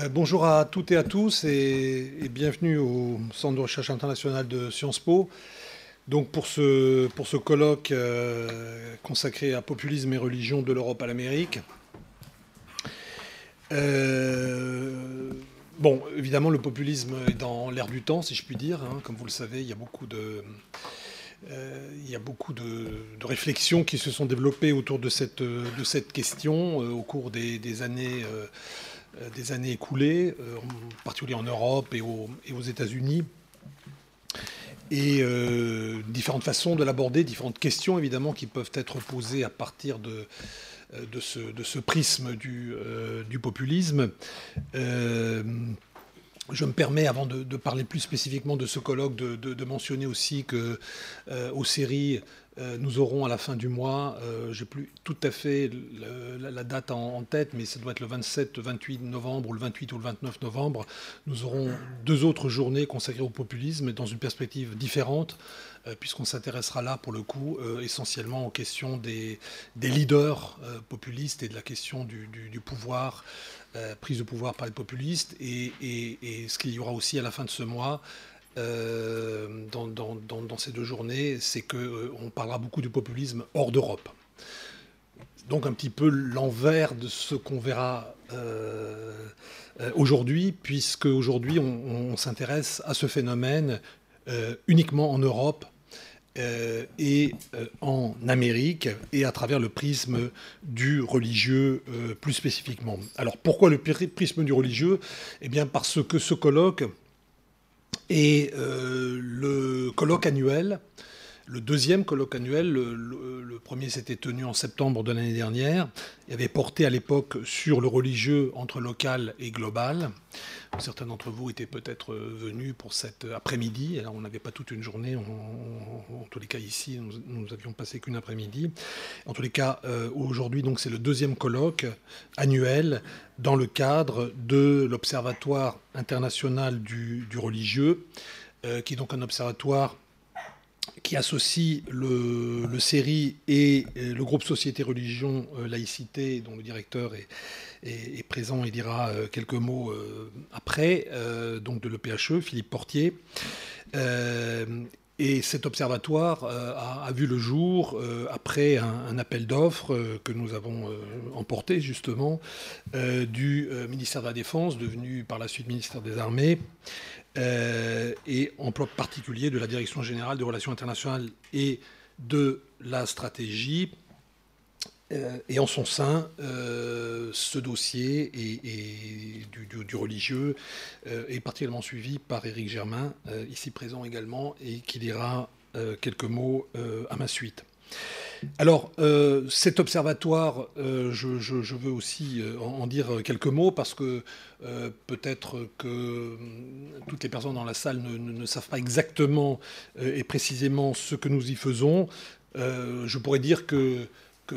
Euh, bonjour à toutes et à tous et, bienvenue au Centre de recherche international de Sciences Po. Donc pour ce, colloque euh, consacré à populisme et religion de l'Europe à l'Amérique. Euh, bon, évidemment, le populisme est dans l'air du temps, si je puis dire. Hein. Comme vous le savez, il y a beaucoup de, réflexions qui se sont développées autour de cette, question au cours des, années des années écoulées, euh, en particulier en Europe et, aux États-Unis. Et euh, différentes façons de l'aborder, différentes questions évidemment qui peuvent être posées à partir de, de, ce, prisme du, populisme. Je me permets, avant de, parler plus spécifiquement de ce colloque, de, mentionner aussi que aux séries euh, nous aurons à la fin du mois, euh, j'ai plus tout à fait la, date en, tête, mais ça doit être le 27, 28 novembre ou le 28 ou le 29 novembre, nous aurons deux autres journées consacrées au populisme dans une perspective différente, euh, puisqu'on s'intéressera là, pour le coup, essentiellement aux questions des, leaders populistes et de la question du, pouvoir, prise de pouvoir par les populistes, et ce qu'il y aura aussi à la fin de ce mois, euh, dans, ces deux journées, c'est qu'on euh, parlera beaucoup du populisme hors d'Europe. Donc un petit peu l'envers de ce qu'on verra euh, aujourd'hui, puisque aujourd'hui on, s'intéresse à ce phénomène uniquement en Europe et en Amérique et à travers le prisme du religieux plus spécifiquement. Alors pourquoi le prisme du religieux? Eh bien parce que ce colloque et euh, le colloque annuel, le deuxième colloque annuel, le, premier s'était tenu en septembre de l'année dernière, et avait porté à l'époque sur le religieux entre local et global. Certains d'entre vous étaient peut-être euh, venus pour cet après-midi. Alors, on n'avait pas toute une journée. en tous les cas, ici, nous, avions passé qu'une après-midi. En tous les cas, euh, aujourd'hui, donc, c'est le deuxième colloque annuel dans le cadre de l'Observatoire international du, religieux, euh, qui est donc un observatoire qui associe le, le et le groupe Société Religion Laïcité, dont le directeur est, présent et dira euh, quelques mots euh, après, euh, donc de l'EPHE, Philippe Portier. Et cet observatoire a, vu le jour après un, appel d'offres que nous avons emporté justement du ministère de la Défense, devenu par la suite ministère des Armées, et en particulier de la Direction générale des relations internationales et de la stratégie euh, et en son sein, euh, ce dossier et, du, religieux euh, est particulièrement suivi par Éric Germain, ici présent également, et qui dira quelques mots à ma suite. Alors, cet observatoire, je, veux aussi en, dire quelques mots parce que peut-être que toutes les personnes dans la salle ne savent pas exactement et précisément ce que nous y faisons. je pourrais dire que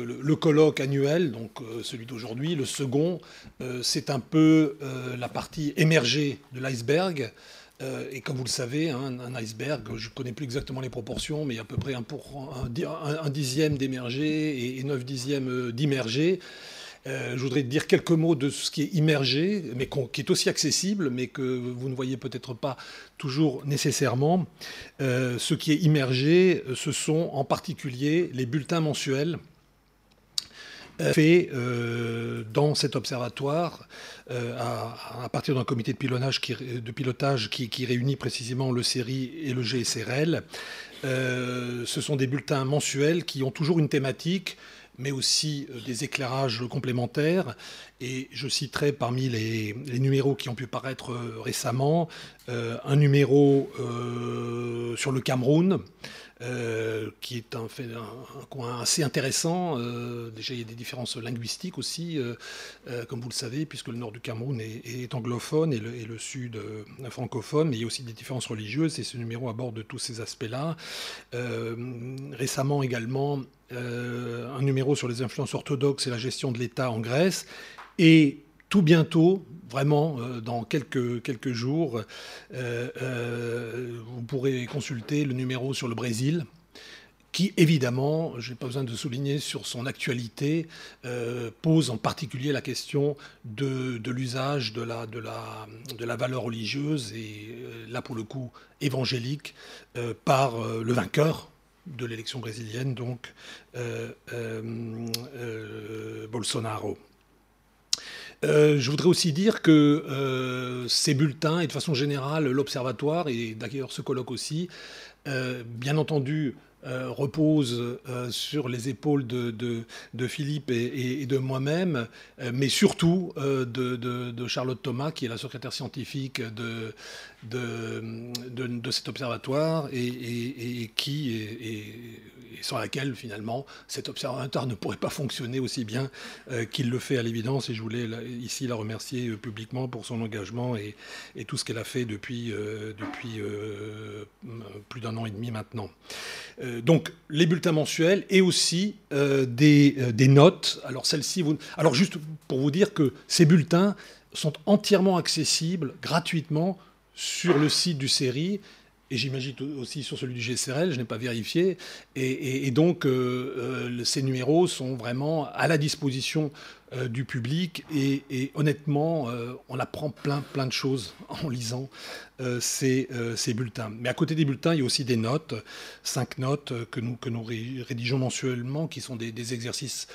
le, colloque annuel, donc euh, celui d'aujourd'hui, le second, euh, c'est un peu euh, la partie émergée de l'iceberg. Et comme vous le savez, hein, un iceberg, je ne connais plus exactement les proportions, mais à peu près un, dixième d'émergé et, neuf dixièmes d'immergé. je voudrais dire quelques mots de ce qui est immergé, mais qui est aussi accessible, mais que vous ne voyez peut-être pas toujours nécessairement. ce qui est immergé, ce sont en particulier les bulletins mensuels fait euh, dans cet observatoire euh, à, partir d'un comité de pilotage qui, réunit précisément le CERI et le GSRL. Euh, ce sont des bulletins mensuels qui ont toujours une thématique mais aussi des éclairages complémentaires. Et je citerai parmi les, numéros qui ont pu paraître récemment un numéro sur le Cameroun, euh, qui est un, fait, un, coin assez intéressant. Euh, déjà, il y a des différences linguistiques aussi, euh, comme vous le savez, puisque le nord du Cameroun est, anglophone et le, et le sud francophone, mais il y a aussi des différences religieuses, et ce numéro aborde tous ces aspects-là. récemment également, un numéro sur les influences orthodoxes et la gestion de l'État en Grèce, et tout bientôt, vraiment euh, dans quelques, jours, euh, euh, vous pourrez consulter le numéro sur le Brésil qui évidemment, je n'ai pas besoin de souligner sur son actualité, pose en particulier la question de, l'usage de la, valeur religieuse, et là pour le coup évangélique, par le vainqueur de l'élection brésilienne, donc Bolsonaro. Je voudrais aussi dire que ces bulletins, et de façon générale l'Observatoire, et d'ailleurs ce colloque aussi, bien entendu, euh, repose euh, sur les épaules de, Philippe et, de moi-même, euh, mais surtout de, Charlotte Thomas, qui est la secrétaire scientifique de, cet observatoire et, sans laquelle finalement cet observatoire ne pourrait pas fonctionner aussi bien qu'il le fait à l'évidence. Et je voulais ici la remercier publiquement pour son engagement et, tout ce qu'elle a fait depuis, plus d'un an et demi maintenant. Donc les bulletins mensuels et aussi euh, des, euh, des, notes. Alors celles-ci, alors juste pour vous dire que ces bulletins sont entièrement accessibles gratuitement sur le site du série et j'imagine aussi sur celui du GCRL, je n'ai pas vérifié. Et, donc, ces numéros sont vraiment à la disposition euh, du public. Et, honnêtement, euh, on apprend plein, plein de choses en lisant euh, ces, bulletins. Mais à côté des bulletins, il y a aussi des notes, cinq notes que nous, que nous rédigeons mensuellement, qui sont des, exercices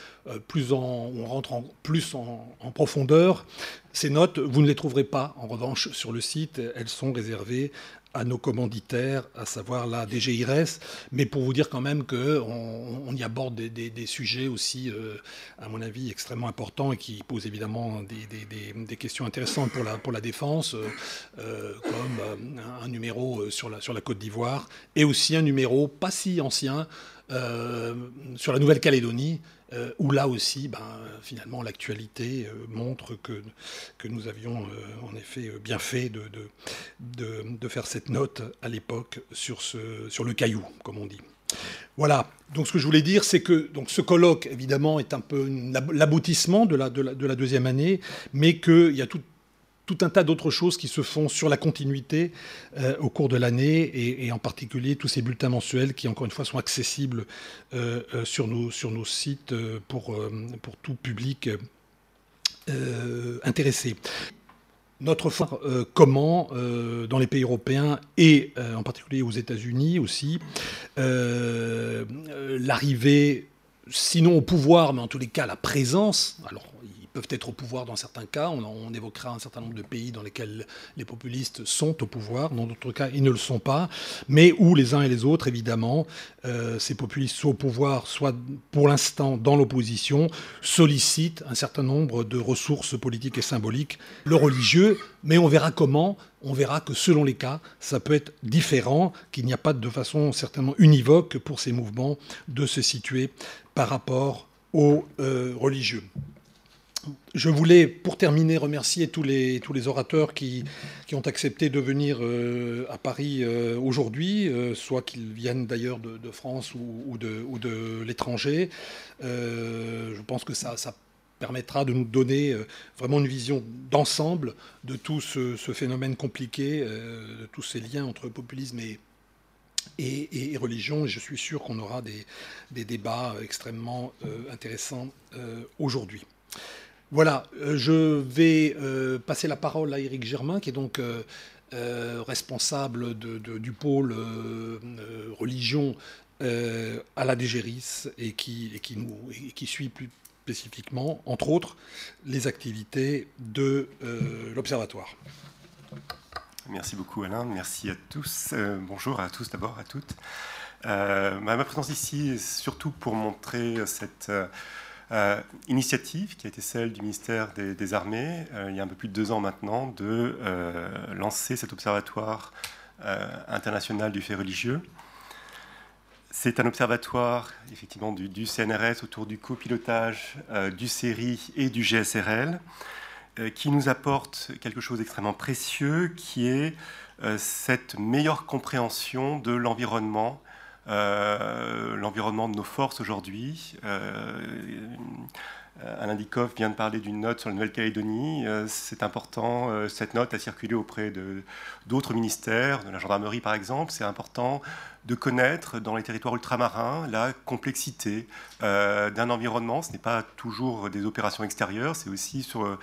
plus en, où on rentre en, plus en profondeur. Ces notes, vous ne les trouverez pas, en revanche, sur le site. Elles sont réservées à nos commanditaires, à savoir la DGIRS, mais pour vous dire quand même qu'on on y aborde des, sujets aussi, euh, à mon avis, extrêmement importants et qui posent évidemment des, questions intéressantes pour la, défense, euh, euh, comme un numéro sur la Côte d'Ivoire et aussi un numéro pas si ancien sur la Nouvelle-Calédonie, euh, où là aussi, ben, finalement, l'actualité euh, montre que, que nous avions euh, en effet bien fait de, de, de, faire cette note à l'époque sur, sur le caillou, comme on dit. Voilà, donc ce que je voulais dire, c'est que donc, ce colloque, évidemment, est un peu l'aboutissement de la, de, la, de la deuxième année, mais qu'il y a tout, tout un tas d'autres choses qui se font sur la continuité euh, au cours de l'année et, en particulier tous ces bulletins mensuels qui, encore une fois, sont accessibles euh, euh, sur, nos, sur nos sites pour, pour tout public intéressé. Notre fort, comment, dans les pays européens et en particulier aux États-Unis aussi, l'arrivée, sinon au pouvoir, mais en tous les cas la présence, peuvent être au pouvoir dans certains cas. On, évoquera un certain nombre de pays dans lesquels les populistes sont au pouvoir, dans d'autres cas ils ne le sont pas, mais où les uns et les autres, évidemment, euh, ces populistes soit au pouvoir, soit pour l'instant dans l'opposition, sollicitent un certain nombre de ressources politiques et symboliques, le religieux, mais on verra comment, on verra que selon les cas, ça peut être différent, qu'il n'y a pas de façon certainement univoque pour ces mouvements de se situer par rapport aux euh, religieux. Je voulais, pour terminer, remercier tous les, tous les orateurs qui, qui ont accepté de venir euh, à Paris euh, aujourd'hui, euh, soit qu'ils viennent d'ailleurs de, France ou, de, ou de l'étranger. je pense que ça, ça, permettra de nous donner vraiment une vision d'ensemble de tout ce, phénomène compliqué, de tous ces liens entre populisme et, et, religion. Et je suis sûr qu'on aura des, des, débats extrêmement intéressants aujourd'hui. Voilà, euh, je vais euh, passer la parole à Éric Germain, qui est donc euh, responsable du pôle religion à la DGRIS et qui, suit plus spécifiquement, entre autres, les activités de l'Observatoire. Merci beaucoup Alain, merci à tous. bonjour à tous d'abord, à toutes. ma présence ici est surtout pour montrer cette initiative qui a été celle du ministère des, Armées, euh, il y a un peu plus de deux ans maintenant, de euh, lancer cet observatoire international du fait religieux. C'est un observatoire effectivement du, CNRS autour du copilotage du CERI et du GSRL qui nous apporte quelque chose d'extrêmement précieux qui est cette meilleure compréhension de l'environnement euh, l'environnement de nos forces aujourd'hui, euh, Alain Dikoff vient de parler d'une note sur la Nouvelle-Calédonie. C'est important, cette note a circulé auprès d'autres ministères, de la gendarmerie par exemple. C'est important de connaître dans les territoires ultramarins la complexité d'un environnement. Ce n'est pas toujours des opérations extérieures, c'est aussi sur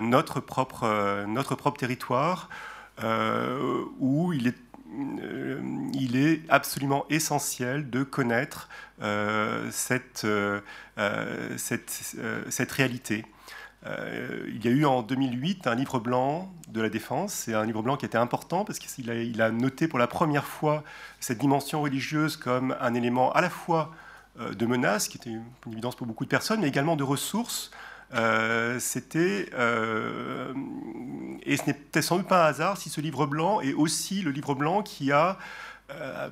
notre, propre, notre propre territoire où il est euh, il est absolument essentiel de connaître euh, cette, euh, cette, réalité. il y a eu en 2008 un livre blanc de la défense. C'est un livre blanc qui était important parce qu'il a, il a noté pour la première fois cette dimension religieuse comme un élément à la fois de menace, qui était une évidence pour beaucoup de personnes, mais également de ressources euh, c'était euh, et ce n'était sans doute pas un hasard si ce livre blanc est aussi le livre blanc qui a euh,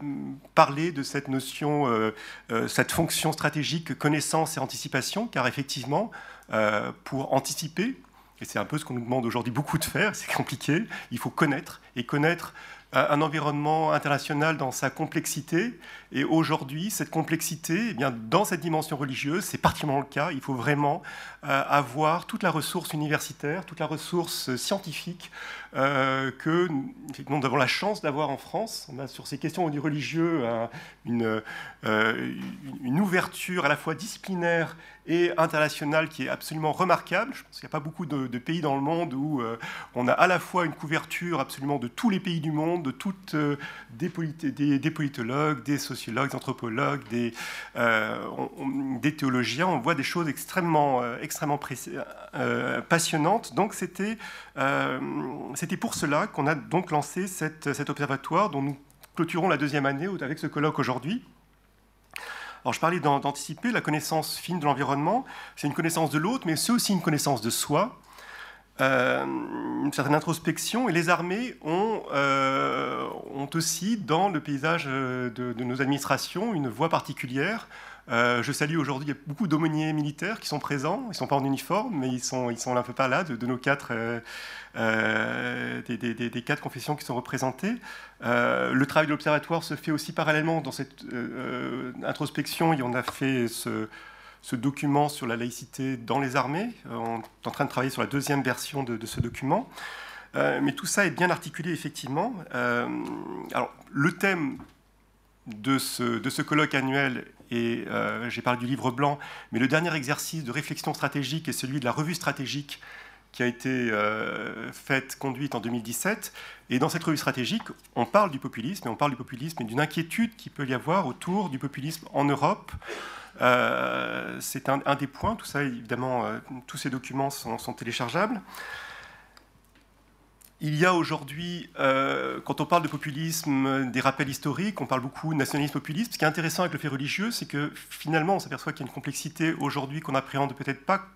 parlé de cette notion, cette fonction stratégique connaissance et anticipation, car effectivement, pour anticiper, et c'est un peu ce qu'on nous demande aujourd'hui beaucoup de faire, c'est compliqué, il faut connaître, et connaître un environnement international dans sa complexité. Et aujourd'hui, cette complexité, eh bien, dans cette dimension religieuse, c'est particulièrement le cas. Il faut vraiment euh, avoir toute la ressource universitaire, toute la ressource scientifique euh, que nous avons la chance d'avoir en France. On a sur ces questions du religieux une, euh, une ouverture à la fois disciplinaire et internationale qui est absolument remarquable. Je pense qu'il n'y a pas beaucoup de, pays dans le monde où on a à la fois une couverture absolument de tous les pays du monde, de toutes des, des, politologues, des sociologues, des anthropologues, des, des théologiens. On voit des choses extrêmement, extrêmement passionnantes. Donc c'était c'était pour cela qu'on a donc lancé cet observatoire dont nous clôturons la deuxième année avec ce colloque aujourd'hui. Alors je parlais d'anticiper la connaissance fine de l'environnement, c'est une connaissance de l'autre, mais c'est aussi une connaissance de soi, euh, une certaine introspection, et les armées ont, euh, aussi dans le paysage de, nos administrations une voie particulière euh, je salue aujourd'hui, il beaucoup d'aumôniers militaires qui sont présents. Ils ne sont pas en uniforme, mais ils sont, un peu par là, de, nos quatre, euh, euh, des, quatre confessions qui sont représentées. le travail de l'Observatoire se fait aussi parallèlement dans cette introspection. On a fait ce, document sur la laïcité dans les armées. On est en train de travailler sur la deuxième version de, ce document. mais tout ça est bien articulé, effectivement. alors, le thème de ce, de ce colloque annuel et euh, j'ai parlé du livre blanc, mais le dernier exercice de réflexion stratégique est celui de la revue stratégique qui a été euh, faite, conduite en 2017. Et dans cette revue stratégique, on parle du populisme, et on parle du populisme et d'une inquiétude qui peut y avoir autour du populisme en Europe. Euh, c'est un, des points, tout ça, évidemment, tous ces documents sont, sont téléchargeables. Il y a aujourd'hui, euh, quand on parle de populisme, des rappels historiques, on parle beaucoup de nationalisme populiste. Ce qui est intéressant avec le fait religieux, c'est que finalement, on s'aperçoit qu'il y a une complexité aujourd'hui qu'on appréhende peut-être pas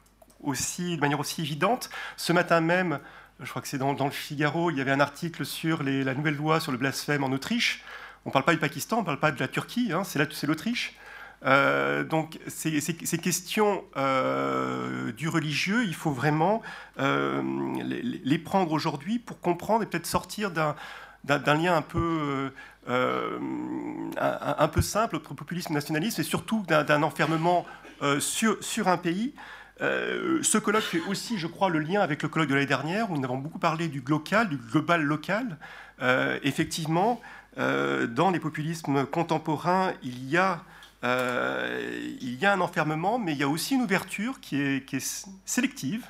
aussi, de manière aussi évidente. Ce matin même, je crois que c'est dans, le Figaro, il y avait un article sur la nouvelle loi sur le blasphème en Autriche. On ne parle pas du Pakistan, on ne parle pas de la Turquie, hein, c'est l'Autriche. Euh, donc ces, questions euh, du religieux, il faut vraiment euh, les, prendre aujourd'hui pour comprendre et peut-être sortir d'un lien un peu, simple entre populisme et nationalisme et surtout d'un enfermement sur, sur, un pays. ce colloque fait aussi, je crois, le lien avec le colloque de l'année dernière où nous avons beaucoup parlé du local, du global local. effectivement, dans les populismes contemporains, il y a euh, il y a un enfermement, mais il y a aussi une ouverture qui est, sélective.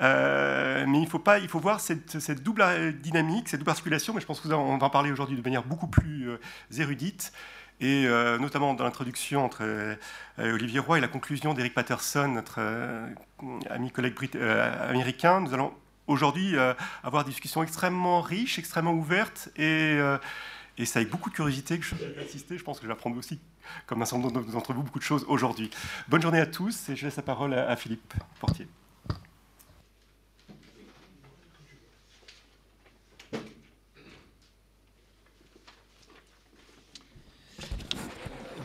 Euh, mais il faut, pas, il faut voir cette, double dynamique, cette double articulation, mais je pense qu'on va en parler aujourd'hui de manière beaucoup plus euh, érudite, et notamment dans l'introduction entre Olivier Roy et la conclusion d'Eric Patterson, notre ami collègue américain. Nous allons aujourd'hui avoir des discussions extrêmement riches, extrêmement ouvertes, et et c'est avec beaucoup de curiosité que je vais assister. Je pense que apprendre aussi, comme un certain nombre d'entre vous, beaucoup de choses aujourd'hui. Bonne journée à tous et je laisse la parole à Philippe Portier.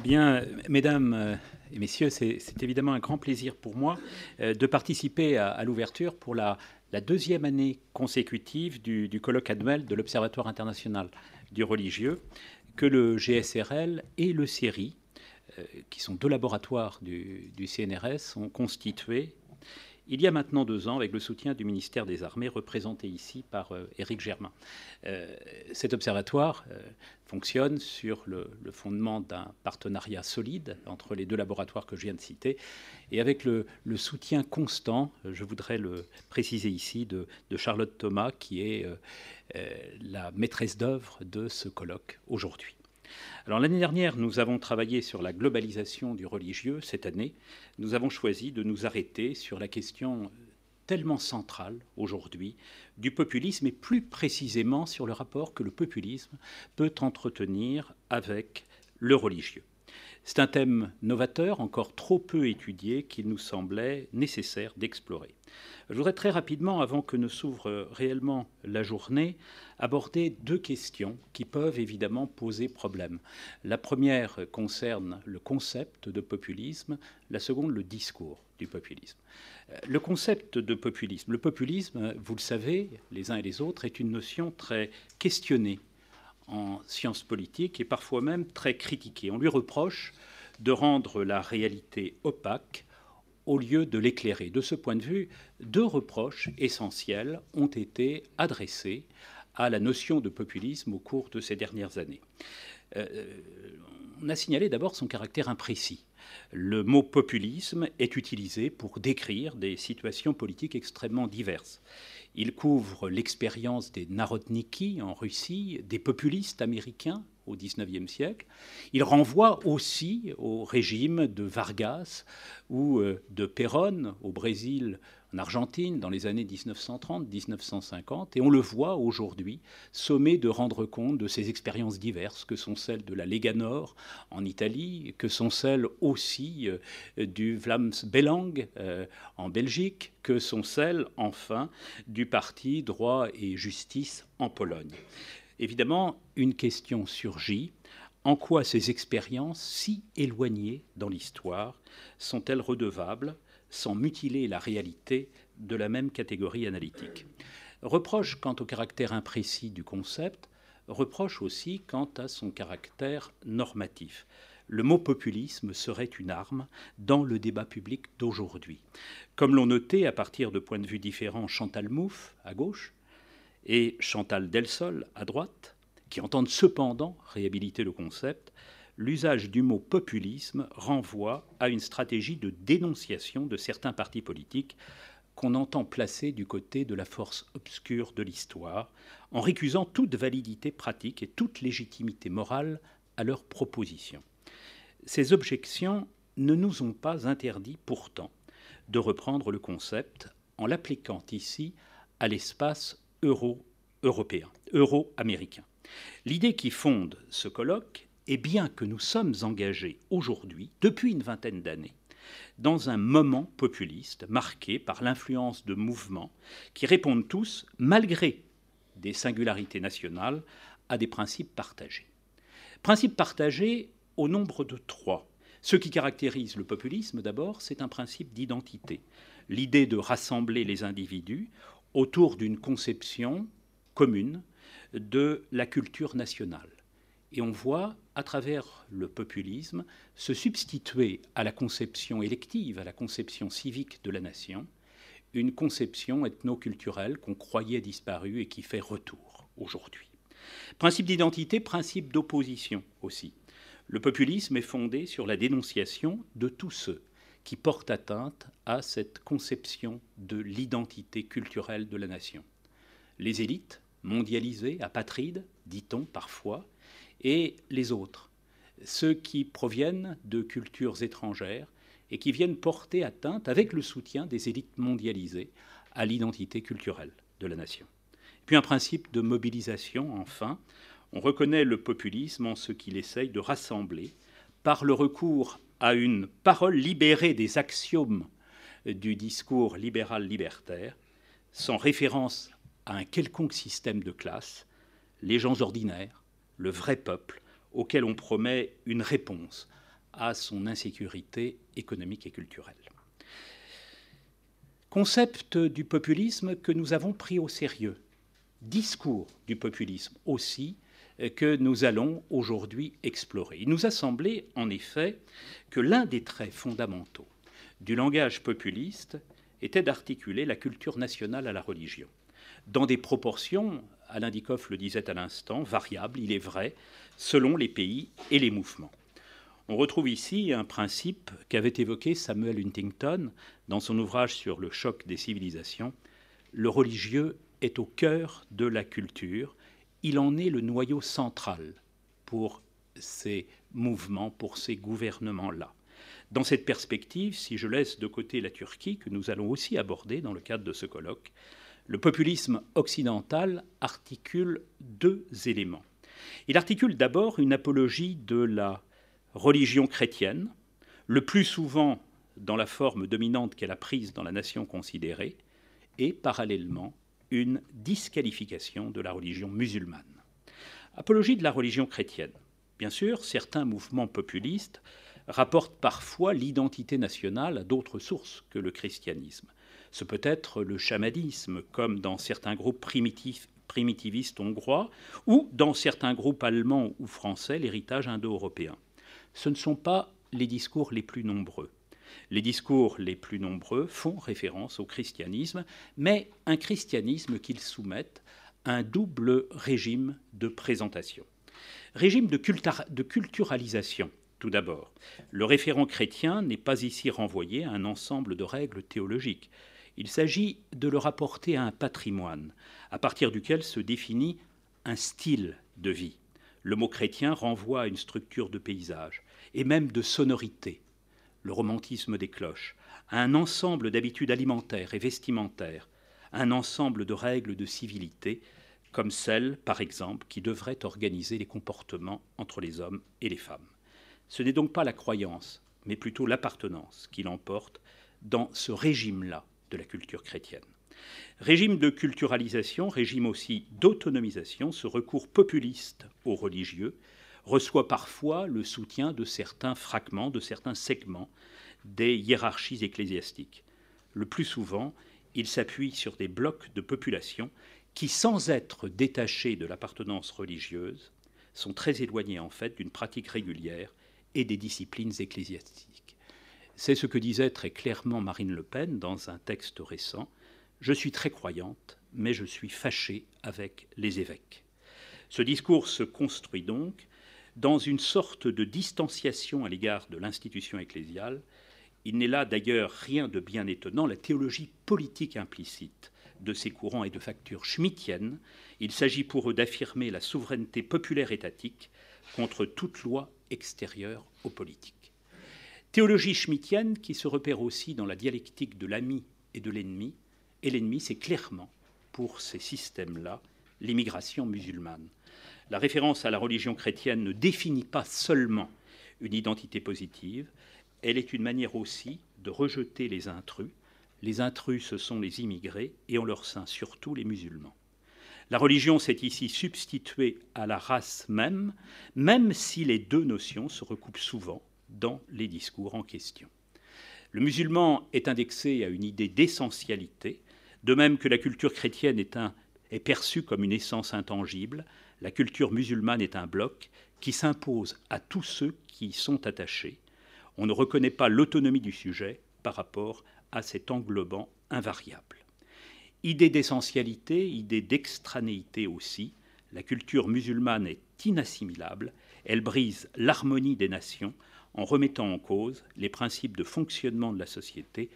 Bien, mesdames et messieurs, c'est évidemment un grand plaisir pour moi euh, de participer à, l'ouverture pour la, deuxième année consécutive du, du colloque annuel de l'Observatoire international du religieux que le GSRL et le CERI qui sont deux laboratoires du, du CNRS, sont constitués il y a maintenant deux ans avec le soutien du ministère des Armées représenté ici par euh, Éric Germain. Euh, cet observatoire euh, fonctionne sur le, fondement d'un partenariat solide entre les deux laboratoires que je viens de citer et avec le, soutien constant, je voudrais le préciser ici, de, de Charlotte Thomas qui est la maîtresse d'œuvre de ce colloque aujourd'hui. Alors l'année dernière, nous avons travaillé sur la globalisation du religieux. Cette année, nous avons choisi de nous arrêter sur la question tellement centrale aujourd'hui du populisme et plus précisément sur le rapport que le populisme peut entretenir avec le religieux. C'est un thème novateur, encore trop peu étudié, qu'il nous semblait nécessaire d'explorer. Je voudrais très rapidement, avant que ne s'ouvre réellement la journée, aborder deux questions qui peuvent évidemment poser problème. La première concerne le concept de populisme, la seconde le discours du populisme. Euh, le concept de populisme, le populisme, vous le savez, les uns et les autres, est une notion très questionnée en sciences politiques et parfois même très critiquée. On lui reproche de rendre la réalité opaque au lieu de l'éclairer. De ce point de vue, deux reproches essentiels ont été adressés à la notion de populisme au cours de ces dernières années. Euh, on a signalé d'abord son caractère imprécis. Le mot populisme est utilisé pour décrire des situations politiques extrêmement diverses. Il couvre l'expérience des narodniki en Russie, des populistes américains au XIXe siècle. Il renvoie aussi au régime de Vargas ou euh, de Perón au Brésil, en Argentine, dans les années 1930-1950. Et on le voit aujourd'hui, sommé de rendre compte de ces expériences diverses que sont celles de la Lega Nord en Italie, que sont celles aussi euh, du Vlaams Belang euh, en Belgique, que sont celles, enfin, du parti Droit et Justice en Pologne. Évidemment, une question surgit. En quoi ces expériences, si éloignées dans l'histoire, sont-elles redevables, sans mutiler la réalité, de la même catégorie analytique Reproche quant au caractère imprécis du concept, reproche aussi quant à son caractère normatif. Le mot populisme serait une arme dans le débat public d'aujourd'hui. Comme l'ont noté à partir de points de vue différents Chantal Mouffe à gauche, et Chantal Delsol à droite, qui entendent cependant réhabiliter le concept, l'usage du mot populisme renvoie à une stratégie de dénonciation de certains partis politiques qu'on entend placer du côté de la force obscure de l'histoire, en récusant toute validité pratique et toute légitimité morale à leurs propositions. Ces objections ne nous ont pas interdit pourtant de reprendre le concept en l'appliquant ici à l'espace euro-européen, euro-américain. L'idée qui fonde ce colloque est bien que nous sommes engagés aujourd'hui, depuis une vingtaine d'années, dans un moment populiste marqué par l'influence de mouvements qui répondent tous, malgré des singularités nationales, à des principes partagés. Principes partagés au nombre de trois. Ce qui caractérise le populisme, d'abord, c'est un principe d'identité, l'idée de rassembler les individus autour d'une conception commune de la culture nationale. Et on voit, à travers le populisme, se substituer à la conception élective, à la conception civique de la nation, une conception ethno-culturelle qu'on croyait disparue et qui fait retour aujourd'hui. Principe d'identité, principe d'opposition aussi. Le populisme est fondé sur la dénonciation de tous ceux qui portent atteinte à cette conception de l'identité culturelle de la nation les élites mondialisées, apatrides, dit-on parfois, et les autres, ceux qui proviennent de cultures étrangères et qui viennent porter atteinte, avec le soutien des élites mondialisées, à l'identité culturelle de la nation. Puis un principe de mobilisation, enfin. On reconnaît le populisme en ce qu'il essaye de rassembler, par le recours à une parole libérée des axiomes du discours libéral-libertaire, sans référence à un quelconque système de classe, les gens ordinaires, le vrai peuple, auquel on promet une réponse à son insécurité économique et culturelle. Concept du populisme que nous avons pris au sérieux, discours du populisme aussi, que nous allons aujourd'hui explorer. Il nous a semblé, en effet, que l'un des traits fondamentaux du langage populiste était d'articuler la culture nationale à la religion, dans des proportions, Alain Dikoff le disait à l'instant, variables, il est vrai, selon les pays et les mouvements. On retrouve ici un principe qu'avait évoqué Samuel Huntington dans son ouvrage sur le choc des civilisations. Le religieux est au cœur de la culture, il en est le noyau central pour ces mouvements, pour ces gouvernements-là. Dans cette perspective, si je laisse de côté la Turquie, que nous allons aussi aborder dans le cadre de ce colloque, le populisme occidental articule deux éléments. Il articule d'abord une apologie de la religion chrétienne, le plus souvent dans la forme dominante qu'elle a prise dans la nation considérée, et parallèlement une disqualification de la religion musulmane. Apologie de la religion chrétienne. Bien sûr, certains mouvements populistes rapportent parfois l'identité nationale à d'autres sources que le christianisme. Ce peut être le chamanisme, comme dans certains groupes primitivistes hongrois, ou dans certains groupes allemands ou français, l'héritage indo-européen. Ce ne sont pas les discours les plus nombreux. Les discours les plus nombreux font référence au christianisme, mais un christianisme qu'ils soumettent à un double régime de présentation. Régime de, de culturalisation, tout d'abord. Le référent chrétien n'est pas ici renvoyé à un ensemble de règles théologiques. Il s'agit de le rapporter à un patrimoine, à partir duquel se définit un style de vie. Le mot chrétien renvoie à une structure de paysage et même de sonorité le romantisme des cloches, à un ensemble d'habitudes alimentaires et vestimentaires, un ensemble de règles de civilité, comme celles, par exemple, qui devraient organiser les comportements entre les hommes et les femmes. Ce n'est donc pas la croyance, mais plutôt l'appartenance qui l'emporte dans ce régime-là de la culture chrétienne. Régime de culturalisation, régime aussi d'autonomisation, ce recours populiste aux religieux, reçoit parfois le soutien de certains fragments, de certains segments des hiérarchies ecclésiastiques. Le plus souvent, il s'appuie sur des blocs de population qui, sans être détachés de l'appartenance religieuse, sont très éloignés en fait d'une pratique régulière et des disciplines ecclésiastiques. C'est ce que disait très clairement Marine Le Pen dans un texte récent. Je suis très croyante, mais je suis fâchée avec les évêques. Ce discours se construit donc dans une sorte de distanciation à l'égard de l'institution ecclésiale. Il n'est là d'ailleurs rien de bien étonnant. La théologie politique implicite de ces courants est de facture schmittienne. Il s'agit pour eux d'affirmer la souveraineté populaire étatique contre toute loi extérieure aux politiques. Théologie schmittienne qui se repère aussi dans la dialectique de l'ami et de l'ennemi. Et l'ennemi, c'est clairement, pour ces systèmes-là, l'immigration musulmane. La référence à la religion chrétienne ne définit pas seulement une identité positive, elle est une manière aussi de rejeter les intrus. Les intrus, ce sont les immigrés, et en leur sein surtout les musulmans. La religion s'est ici substituée à la race même, même si les deux notions se recoupent souvent dans les discours en question. Le musulman est indexé à une idée d'essentialité, de même que la culture chrétienne est, perçue comme une essence intangible, la culture musulmane est un bloc qui s'impose à tous ceux qui y sont attachés. On ne reconnaît pas l'autonomie du sujet par rapport à cet englobant invariable. Idée d'essentialité, idée d'extranéité aussi, la culture musulmane est inassimilable, elle brise l'harmonie des nations en remettant en cause les principes de fonctionnement de la société,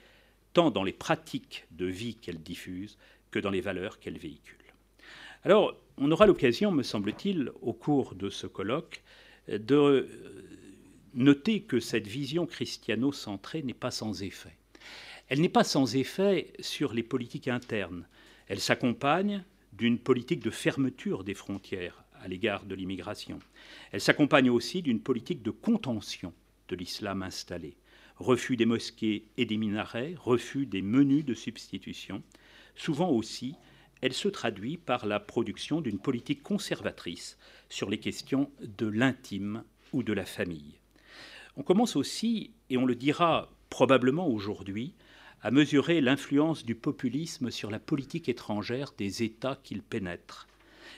tant dans les pratiques de vie qu'elle diffuse que dans les valeurs qu'elle véhicule. Alors, on aura l'occasion, me semble-t-il, au cours de ce colloque, de noter que cette vision christiano-centrée n'est pas sans effet. Elle n'est pas sans effet sur les politiques internes. Elle s'accompagne d'une politique de fermeture des frontières à l'égard de l'immigration. Elle s'accompagne aussi d'une politique de contention de l'islam installé. Refus des mosquées et des minarets, refus des menus de substitution, souvent aussi elle se traduit par la production d'une politique conservatrice sur les questions de l'intime ou de la famille. On commence aussi, et on le dira probablement aujourd'hui, à mesurer l'influence du populisme sur la politique étrangère des États qu'il pénètre.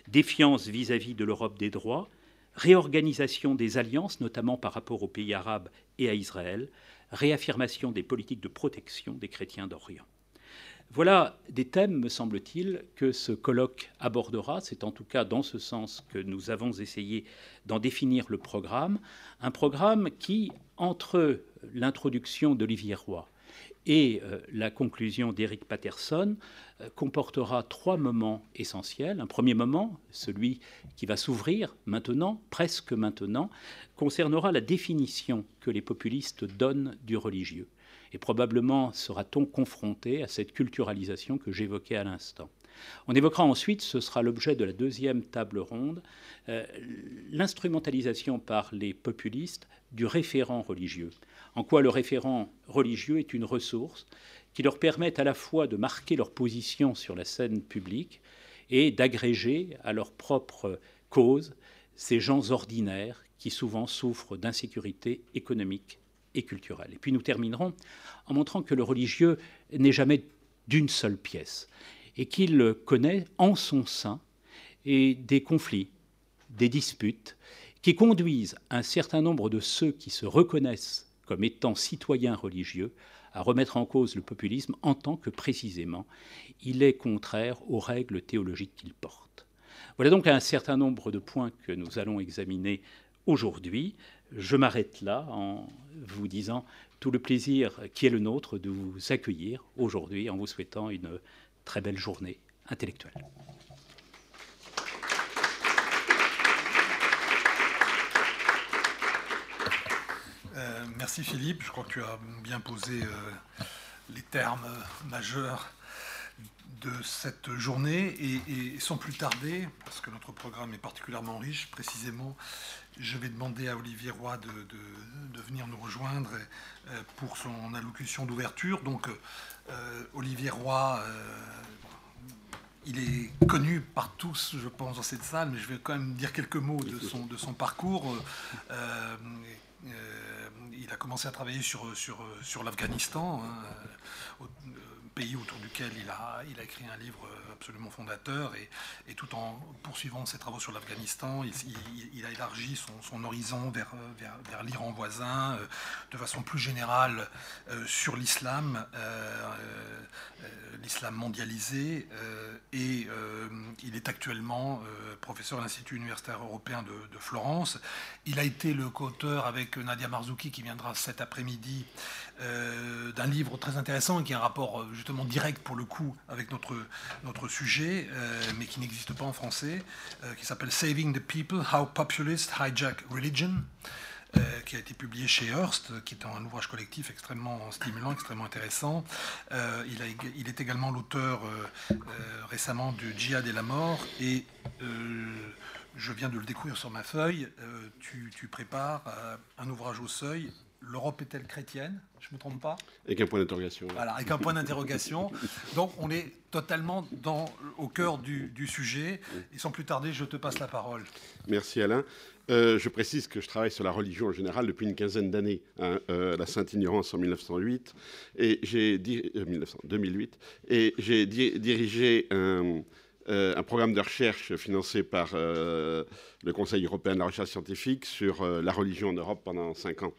défiance vis-à-vis de l'Europe des droits, réorganisation des alliances, notamment par rapport aux pays arabes et à Israël, réaffirmation des politiques de protection des chrétiens d'Orient. Voilà des thèmes, me semble-t-il, que ce colloque abordera. C'est en tout cas dans ce sens que nous avons essayé d'en définir le programme. Un programme qui, entre l'introduction d'Olivier Roy et euh, la conclusion d'Éric Patterson, euh, comportera trois moments essentiels. Un premier moment, celui qui va s'ouvrir maintenant, presque maintenant, concernera la définition que les populistes donnent du religieux et probablement sera-t-on confronté à cette culturalisation que j'évoquais à l'instant. On évoquera ensuite, ce sera l'objet de la deuxième table ronde, euh, l'instrumentalisation par les populistes du référent religieux. En quoi le référent religieux est une ressource qui leur permet à la fois de marquer leur position sur la scène publique et d'agréger à leur propre cause ces gens ordinaires qui souvent souffrent d'insécurité économique et culturelle. Et puis nous terminerons en montrant que le religieux n'est jamais d'une seule pièce et qu'il connaît en son sein des conflits, des disputes qui conduisent un certain nombre de ceux qui se reconnaissent comme étant citoyens religieux à remettre en cause le populisme en tant que précisément il est contraire aux règles théologiques qu'il porte. Voilà donc un certain nombre de points que nous allons examiner aujourd'hui je m'arrête là en vous disant tout le plaisir qui est le nôtre de vous accueillir aujourd'hui en vous souhaitant une très belle journée intellectuelle. Euh, merci Philippe, je crois que tu as bien posé euh, les termes majeurs de cette journée et, sans plus tarder, parce que notre programme est particulièrement riche, précisément, je vais demander à Olivier Roy de, venir nous rejoindre euh, pour son allocution d'ouverture. Donc, euh, Olivier Roy, euh, il est connu par tous, je pense, dans cette salle, mais je vais quand même dire quelques mots de son parcours. Il a commencé à travailler sur, sur, sur l'Afghanistan. Hein, pays autour duquel il a, il a écrit un livre absolument fondateur et, tout en poursuivant ses travaux sur l'Afghanistan, il, a élargi son, horizon vers, vers, l'Iran voisin, euh, de façon plus générale euh, sur l'islam, euh, l'islam mondialisé et il est actuellement professeur à l'Institut universitaire européen de, de, Florence. Il a été le co-auteur avec Nadia Marzouki qui viendra cet après-midi euh, d'un livre très intéressant qui a un rapport euh, justement direct pour le coup avec notre, notre sujet, euh, mais qui n'existe pas en français, qui s'appelle Saving the People, How Populists Hijack Religion. qui a été publié chez Hearst, qui est un ouvrage collectif extrêmement stimulant, extrêmement intéressant. il, est également l'auteur récemment du Djihad et la mort, et je viens de le découvrir sur ma feuille. Tu, prépares un ouvrage au seuil l'Europe est-elle chrétienne? Je ne me trompe pas? Avec un point d'interrogation. Voilà, avec un point d'interrogation. Donc on est totalement dans, au cœur du, sujet. Et sans plus tarder, je te passe la parole. Merci Alain. Euh, je précise que je travaille sur la religion en général depuis une quinzaine d'années, hein, euh, la Sainte Ignorance en 1908, et j'ai 2008, euh, et j'ai dirigé un, un, programme de recherche financé par le Conseil européen de la recherche scientifique sur la religion en Europe pendant cinq ans.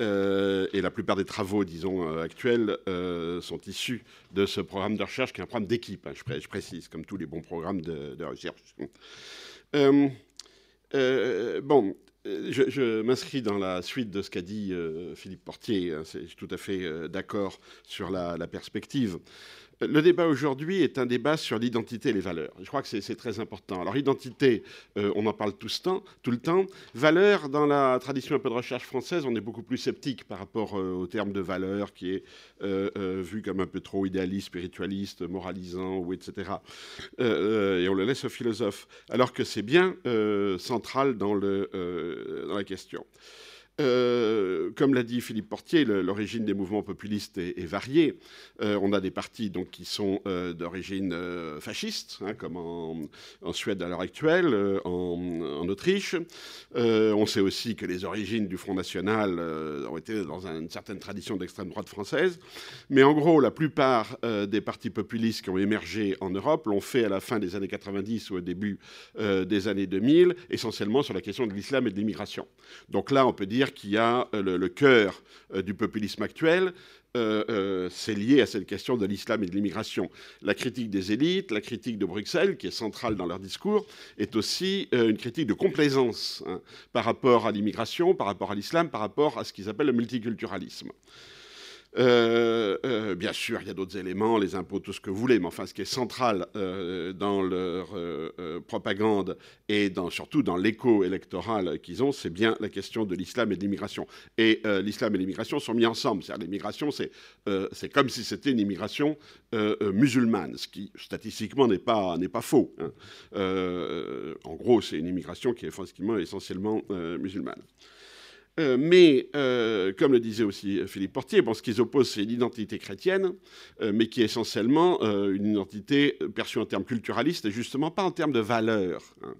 Euh, et la plupart des travaux, disons, euh, actuels euh, sont issus de ce programme de recherche, qui est un programme d'équipe, hein, je, précise, comme tous les bons programmes de, recherche. bon, je, m'inscris dans la suite de ce qu'a dit Philippe Portier. Hein, suis tout à fait d'accord sur la perspective. Le débat aujourd'hui est un débat sur l'identité et les valeurs. Je crois que c'est très important. Alors, identité, euh, on en parle tout, temps, tout le temps. Valeur, dans la tradition un peu de recherche française, on est beaucoup plus sceptique par rapport euh, au terme de valeur qui est euh, vu comme un peu trop idéaliste, spiritualiste, moralisant, ou etc. et on le laisse aux philosophes, alors que c'est bien central dans la question. Euh, comme l'a dit Philippe Portier, l'origine des mouvements populistes est, variée. Euh, on a des partis donc, qui sont euh, d'origine fasciste, hein, comme en, Suède à l'heure actuelle, en, Autriche. on sait aussi que les origines du Front National ont été dans une certaine tradition d'extrême droite française. Mais en gros, la plupart des partis populistes qui ont émergé en Europe l'ont fait à la fin des années 90 ou au début des années 2000, essentiellement sur la question de l'islam et de l'immigration. Donc là, on peut dire qu'il y a euh, le, cœur euh, du populisme actuel, euh, c'est lié à cette question de l'islam et de l'immigration. La critique des élites, la critique de Bruxelles, qui est centrale dans leur discours, est aussi une critique de complaisance hein, par rapport à l'immigration, par rapport à l'islam, par rapport à ce qu'ils appellent le multiculturalisme. Euh, euh, bien sûr, il y a d'autres éléments, les impôts, tout ce que vous voulez, mais enfin, ce qui est central euh, dans leur propagande et surtout dans l'écho électoral qu'ils ont, c'est bien la question de l'islam et de l'immigration. Et l'islam et l'immigration sont mis ensemble. C'est-à-dire l'immigration, c'est comme si c'était une immigration musulmane, ce qui statistiquement n'est pas, faux. Hein. en gros, c'est une immigration qui est essentiellement musulmane. Euh, mais, euh, comme le disait aussi Philippe Portier, ce qu'ils opposent, c'est l'identité chrétienne, euh, mais qui est essentiellement une identité perçue en termes culturalistes et justement pas en termes de valeurs. Hein.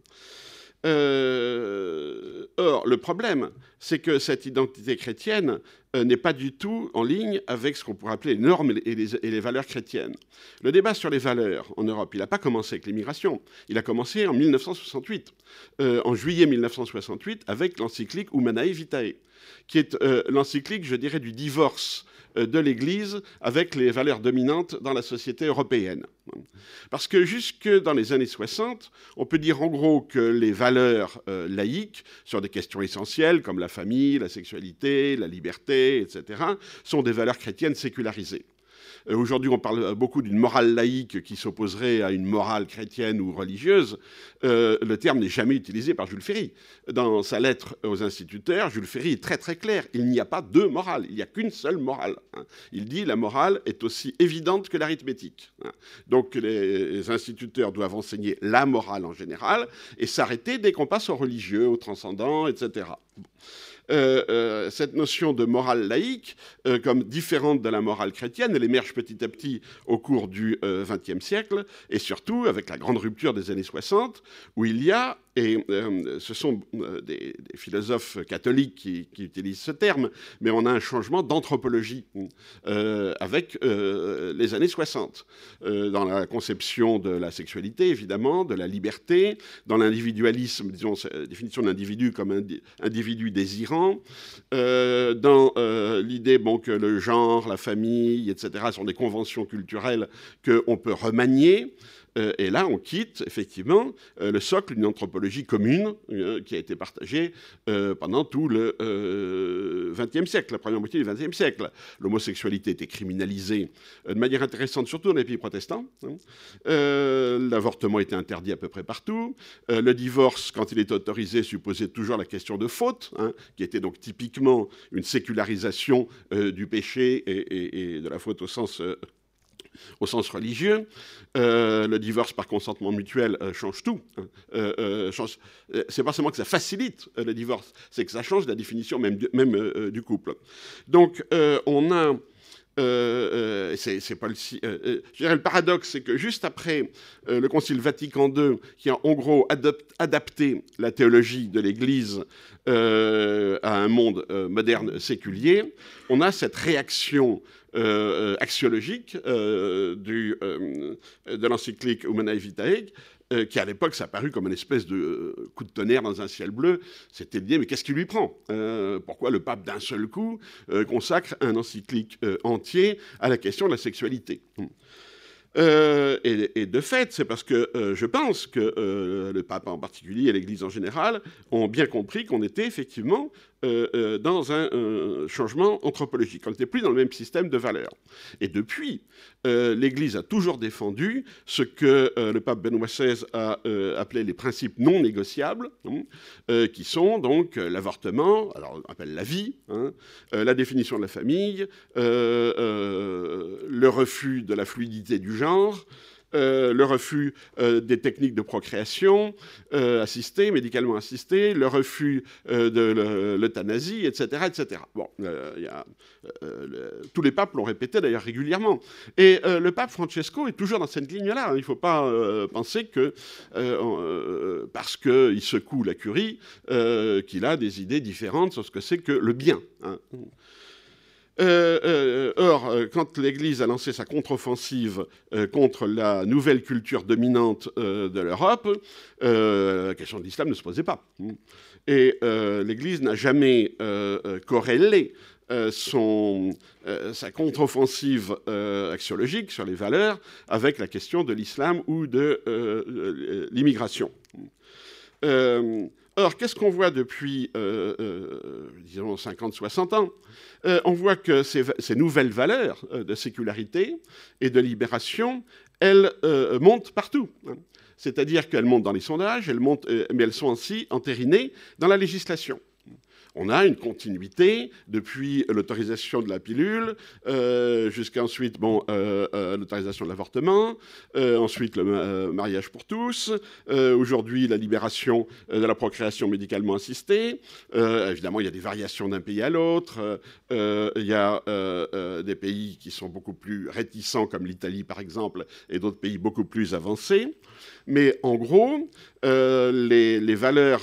Euh, or, le problème, c'est que cette identité chrétienne euh, n'est pas du tout en ligne avec ce qu'on pourrait appeler les normes et les, valeurs chrétiennes. Le débat sur les valeurs en Europe, il n'a pas commencé avec l'immigration, il a commencé en 1968, euh, en juillet 1968, avec l'encyclique Humanae Vitae, qui est l'encyclique, je dirais, du divorce de l'Église avec les valeurs dominantes dans la société européenne. Parce que jusque dans les années 60, on peut dire en gros que les valeurs euh, laïques sur des questions essentielles comme la famille, la sexualité, la liberté, etc., sont des valeurs chrétiennes sécularisées. Euh, aujourd'hui, on parle beaucoup d'une morale laïque qui s'opposerait à une morale chrétienne ou religieuse. Euh, le terme n'est jamais utilisé par Jules Ferry. Dans sa lettre aux instituteurs, Jules Ferry est très très clair. Il n'y a pas deux morales, il n'y a qu'une seule morale. Hein. Il dit la morale est aussi évidente que l'arithmétique. Hein. Donc les instituteurs doivent enseigner la morale en général et s'arrêter dès qu'on passe au religieux, au transcendant, etc. Euh, cette notion de morale laïque, euh, comme différente de la morale chrétienne, elle émerge petit à petit au cours du XXe siècle, et surtout avec la grande rupture des années 60, où il y a et euh, ce sont euh, des, philosophes catholiques qui, utilisent ce terme, mais on a un changement d'anthropologie euh, avec les années 60, dans la conception de la sexualité, évidemment, de la liberté, dans l'individualisme, disons, la définition d'individu comme un individu désirant, dans l'idée que le genre, la famille, etc., sont des conventions culturelles qu'on peut remanier. Euh, et là, on quitte effectivement euh, le socle d'une anthropologie commune euh, qui a été partagée pendant tout le XXe siècle, la première moitié du XXe siècle. L'homosexualité était criminalisée de manière intéressante, surtout dans les pays protestants. Hein. L'avortement était interdit à peu près partout. le divorce, quand il est autorisé, supposait toujours la question de faute, hein, qui était donc typiquement une sécularisation du péché et, et, de la faute au sens au sens religieux. Euh, le divorce par consentement mutuel euh, change tout. Hein. Euh, c'est pas seulement que ça facilite le divorce, c'est que ça change la définition même du, même, du couple. Donc on a c'est pas le, le paradoxe, c'est que juste après le Concile Vatican II, qui a en gros adapté la théologie de l'Église à un monde moderne séculier, on a cette réaction euh, axiologique euh, du, euh, de l'encyclique Humanae Vitae, qui à l'époque s'apparut comme une espèce de coup de tonnerre dans un ciel bleu. C'était dire, mais qu'est-ce qui lui prend Pourquoi le pape d'un seul coup consacre un encyclique entier à la question de la sexualité? Et, de fait, c'est parce que je pense que le pape en particulier et l'Église en général ont bien compris qu'on était effectivement euh, euh, dans un, changement anthropologique. On n'était plus dans le même système de valeurs. Et depuis, euh, l'Église a toujours défendu ce que le pape Benoît XVI a appelé les principes non négociables, hein, qui sont donc l'avortement, alors on appelle la vie, hein, la définition de la famille, le refus de la fluidité du genre, le refus des techniques de procréation assistée, médicalement assistée, le refus de l'euthanasie, etc., etc. Bon, tous les papes l'ont répété d'ailleurs régulièrement. Et le pape Francesco est toujours dans cette ligne-là. Hein. Il ne faut pas penser que parce qu'il secoue la curie, qu'il a des idées différentes sur ce que c'est que le bien. Hein. Euh, euh, or, euh, quand l'Église a lancé sa contre-offensive contre la nouvelle culture dominante de l'Europe, la question de l'islam ne se posait pas. Et l'Église n'a jamais corrélé son, sa contre-offensive axiologique sur les valeurs avec la question de l'islam ou de l'immigration. Or, qu'est-ce qu'on voit depuis, euh, euh, disons, 50-60 ans? Euh, On voit que ces, nouvelles valeurs de sécularité et de libération, elles montent partout. Hein. C'est-à-dire qu'elles montent dans les sondages, elles montent, mais elles sont aussi entérinées dans la législation on a une continuité depuis l'autorisation de la pilule euh, jusqu'à bon, euh, euh, l'autorisation de l'avortement, ensuite le mariage pour tous, aujourd'hui la libération de la procréation médicalement assistée. évidemment, il y a des variations d'un pays à l'autre. il y a des pays qui sont beaucoup plus réticents, comme l'Italie par exemple, et d'autres pays beaucoup plus avancés. Mais en gros, les, valeurs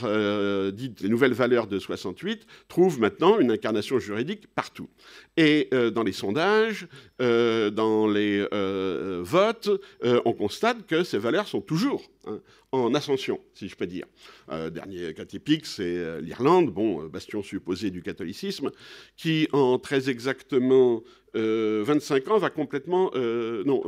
dites, les nouvelles valeurs de 68 trouve maintenant une incarnation juridique partout. Et euh, dans les sondages, euh, dans les euh, votes, on constate que ces valeurs sont toujours hein, en ascension, si je peux dire. dernier cas typique, c'est l'Irlande, bon, bastion supposé du catholicisme, qui en très exactement 25 ans va complètement... non,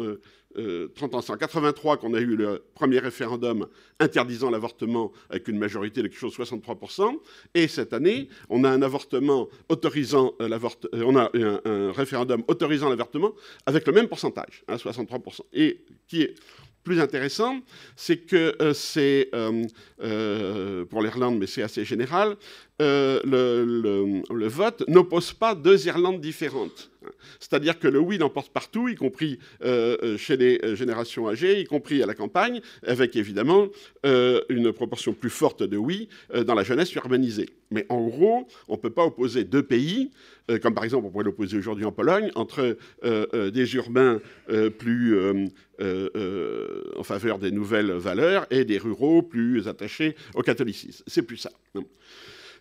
30 ans, c'est en 83 qu'on a eu le premier référendum interdisant l'avortement avec une majorité de quelque chose 63%. Et cette année, on a un avortement autorisant l'avortement, on a un, référendum autorisant l'avortement avec le même pourcentage, 63%. Hein, Et qui est plus intéressant, c'est que euh, c'est, euh, euh, pour l'Irlande, mais c'est assez général, le, le, vote n'oppose pas deux Irlandes différentes. C'est-à-dire que le oui l'emporte partout, y compris chez les générations âgées, y compris à la campagne, avec évidemment une proportion plus forte de oui dans la jeunesse urbanisée. Mais en gros, on ne peut pas opposer deux pays, comme par exemple on pourrait l'opposer aujourd'hui en Pologne, entre des urbains plus en faveur des nouvelles valeurs et des ruraux plus attachés au catholicisme. C'est plus ça.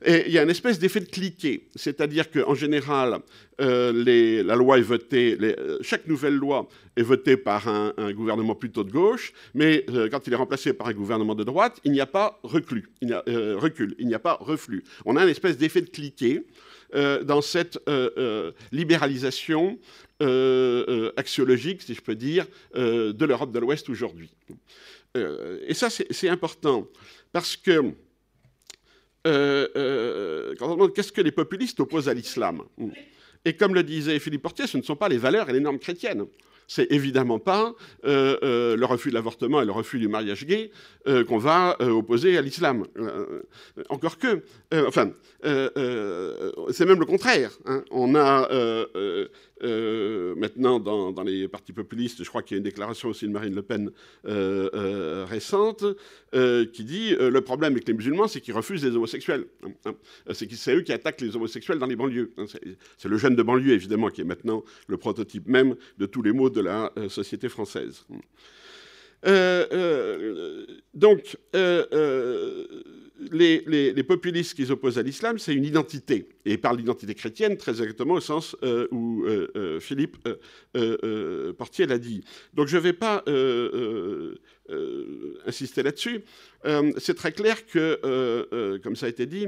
Et il y a une espèce d'effet de cliquet, c'est-à-dire qu'en général, euh, la loi est votée, euh, chaque nouvelle loi est votée par un, gouvernement plutôt de gauche, mais euh, quand il est remplacé par un gouvernement de droite, il n'y a pas recul, il n'y a, recul, il n'y a pas reflux. On a une espèce d'effet de cliquet dans cette libéralisation axiologique, si je peux dire, de l'Europe de l'Ouest aujourd'hui. et ça, c'est important, parce que euh, euh, qu'est-ce que les populistes opposent à l'islam. Et comme le disait Philippe Portier, ce ne sont pas les valeurs et les normes chrétiennes. C'est évidemment pas euh, le refus de l'avortement et le refus du mariage gay qu'on va opposer à l'islam. encore que, enfin, c'est même le contraire. Hein. On a euh, maintenant, dans, les partis populistes, je crois qu'il y a une déclaration aussi de Marine Le Pen euh, euh, récente qui dit le problème avec les musulmans, c'est qu'ils refusent les homosexuels. Hein, hein. C'est eux qui attaquent les homosexuels dans les banlieues. Hein. C'est le jeune de banlieue, évidemment, qui est maintenant le prototype même de tous les maux de la société française. donc, les, populistes qui s'opposent à l'islam, c'est une identité. Et par l'identité chrétienne, très exactement au sens euh, où euh, euh, Philippe Portier l'a dit. Donc je ne vais pas insister là-dessus. c'est très clair que, comme ça a été dit,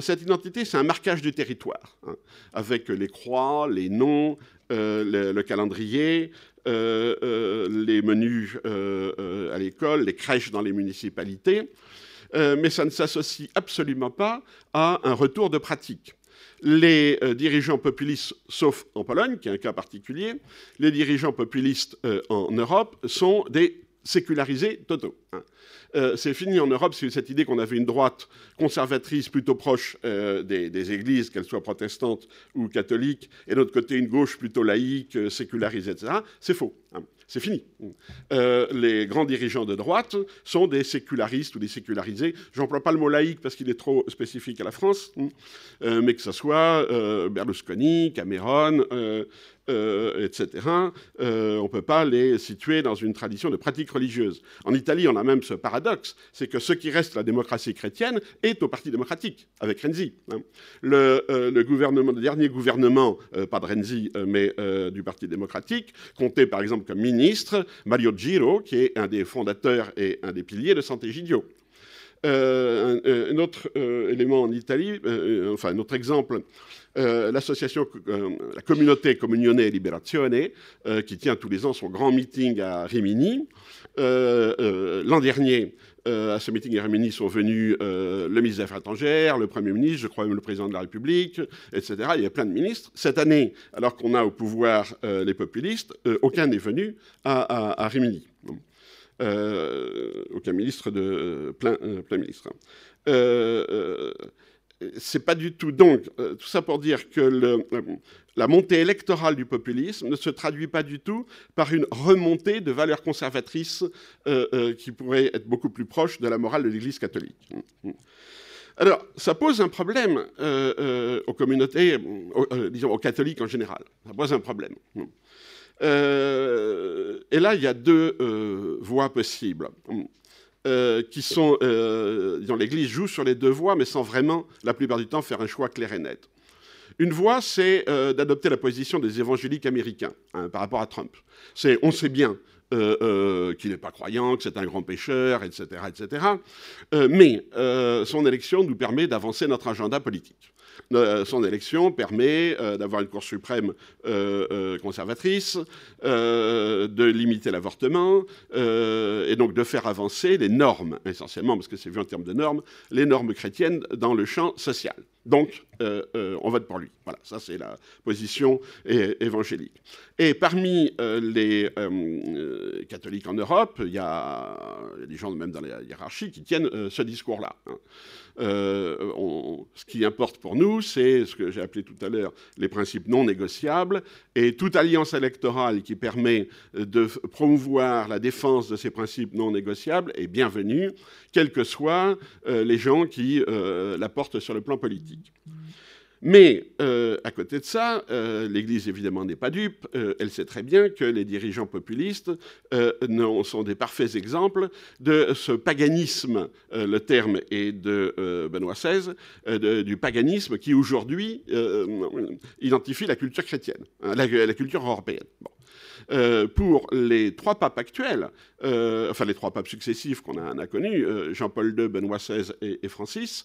cette identité, c'est un marquage du territoire, hein, avec les croix, les noms, le, calendrier, les menus à l'école, les crèches dans les municipalités. Euh, mais ça ne s'associe absolument pas à un retour de pratique. Les euh, dirigeants populistes, sauf en Pologne, qui est un cas particulier, les dirigeants populistes euh, en Europe sont des sécularisés totaux. Hein. c'est fini en Europe, c'est cette idée qu'on avait une droite conservatrice plutôt proche des, églises, qu'elles soient protestantes ou catholiques, et de l'autre côté une gauche plutôt laïque, sécularisée, etc. C'est faux. Hein. c'est fini. Euh, les grands dirigeants de droite sont des sécularistes ou des sécularisés. J'emploie pas le mot laïque parce qu'il est trop spécifique à la France, euh, mais que ce soit euh, Berlusconi, Cameron, etc., on ne peut pas les situer dans une tradition de pratique religieuse. En Italie, on a même ce paradoxe, c'est que ce qui reste la démocratie chrétienne est au Parti démocratique, avec Renzi. Hein. Le, le dernier gouvernement, pas de Renzi, mais du Parti démocratique, comptait par exemple comme ministre Mario Giro, qui est un des fondateurs et un des piliers de Sant'Egidio. Euh, un, autre élément en Italie, enfin un autre exemple, euh, l'association, euh, la communauté Comunione e Liberazione, euh, qui tient tous les ans son grand meeting à Rimini. L'an dernier, à ce meeting à Rimini sont venus le ministre des Affaires étrangères, le Premier ministre, je crois même le président de la République, etc. Il y a plein de ministres. Cette année, alors qu'on a au pouvoir les populistes, aucun n'est venu à, Rimini. aucun ministre de plein, plein ministre. Euh, c'est pas du tout. Donc, euh, tout ça pour dire que euh, la montée électorale du populisme ne se traduit pas du tout par une remontée de valeurs conservatrices euh, qui pourraient être beaucoup plus proches de la morale de l'Église catholique. Alors, ça pose un problème aux communautés, disons aux catholiques en général. Ça pose un problème. et là, il y a deux voies possibles. Euh, qui sont, euh, dont l'Église joue sur les deux voies, mais sans vraiment, la plupart du temps, faire un choix clair et net. Une voie, c'est euh, d'adopter la position des évangéliques américains hein, par rapport à Trump. C'est, on sait bien qu'il n'est pas croyant, que c'est un grand pécheur, etc., etc. mais son élection nous permet d'avancer notre agenda politique. Euh, son élection permet euh, d'avoir une Cour suprême euh, conservatrice, de limiter l'avortement, et donc de faire avancer les normes, essentiellement, parce que c'est vu en termes de normes, les normes chrétiennes dans le champ social. Donc, on vote pour lui. Voilà, ça c'est la position évangélique. Et parmi les catholiques en Europe, il y, a des gens même dans la hiérarchie qui tiennent ce discours-là. Hein. Ce qui importe pour nous, c'est ce que j'ai appelé tout à l'heure les principes non négociables, et toute alliance électorale qui permet de promouvoir la défense de ces principes non négociables est bienvenue, quels que soient euh, les gens qui euh, la portent sur le plan politique. Mais euh, à côté de ça, euh, l'Église évidemment n'est pas dupe. Euh, elle sait très bien que les dirigeants populistes sont des parfaits exemples de ce paganisme. le terme est de Benoît XVI, du paganisme qui aujourd'hui identifie la culture chrétienne, hein, la, culture européenne. Pour les trois papes actuels, enfin les trois papes successifs qu'on a, a connus, Jean-Paul II, Benoît XVI et Francis,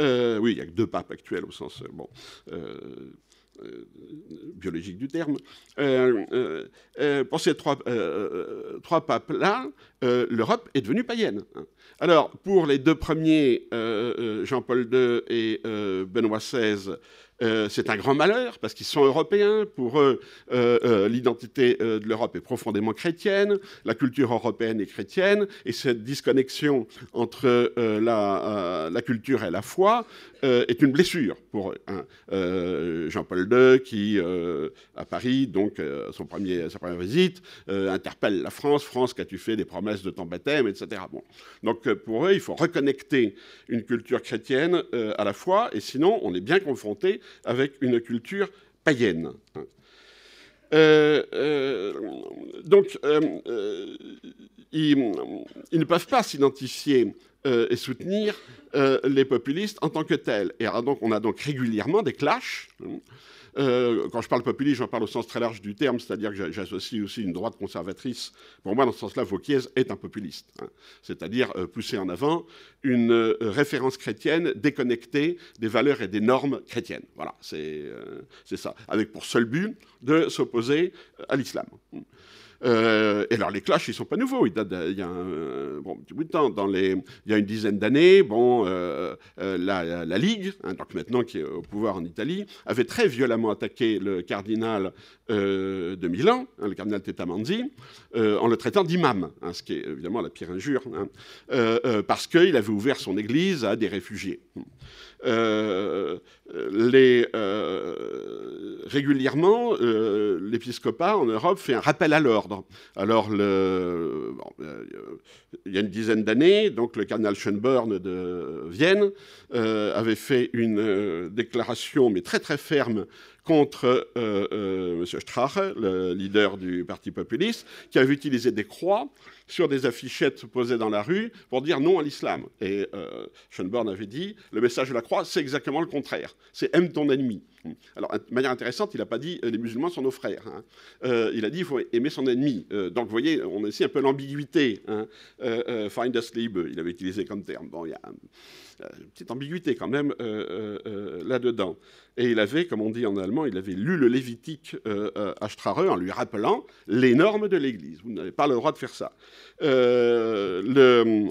euh, oui, il n'y a que deux papes actuels au sens euh, euh, biologique du terme. pour ces trois, papes-là, l'Europe est devenue païenne. Alors, pour les deux premiers, Jean-Paul II et Benoît XVI, euh, c'est un grand malheur parce qu'ils sont européens. Pour eux, euh, euh, l'identité de l'Europe est profondément chrétienne, la culture européenne est chrétienne, et cette disconnexion entre la, culture et la foi est une blessure pour. Hein. Jean-Paul II, qui à Paris, donc son premier, sa première visite, interpelle la France. France, qu'as-tu fait des promesses de ton baptême, etc. Bon. Donc pour eux, il faut reconnecter une culture chrétienne à la foi, et sinon, on est bien confronté avec une culture païenne. Euh, euh, donc, euh, ils, ne peuvent pas s'identifier et soutenir les populistes en tant que tels. Et donc, on a donc régulièrement des clashs. Hein, euh, quand je parle populisme, j'en parle au sens très large du terme, c'est-à-dire que j'associe aussi une droite conservatrice. Pour moi, dans ce sens-là, Vauquiez est un populiste, hein. c'est-à-dire euh, pousser en avant une euh, référence chrétienne déconnectée des valeurs et des normes chrétiennes. Voilà, c'est ça, avec pour seul but de s'opposer à l'islam. Euh, et alors les clashs, ils sont pas nouveaux. Il y a une dizaine d'années, bon, euh, euh, la, la, Ligue, hein, donc maintenant qui est au pouvoir en Italie, avait très violemment attaqué le cardinal de Milan, hein, le cardinal Tettamanzi, en le traitant d'imam, hein, ce qui est évidemment la pire injure, parce qu'il avait ouvert son église à des réfugiés. Euh, euh, régulièrement, euh, l'épiscopat en Europe fait un rappel à l'ordre ordre. Alors, il y a une dizaine d'années, donc le cardinal Schönborn de Vienne avait fait une déclaration, mais très très ferme, contre M. Strache, le leader du Parti populiste, qui avait utilisé des croix sur des affichettes posées dans la rue pour dire non à l'islam. Et euh, Schönborn avait dit, le message de la croix, c'est exactement le contraire. C'est aime ton ennemi. Alors, de manière intéressante, il n'a pas dit les musulmans sont nos frères. Hein. il a dit il faut aimer son ennemi. donc, vous voyez, on a ici un peu l'ambiguïté. Hein. il avait utilisé comme terme. Bon, il y a une petite ambiguïté quand même là-dedans. Et il avait, comme on dit en allemand, il avait lu le Lévitique euh, euh, à Strare en lui rappelant les normes de l'Église. Vous n'avez pas le droit de faire ça. Euh, le,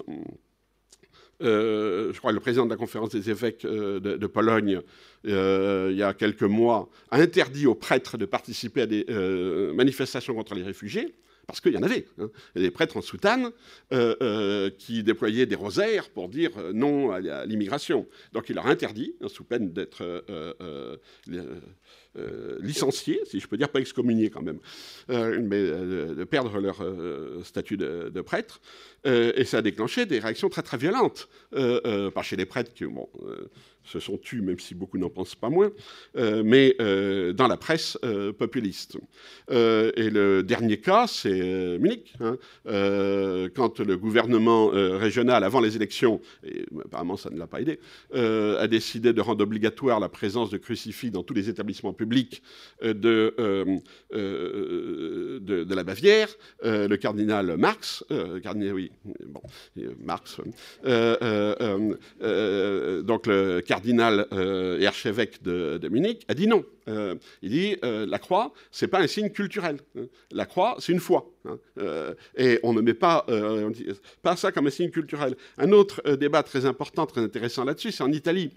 je crois le président de la conférence des évêques de, Pologne, il y a quelques mois, a interdit aux prêtres de participer à des manifestations contre les réfugiés parce qu'il y en avait. Hein. Il y des prêtres en soutane euh, euh, qui déployaient des rosaires pour dire euh, non à l'immigration. Donc il leur a interdit, hein, sous peine d'être licenciés, si je peux dire, pas excommuniés quand même, mais de perdre leur statut de, de prêtre. et ça a déclenché des réactions très très violentes, pas chez les prêtres qui, bon, se sont tus, même si beaucoup n'en pensent pas moins, euh, mais euh, dans la presse euh, populiste. et le dernier cas, c'est Munich, hein. quand le gouvernement régional, avant les élections, et apparemment ça ne l'a pas aidé, a décidé de rendre obligatoire la présence de crucifix dans tous les établissements publics de, de, la Bavière, le cardinal Marx, cardinal, oui, bon, Marx, donc le cardinal euh, et archevêque de, Munich, a dit non. Euh, il dit euh, la croix, c'est pas un signe culturel. Hein. La croix, c'est une foi. Hein. et on ne met pas, pas ça comme un signe culturel. Un autre débat très important, très intéressant là-dessus, c'est en Italie.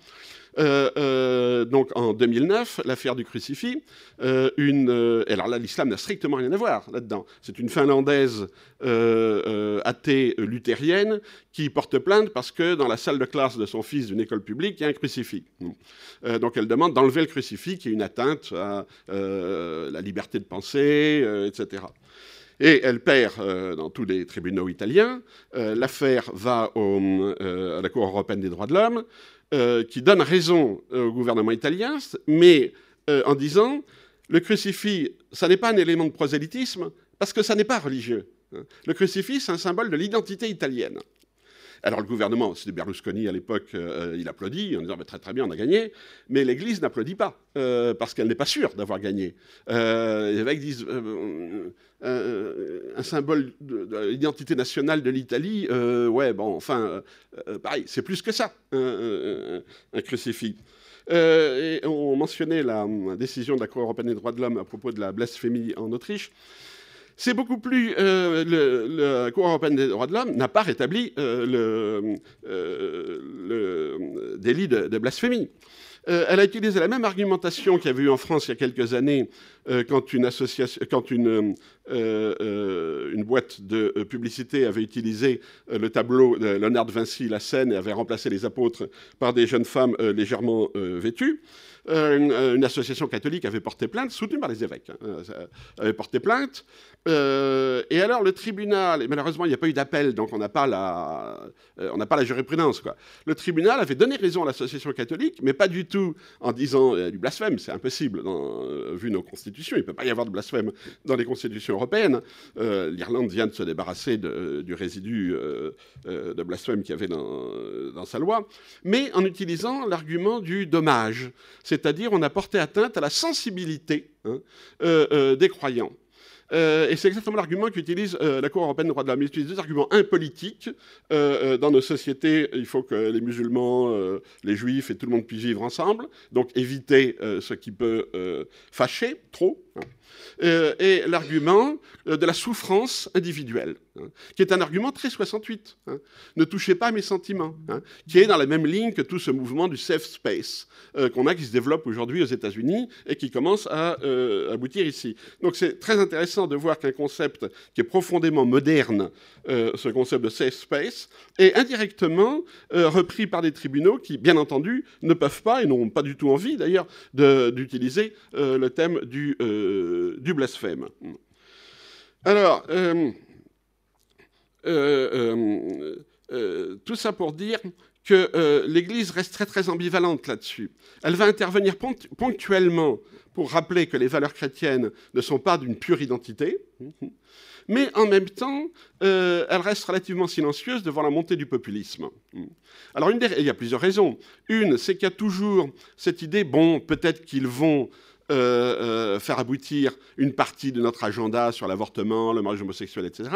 Euh, euh, donc en 2009, l'affaire du crucifix, euh, alors là l'islam n'a strictement rien à voir là-dedans. C'est une Finlandaise athée luthérienne qui porte plainte parce que dans la salle de classe de son fils d'une école publique, il y a un crucifix. donc elle demande d'enlever le crucifix qui est une atteinte à la liberté de penser, etc. Et elle perd dans tous les tribunaux italiens. L'affaire va à la Cour européenne des droits de l'homme. Euh, qui donne raison au gouvernement italien, mais euh, en disant le crucifix, ça n'est pas un élément de prosélytisme parce que ça n'est pas religieux. Le crucifix, c'est un symbole de l'identité italienne. Alors le gouvernement, c'était Berlusconi à l'époque, euh, il applaudit en disant très très bien, on a gagné, mais l'Église n'applaudit pas parce qu'elle n'est pas sûre d'avoir gagné. les évêques disent un symbole de, l'identité nationale de l'Italie, euh, ouais, bon, enfin, euh, pareil, c'est plus que ça, un, crucifix. Euh, et on mentionnait la, décision de la Cour européenne des droits de l'homme à propos de la blasphémie en Autriche. C'est beaucoup plus. la Cour européenne des droits de l'homme n'a pas rétabli le, délit de blasphémie. Euh, elle a utilisé la même argumentation qu'il y avait eu en France il y a quelques années euh, quand, euh, une boîte de publicité avait utilisé le tableau de Léonard de Vinci, la scène, et avait remplacé les apôtres par des jeunes femmes légèrement vêtues. Une, association catholique avait porté plainte, soutenue par les évêques, hein, avait porté plainte. Et alors le tribunal, et malheureusement il n'y a pas eu d'appel, donc on n'a pas, la, n'a pas la jurisprudence. Le tribunal avait donné raison à l'association catholique, mais pas du tout en disant du blasphème, c'est impossible euh, vu nos constitutions, il ne peut pas y avoir de blasphème dans les constitutions européennes. Euh, L'Irlande vient de se débarrasser du résidu euh, de blasphème qu'il y avait dans, sa loi, mais en utilisant l'argument du dommage, c'est-à-dire on a porté atteinte à la sensibilité hein, des croyants. Euh, et c'est exactement l'argument qu'utilise euh, la Cour européenne des droits de l'homme. Il utilise des arguments impolitiques. Euh, dans nos sociétés, il faut que les musulmans, les juifs et tout le monde puissent vivre ensemble. Donc éviter ce qui peut fâcher trop. Hein. Euh, et l'argument euh, de la souffrance individuelle, hein, qui est un argument très 68. Hein. ne touchez pas à mes sentiments, hein, qui est dans la même ligne que tout ce mouvement du safe space euh, qu'on a qui se développe aujourd'hui aux États-Unis et qui commence à aboutir ici. Donc c'est très intéressant de voir qu'un concept qui est profondément moderne, ce concept de safe space, est indirectement repris par des tribunaux qui, bien entendu, ne peuvent pas et n'ont pas du tout envie d'ailleurs d'utiliser le thème du du blasphème. Alors, tout ça pour dire que l'Église reste très très ambivalente là-dessus. Elle va intervenir ponctuellement pour rappeler que les valeurs chrétiennes ne sont pas d'une pure identité, mais en même temps, euh, elle reste relativement silencieuse devant la montée du populisme. Alors, il y a plusieurs raisons. Une, c'est qu'il y a toujours cette idée, bon, peut-être qu'ils vont euh, euh, faire aboutir une partie de notre agenda sur l'avortement, le mariage homosexuel, etc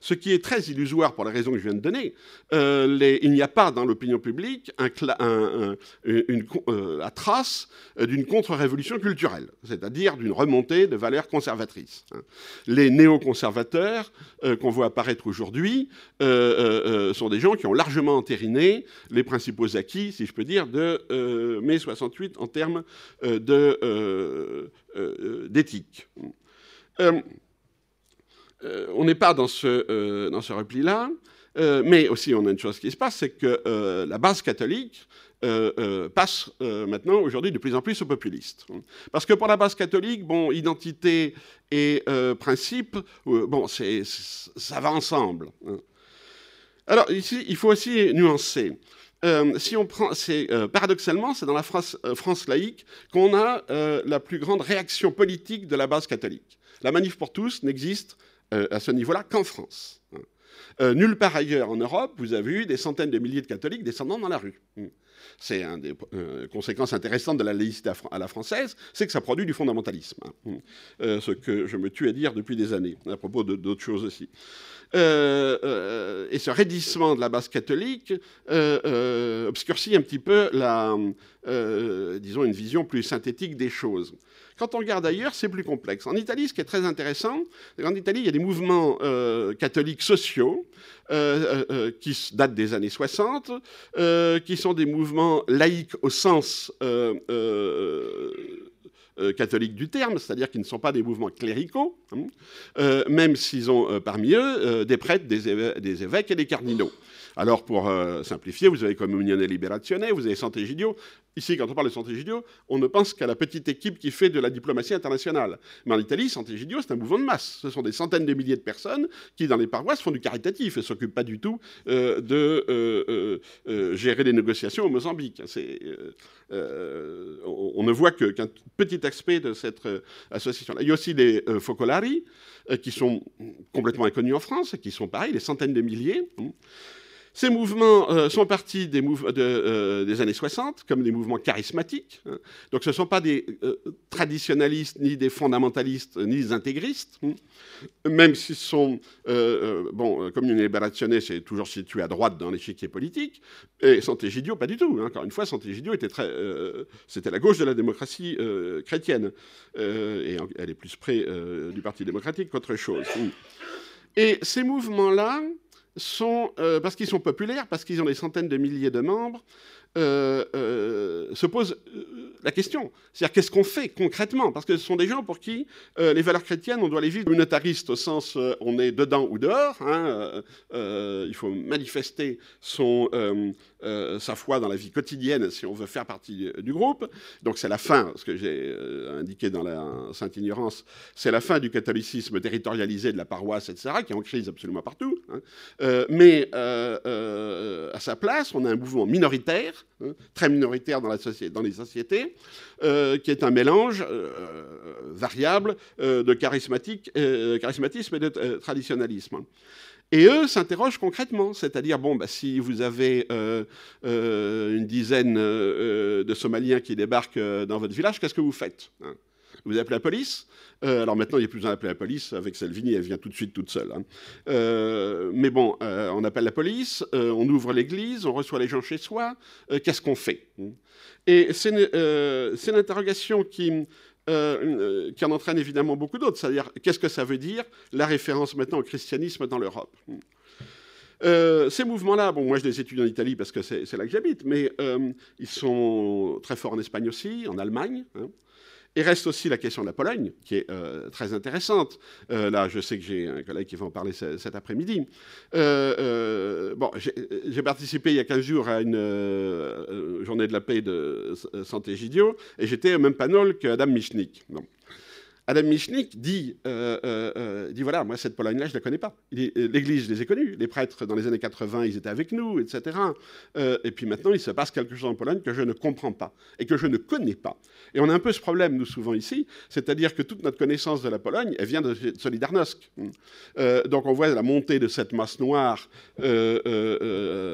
ce qui est très illusoire pour les raisons que je viens de donner. Euh, il n'y a pas dans l'opinion publique un, une, euh, la trace d'une contre-révolution culturelle, c'est-à-dire d'une remontée de valeurs conservatrices. Hein. Les néoconservateurs qu'on voit apparaître aujourd'hui sont des gens qui ont largement entériné les principaux acquis, si je peux dire, de mai 68 en termes d'éthique. Euh, on n'est pas dans ce, euh, dans ce repli-là, euh, mais aussi on a une chose qui se passe, c'est que la base catholique passe maintenant aujourd'hui de plus en plus aux populistes. Parce que pour la base catholique, bon, identité et principe, bon, c'est, ça va ensemble. Alors ici, il faut aussi nuancer. Si on prend, c'est paradoxalement, c'est dans la France, France laïque qu'on a la plus grande réaction politique de la base catholique. La manif pour tous n'existe euh, à ce niveau-là qu'en France. Hein. Euh, nulle part ailleurs en Europe, vous avez eu des centaines de milliers de catholiques descendant dans la rue. C'est une des euh, conséquences intéressantes de la laïcité à, la française, c'est que ça produit du fondamentalisme. Hein. Mmh. ce que je me tue à dire depuis des années, à propos d'autres choses aussi. et ce raidissement de la base catholique obscurcit un petit peu la, disons, une vision plus synthétique des choses. Quand on regarde ailleurs, c'est plus complexe. En Italie, ce qui est très intéressant, en Italie, il y a des mouvements euh, catholiques sociaux euh, euh, qui datent des années 60, qui sont des mouvements laïques au sens catholique du terme, c'est-à-dire qu'ils ne sont pas des mouvements cléricaux, hein, même s'ils ont parmi eux des prêtres, des évêques et des cardinaux. Alors, pour euh, simplifier, vous avez Comunione Liberazione, vous avez Sant'Egidio. Ici, quand on parle de Sant'Egidio, on ne pense qu'à la petite équipe qui fait de la diplomatie internationale. Mais en Italie, Sant'Egidio, c'est un mouvement de masse. Ce sont des centaines de milliers de personnes qui, dans les paroisses, font du caritatif et ne s'occupent pas du tout euh, de euh, gérer les négociations au Mozambique. on, ne voit qu'un petit aspect de cette association-là. Il y a aussi les Focolari, qui sont complètement inconnus en France, qui sont pareils, des centaines de milliers. Ces mouvements euh, sont partis des, euh, années 60 comme des mouvements charismatiques. Hein. Donc ce ne sont pas des euh, traditionalistes, ni des fondamentalistes, ni des intégristes, hein. même s'ils sont, bon, comme une libérationnaire, c'est toujours situé à droite dans l'échiquier politique, et Sant'Egidio, pas du tout. Hein. Encore une fois, Sant'Egidio était très, c'était la gauche de la démocratie chrétienne, et elle est plus près du Parti démocratique qu'autre chose. Et ces mouvements-là, euh, parce qu'ils sont populaires, parce qu'ils ont des centaines de milliers de membres, euh, euh, se pose la question. C'est-à-dire qu'est-ce qu'on fait concrètement? Parce que ce sont des gens pour qui les valeurs chrétiennes, on doit les vivre communautaristes au sens on est dedans ou dehors. Hein, il faut manifester son, sa foi dans la vie quotidienne si on veut faire partie du groupe. Donc c'est la fin, ce que j'ai indiqué dans la Sainte Ignorance, c'est la fin du catholicisme territorialisé de la paroisse, etc., qui est en crise absolument partout. Hein. mais à sa place, on a un mouvement minoritaire Hein, très minoritaire dans, les sociétés, euh, qui est un mélange euh, variable euh, de charismatique, charismatisme et de traditionnalisme. Et eux s'interrogent concrètement, c'est-à-dire, bon, bah, si vous avez une dizaine de Somaliens qui débarquent dans votre village, qu'est-ce que vous faites hein? Vous appelez la police? Euh, alors maintenant, il n'y a plus besoin d'appeler la police. Avec Salvini, elle vient tout de suite toute seule. Hein. Euh, mais bon, euh, on appelle la police, on ouvre l'église, on reçoit les gens chez soi. Qu'est-ce qu'on fait? Et c'est l'interrogation qui, qui en entraîne évidemment beaucoup d'autres. C'est-à-dire, qu'est-ce que ça veut dire la référence maintenant au christianisme dans l'Europe? Ces mouvements-là, bon, moi je les étudie en Italie parce que c'est là que j'habite, mais ils sont très forts en Espagne aussi, en Allemagne. Hein. Il reste aussi la question de la Pologne, qui est euh, très intéressante. Euh, là, je sais que j'ai un collègue qui va en parler cet après-midi. Euh, bon, j'ai participé il y a 15 jours à une journée de la paix de Santé Gidio, et j'étais au même panel qu'Adam Michnik. Adam Michnik dit, dit voilà, moi cette Pologne-là, je ne la connais pas. L'Église, je les ai connus. Les prêtres, dans les années 80, ils étaient avec nous, etc. et puis maintenant, il se passe quelque chose en Pologne que je ne comprends pas et que je ne connais pas. Et on a un peu ce problème, nous, souvent ici, c'est-à-dire que toute notre connaissance de la Pologne, elle vient de Solidarnosc. donc on voit la montée de cette masse noire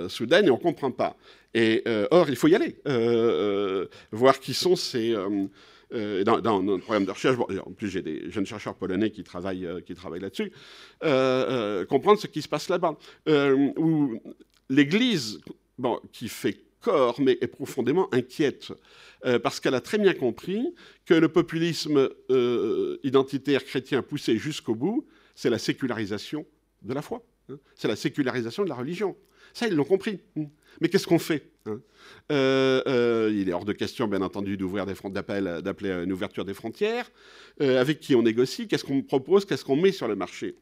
soudaine et on ne comprend pas. Et or, il faut y aller, voir qui sont ces euh, dans, notre programme de recherche, en plus j'ai des jeunes chercheurs polonais qui travaillent, euh, là-dessus, euh, comprendre ce qui se passe là-bas. où l'Église, qui fait corps, mais est profondément inquiète, parce qu'elle a très bien compris que le populisme identitaire chrétien poussé jusqu'au bout, c'est la sécularisation de la foi, hein. c'est la sécularisation de la religion. Ça, ils l'ont compris. Mais qu'est-ce qu'on fait hein? Euh, euh, Il est hors de question, bien entendu, d'ouvrir des d'appel, d'appeler une ouverture des frontières. Euh, avec qui on négocie? Qu'est-ce qu'on propose? Qu'est-ce qu'on met sur le marché?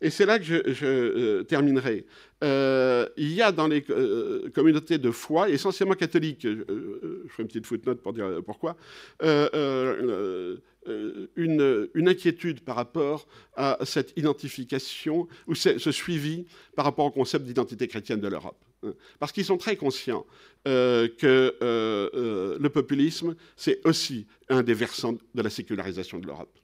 Et c'est là que je, terminerai. il y a dans les communautés de foi, essentiellement catholiques, je, ferai une petite footnote pour dire pourquoi, une, une, inquiétude par rapport à cette identification ou ce suivi par rapport au concept d'identité chrétienne de l'Europe. Parce qu'ils sont très conscients euh, que euh, euh, le populisme, c'est aussi un des versants de la sécularisation de l'Europe.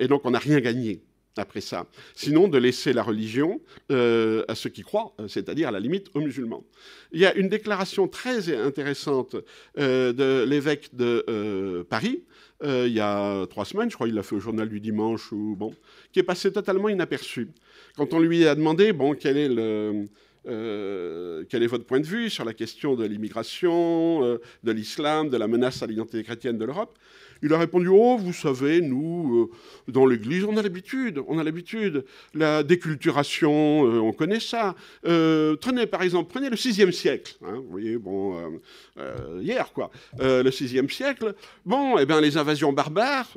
et donc on n'a rien gagné après ça. Sinon, de laisser la religion à ceux qui croient, c'est-à-dire à la limite aux musulmans. Il y a une déclaration très intéressante de l'évêque de Paris, il y a trois semaines, je crois, il l'a fait au journal du dimanche, ou, bon, qui est passé totalement inaperçu. Quand on lui a demandé, bon, quel est euh, votre point de vue sur la question de l'immigration, euh, de l'islam, de la menace à l'identité chrétienne de l'Europe il a répondu Oh, vous savez, nous, euh, dans l'Église, on a l'habitude, on a l'habitude. La déculturation, euh, on connaît ça. Euh, prenez, par exemple, prenez le VIe siècle. Hein, vous voyez, hier, quoi. le VIe siècle, bon, eh bien, les invasions barbares,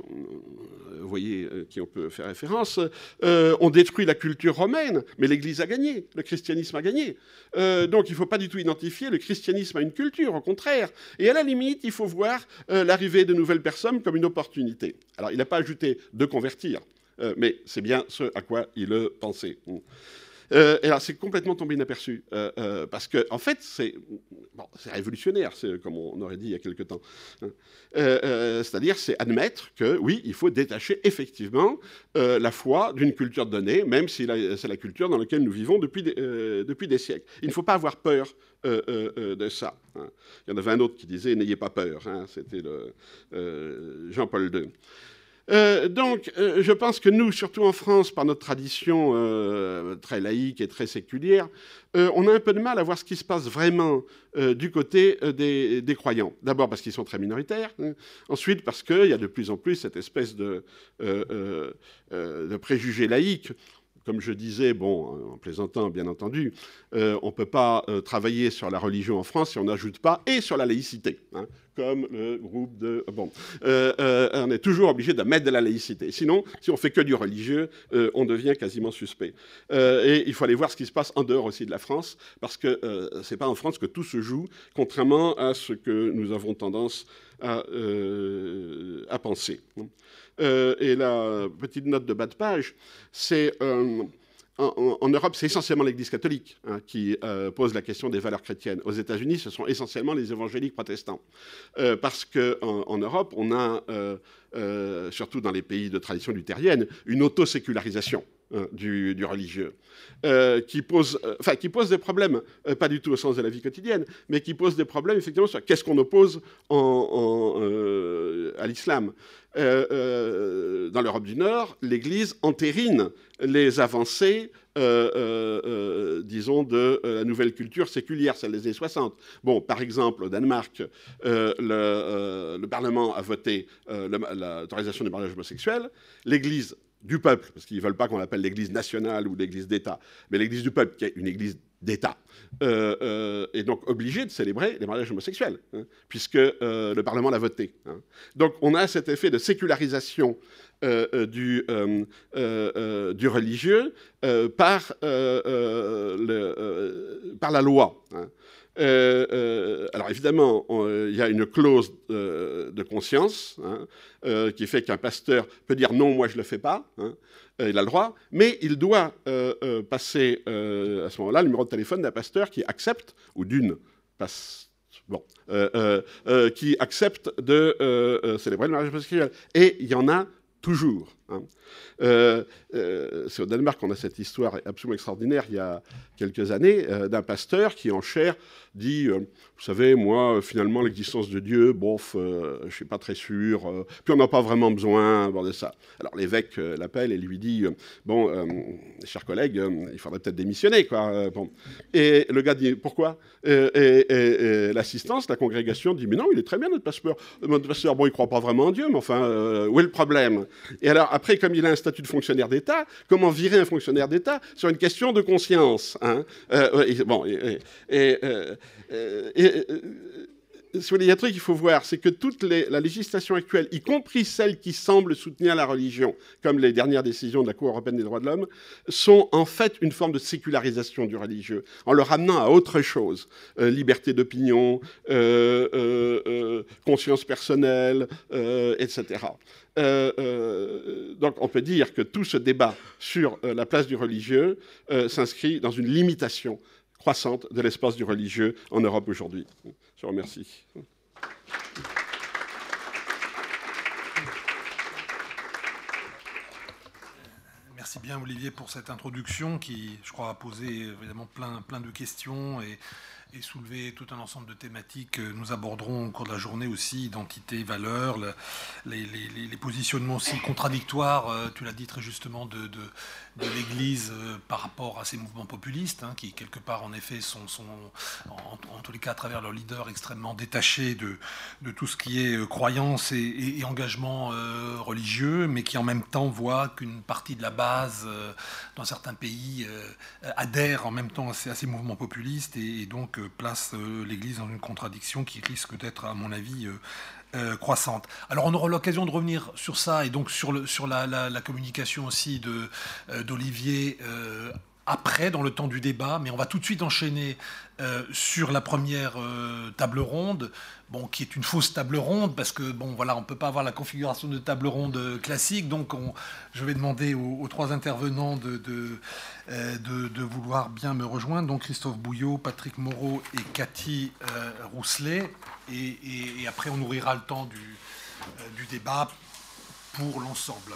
vous voyez qui on peut faire référence, ont détruit la culture romaine, mais l'Église a gagné, le christianisme a gagné. donc, il ne faut pas du tout identifier le christianisme à une culture, au contraire. Et à la limite, il faut voir l'arrivée de nouvelles personnes comme une opportunité. Alors, il n'a pas ajouté de convertir, euh, mais c'est bien ce à quoi il pensait. Euh, et alors, c'est complètement tombé inaperçu, euh, parce que, en fait, c'est bon, révolutionnaire, comme on aurait dit il y a quelque temps. Hein. C'est-à-dire, c'est admettre que, oui, il faut détacher effectivement la foi d'une culture donnée, même si c'est la culture dans laquelle nous vivons depuis des, depuis des siècles. Il ne faut pas avoir peur euh, euh, euh, de ça. Hein. Il y en avait un autre qui disait N'ayez pas peur. Hein. C'était Jean-Paul II. Donc, je pense que nous, surtout en France, par notre tradition très laïque et très séculière, on a un peu de mal à voir ce qui se passe vraiment du côté des, croyants. D'abord parce qu'ils sont très minoritaires, hein. ensuite parce qu'il y a de plus en plus cette espèce de, préjugés laïques comme je disais, bon, en plaisantant bien entendu, euh, on ne peut pas euh, travailler sur la religion en France si on n'ajoute pas et sur la laïcité, hein, comme le groupe de... Bon, euh, on est toujours obligé de mettre de la laïcité. Sinon, si on fait que du religieux, on devient quasiment suspect. et il faut aller voir ce qui se passe en dehors aussi de la France, parce que ce n'est pas en France que tout se joue, contrairement à ce que nous avons tendance à, à penser. Euh, et la petite note de bas de page, c'est euh, en, Europe, c'est essentiellement l'Église catholique hein, qui euh, pose la question des valeurs chrétiennes. Aux États-Unis, ce sont essentiellement les évangéliques protestants. parce qu'en en, Europe, on a, surtout dans les pays de tradition luthérienne, une auto-sécularisation. Hein, du, religieux, qui, pose, enfin, qui pose des problèmes, pas du tout au sens de la vie quotidienne, mais qui pose des problèmes effectivement sur qu'est-ce qu'on oppose à l'islam. Euh, euh, dans l'Europe du Nord, l'Église entérine les avancées, euh, disons, de la nouvelle culture séculière, celle des années 60. Bon, par exemple, au Danemark, le, Parlement a voté l'autorisation du mariage homosexuel. L'Église du peuple, parce qu'ils ne veulent pas qu'on l'appelle l'Église nationale ou l'Église d'État, mais l'Église du peuple, qui est une Église d'État, euh, euh, est donc obligé de célébrer les mariages homosexuels, hein, puisque euh, le Parlement l'a voté. Hein. Donc on a cet effet de sécularisation du, du, religieux par, la loi. Hein. Alors évidemment, il y a une clause de conscience, hein, qui fait qu'un pasteur peut dire non, moi je ne le fais pas, hein, il a le droit, mais il doit passer à ce moment-là le numéro de téléphone d'un pasteur qui accepte, ou d'une bon, qui accepte de célébrer le mariage homosexuel. Et il y en a toujours. Hein. Euh, euh, c'est au Danemark qu'on a cette histoire absolument extraordinaire il y a quelques années euh, d'un pasteur qui en chair dit, vous savez, moi, finalement, l'existence de Dieu, bof, je ne suis pas très sûr, puis on n'a pas vraiment besoin de ça. Alors l'évêque l'appelle et lui dit, bon, chers collègues, il faudrait peut-être démissionner, quoi. bon. Et le gars dit, pourquoi? Et, l'assistance, la congrégation dit, mais non, il est très bien notre pasteur. Notre pasteur, bon, il croit pas vraiment en Dieu, mais enfin, où est le problème? Et alors, après, comme il a un statut de fonctionnaire d'État, comment virer un fonctionnaire d'État sur une question de conscience il y a un truc qu'il faut voir, c'est que toute la législation actuelle, y compris celle qui semble soutenir la religion, comme les dernières décisions de la Cour européenne des droits de l'homme, sont en fait une forme de sécularisation du religieux, en le ramenant à autre chose. Euh, liberté d'opinion, euh, euh, conscience personnelle, etc. donc on peut dire que tout ce débat sur la place du religieux s'inscrit dans une limitation croissante de l'espace du religieux en Europe aujourd'hui. Je vous remercie. Merci bien Olivier pour cette introduction qui, je crois, a posé évidemment plein, plein de questions et et soulever tout un ensemble de thématiques que nous aborderons au cours de la journée aussi, identité, valeurs, les, positionnements aussi contradictoires, euh, tu l'as dit très justement, de, l'Église euh, par rapport à ces mouvements populistes, hein, qui quelque part en effet sont, en, tous les cas à travers leurs leaders extrêmement détachés de, tout ce qui est euh, croyance et, engagement religieux, mais qui en même temps voient qu'une partie de la base dans certains pays adhère en même temps à ces, mouvements populistes et donc place euh, l'Église dans une contradiction qui risque d'être, à mon avis, euh, euh, croissante. Alors on aura l'occasion de revenir sur ça et donc sur, le, sur la, la, communication aussi d'Olivier après, dans le temps du débat, mais on va tout de suite enchaîner sur la première table ronde, bon, qui est une fausse table ronde, parce que bon, voilà, on ne peut pas avoir la configuration de table ronde classique, donc je vais demander aux, trois intervenants de, euh, vouloir bien me rejoindre. Donc Christophe Bouillot, Patrick Moreau et Cathy euh, Rousselet. Et, après, on ouvrira le temps euh, du débat pour l'ensemble.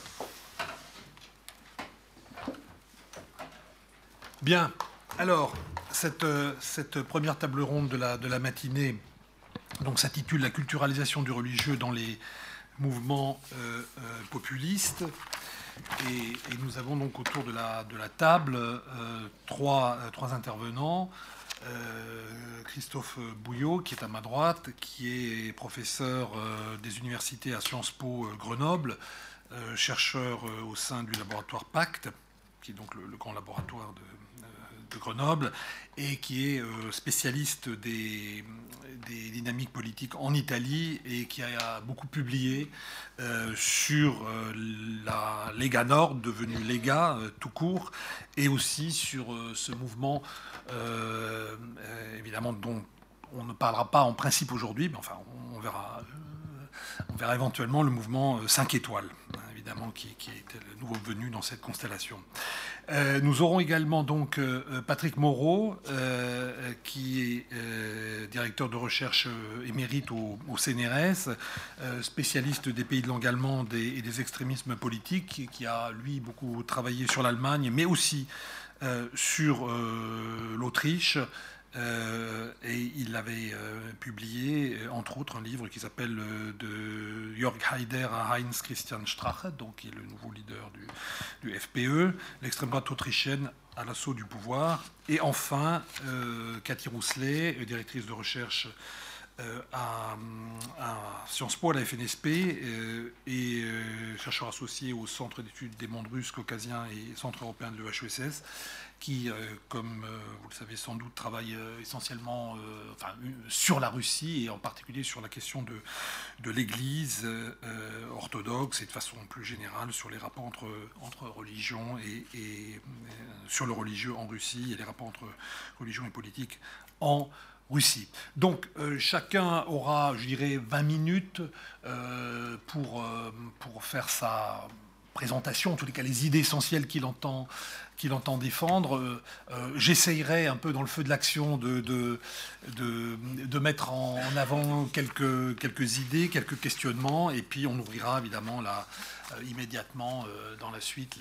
Bien. Alors, cette, cette, première table ronde de la, matinée s'intitule La culturalisation du religieux dans les mouvements populistes. Et, nous avons donc autour de la, table euh, trois, euh, intervenants. Euh, Christophe Bouillot, qui est à ma droite, qui est professeur des universités à Sciences Po Grenoble, chercheur au sein du laboratoire Pacte, qui est donc le grand laboratoire de, Grenoble et qui est euh, spécialiste des, dynamiques politiques en Italie et qui a beaucoup publié euh, sur euh, la Lega Nord, devenue Lega tout court, et aussi sur ce mouvement, évidemment, dont on ne parlera pas en principe aujourd'hui, mais enfin, on verra, on verra éventuellement le mouvement 5 étoiles, hein, évidemment, qui, est le nouveau venu dans cette constellation. Euh, nous aurons également donc euh, Patrick Moreau, euh, qui est directeur de recherche émérite au, CNRS, spécialiste des pays de langue allemande et, des extrémismes politiques, qui a lui beaucoup travaillé sur l'Allemagne, mais aussi sur l'Autriche. Euh, et il avait euh, publié, euh, entre autres, un livre qui s'appelle De Jörg Haider à Heinz Christian Strache, donc qui est le nouveau leader du, du FPE, l'extrême droite autrichienne à l'assaut du pouvoir. Et enfin, Cathy Rousselet, directrice de recherche à, Sciences Po, à la FNSP, et chercheur associé au Centre d'études des mondes russes, caucasiens et Centre européen de l'EHESS qui, euh, comme euh, vous le savez sans doute, travaille euh, essentiellement sur la Russie et en particulier sur la question de, l'Église orthodoxe et de façon plus générale sur les rapports entre, entre religions et, sur le religieux en Russie et les rapports entre religion et politique en Russie. Donc chacun aura, je dirais, 20 minutes pour, pour faire sa présentation, en tous les cas les idées essentielles qu'il entend, entend défendre. Euh, euh, j'essayerai un peu dans le feu de l'action de, de, de, mettre en, avant quelques, quelques idées, quelques questionnements, et puis on ouvrira évidemment euh, immédiatement dans la suite,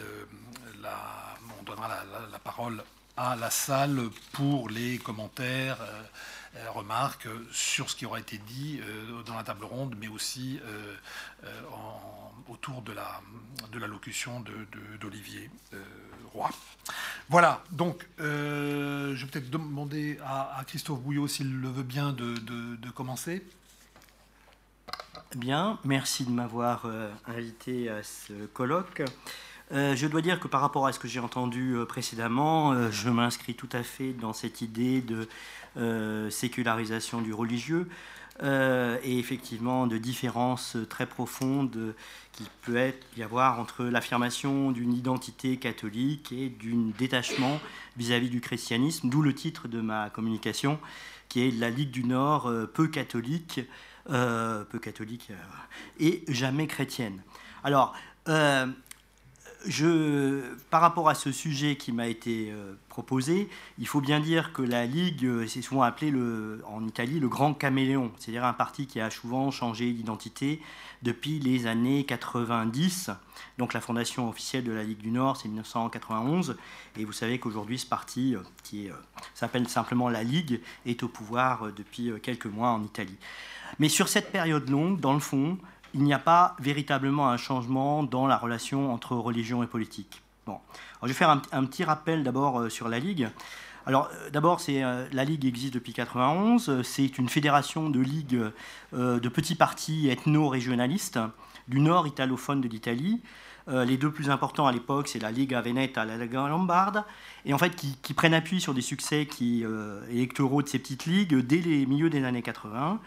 la, on donnera la, parole à la salle pour les commentaires, remarques sur ce qui aura été dit dans la table ronde, mais aussi autour de la, de l'allocution d'Olivier. Voilà, donc euh, je vais peut-être demander à, Christophe Bouillot s'il le veut bien de, commencer. Bien, merci de m'avoir euh, invité à ce colloque. Euh, je dois dire que par rapport à ce que j'ai entendu précédemment, je m'inscris tout à fait dans cette idée de sécularisation du religieux. Euh, et effectivement de différences très profondes qu'il peut y avoir entre l'affirmation d'une identité catholique et d'un détachement vis-à-vis du christianisme, d'où le titre de ma communication, qui est La Ligue du Nord, euh, peu catholique, euh, peu catholique et jamais chrétienne. Alors, je, par rapport à ce sujet qui m'a été euh, proposé, il faut bien dire que la Ligue, euh, c'est souvent appelé le, en Italie le grand caméléon, c'est-à-dire un parti qui a souvent changé d'identité depuis les années 90. Donc la fondation officielle de la Ligue du Nord, c'est 1991, et vous savez qu'aujourd'hui ce parti, euh, qui s'appelle simplement la Ligue, est au pouvoir depuis quelques mois en Italie. Mais sur cette période longue, dans le fond, il n'y a pas véritablement un changement dans la relation entre religion et politique. Bon. je vais faire un, petit rappel d'abord euh, sur la Ligue. Alors, euh, d'abord, euh, la Ligue existe depuis 91. C'est une fédération de ligues de petits partis ethno-régionalistes du nord italophone de l'Italie. les deux plus importants à l'époque, c'est la Liga Veneta et la Liga Lombarde, et en fait qui, qui prennent appui sur des succès qui, électoraux de ces petites ligues dès les milieux des années 80.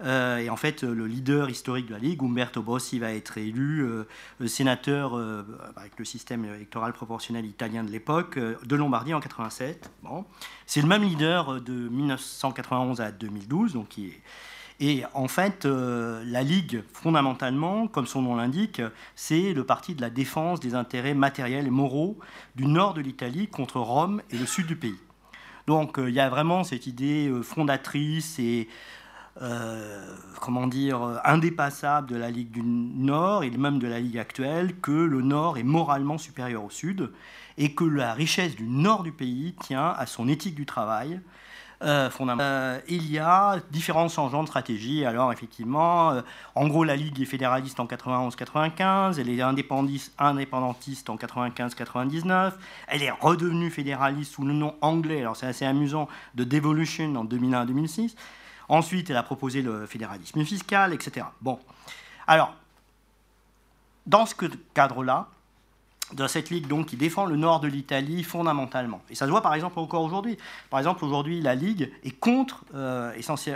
Euh, et en fait, le leader historique de la Ligue, Umberto Bossi, va être élu euh, sénateur euh, avec le système électoral proportionnel italien de l'époque de Lombardie en 87. Bon. C'est le même leader de 1991 à 2012, donc et en fait, la Ligue, fondamentalement, comme son nom l'indique, c'est le parti de la défense des intérêts matériels et moraux du nord de l'Italie contre Rome et le sud du pays. Donc il y a vraiment cette idée fondatrice et comment dire, indépassable de la Ligue du Nord et même de la Ligue actuelle que le Nord est moralement supérieur au Sud et que la richesse du Nord du pays tient à son éthique du travail. Euh, euh il y a différents changements de stratégie. Alors effectivement, euh, en gros, la Ligue est fédéraliste en 91-95, elle est indépendantiste en 95-99, elle est redevenue fédéraliste sous le nom anglais, alors c'est assez amusant, de Devolution en 2001-2006. Ensuite, elle a proposé le fédéralisme fiscal, etc. Bon. Alors, dans ce cadre-là, de cette ligue donc qui défend le nord de l'Italie fondamentalement. Et ça se voit par exemple encore aujourd'hui. Par exemple aujourd'hui la ligue est contre euh,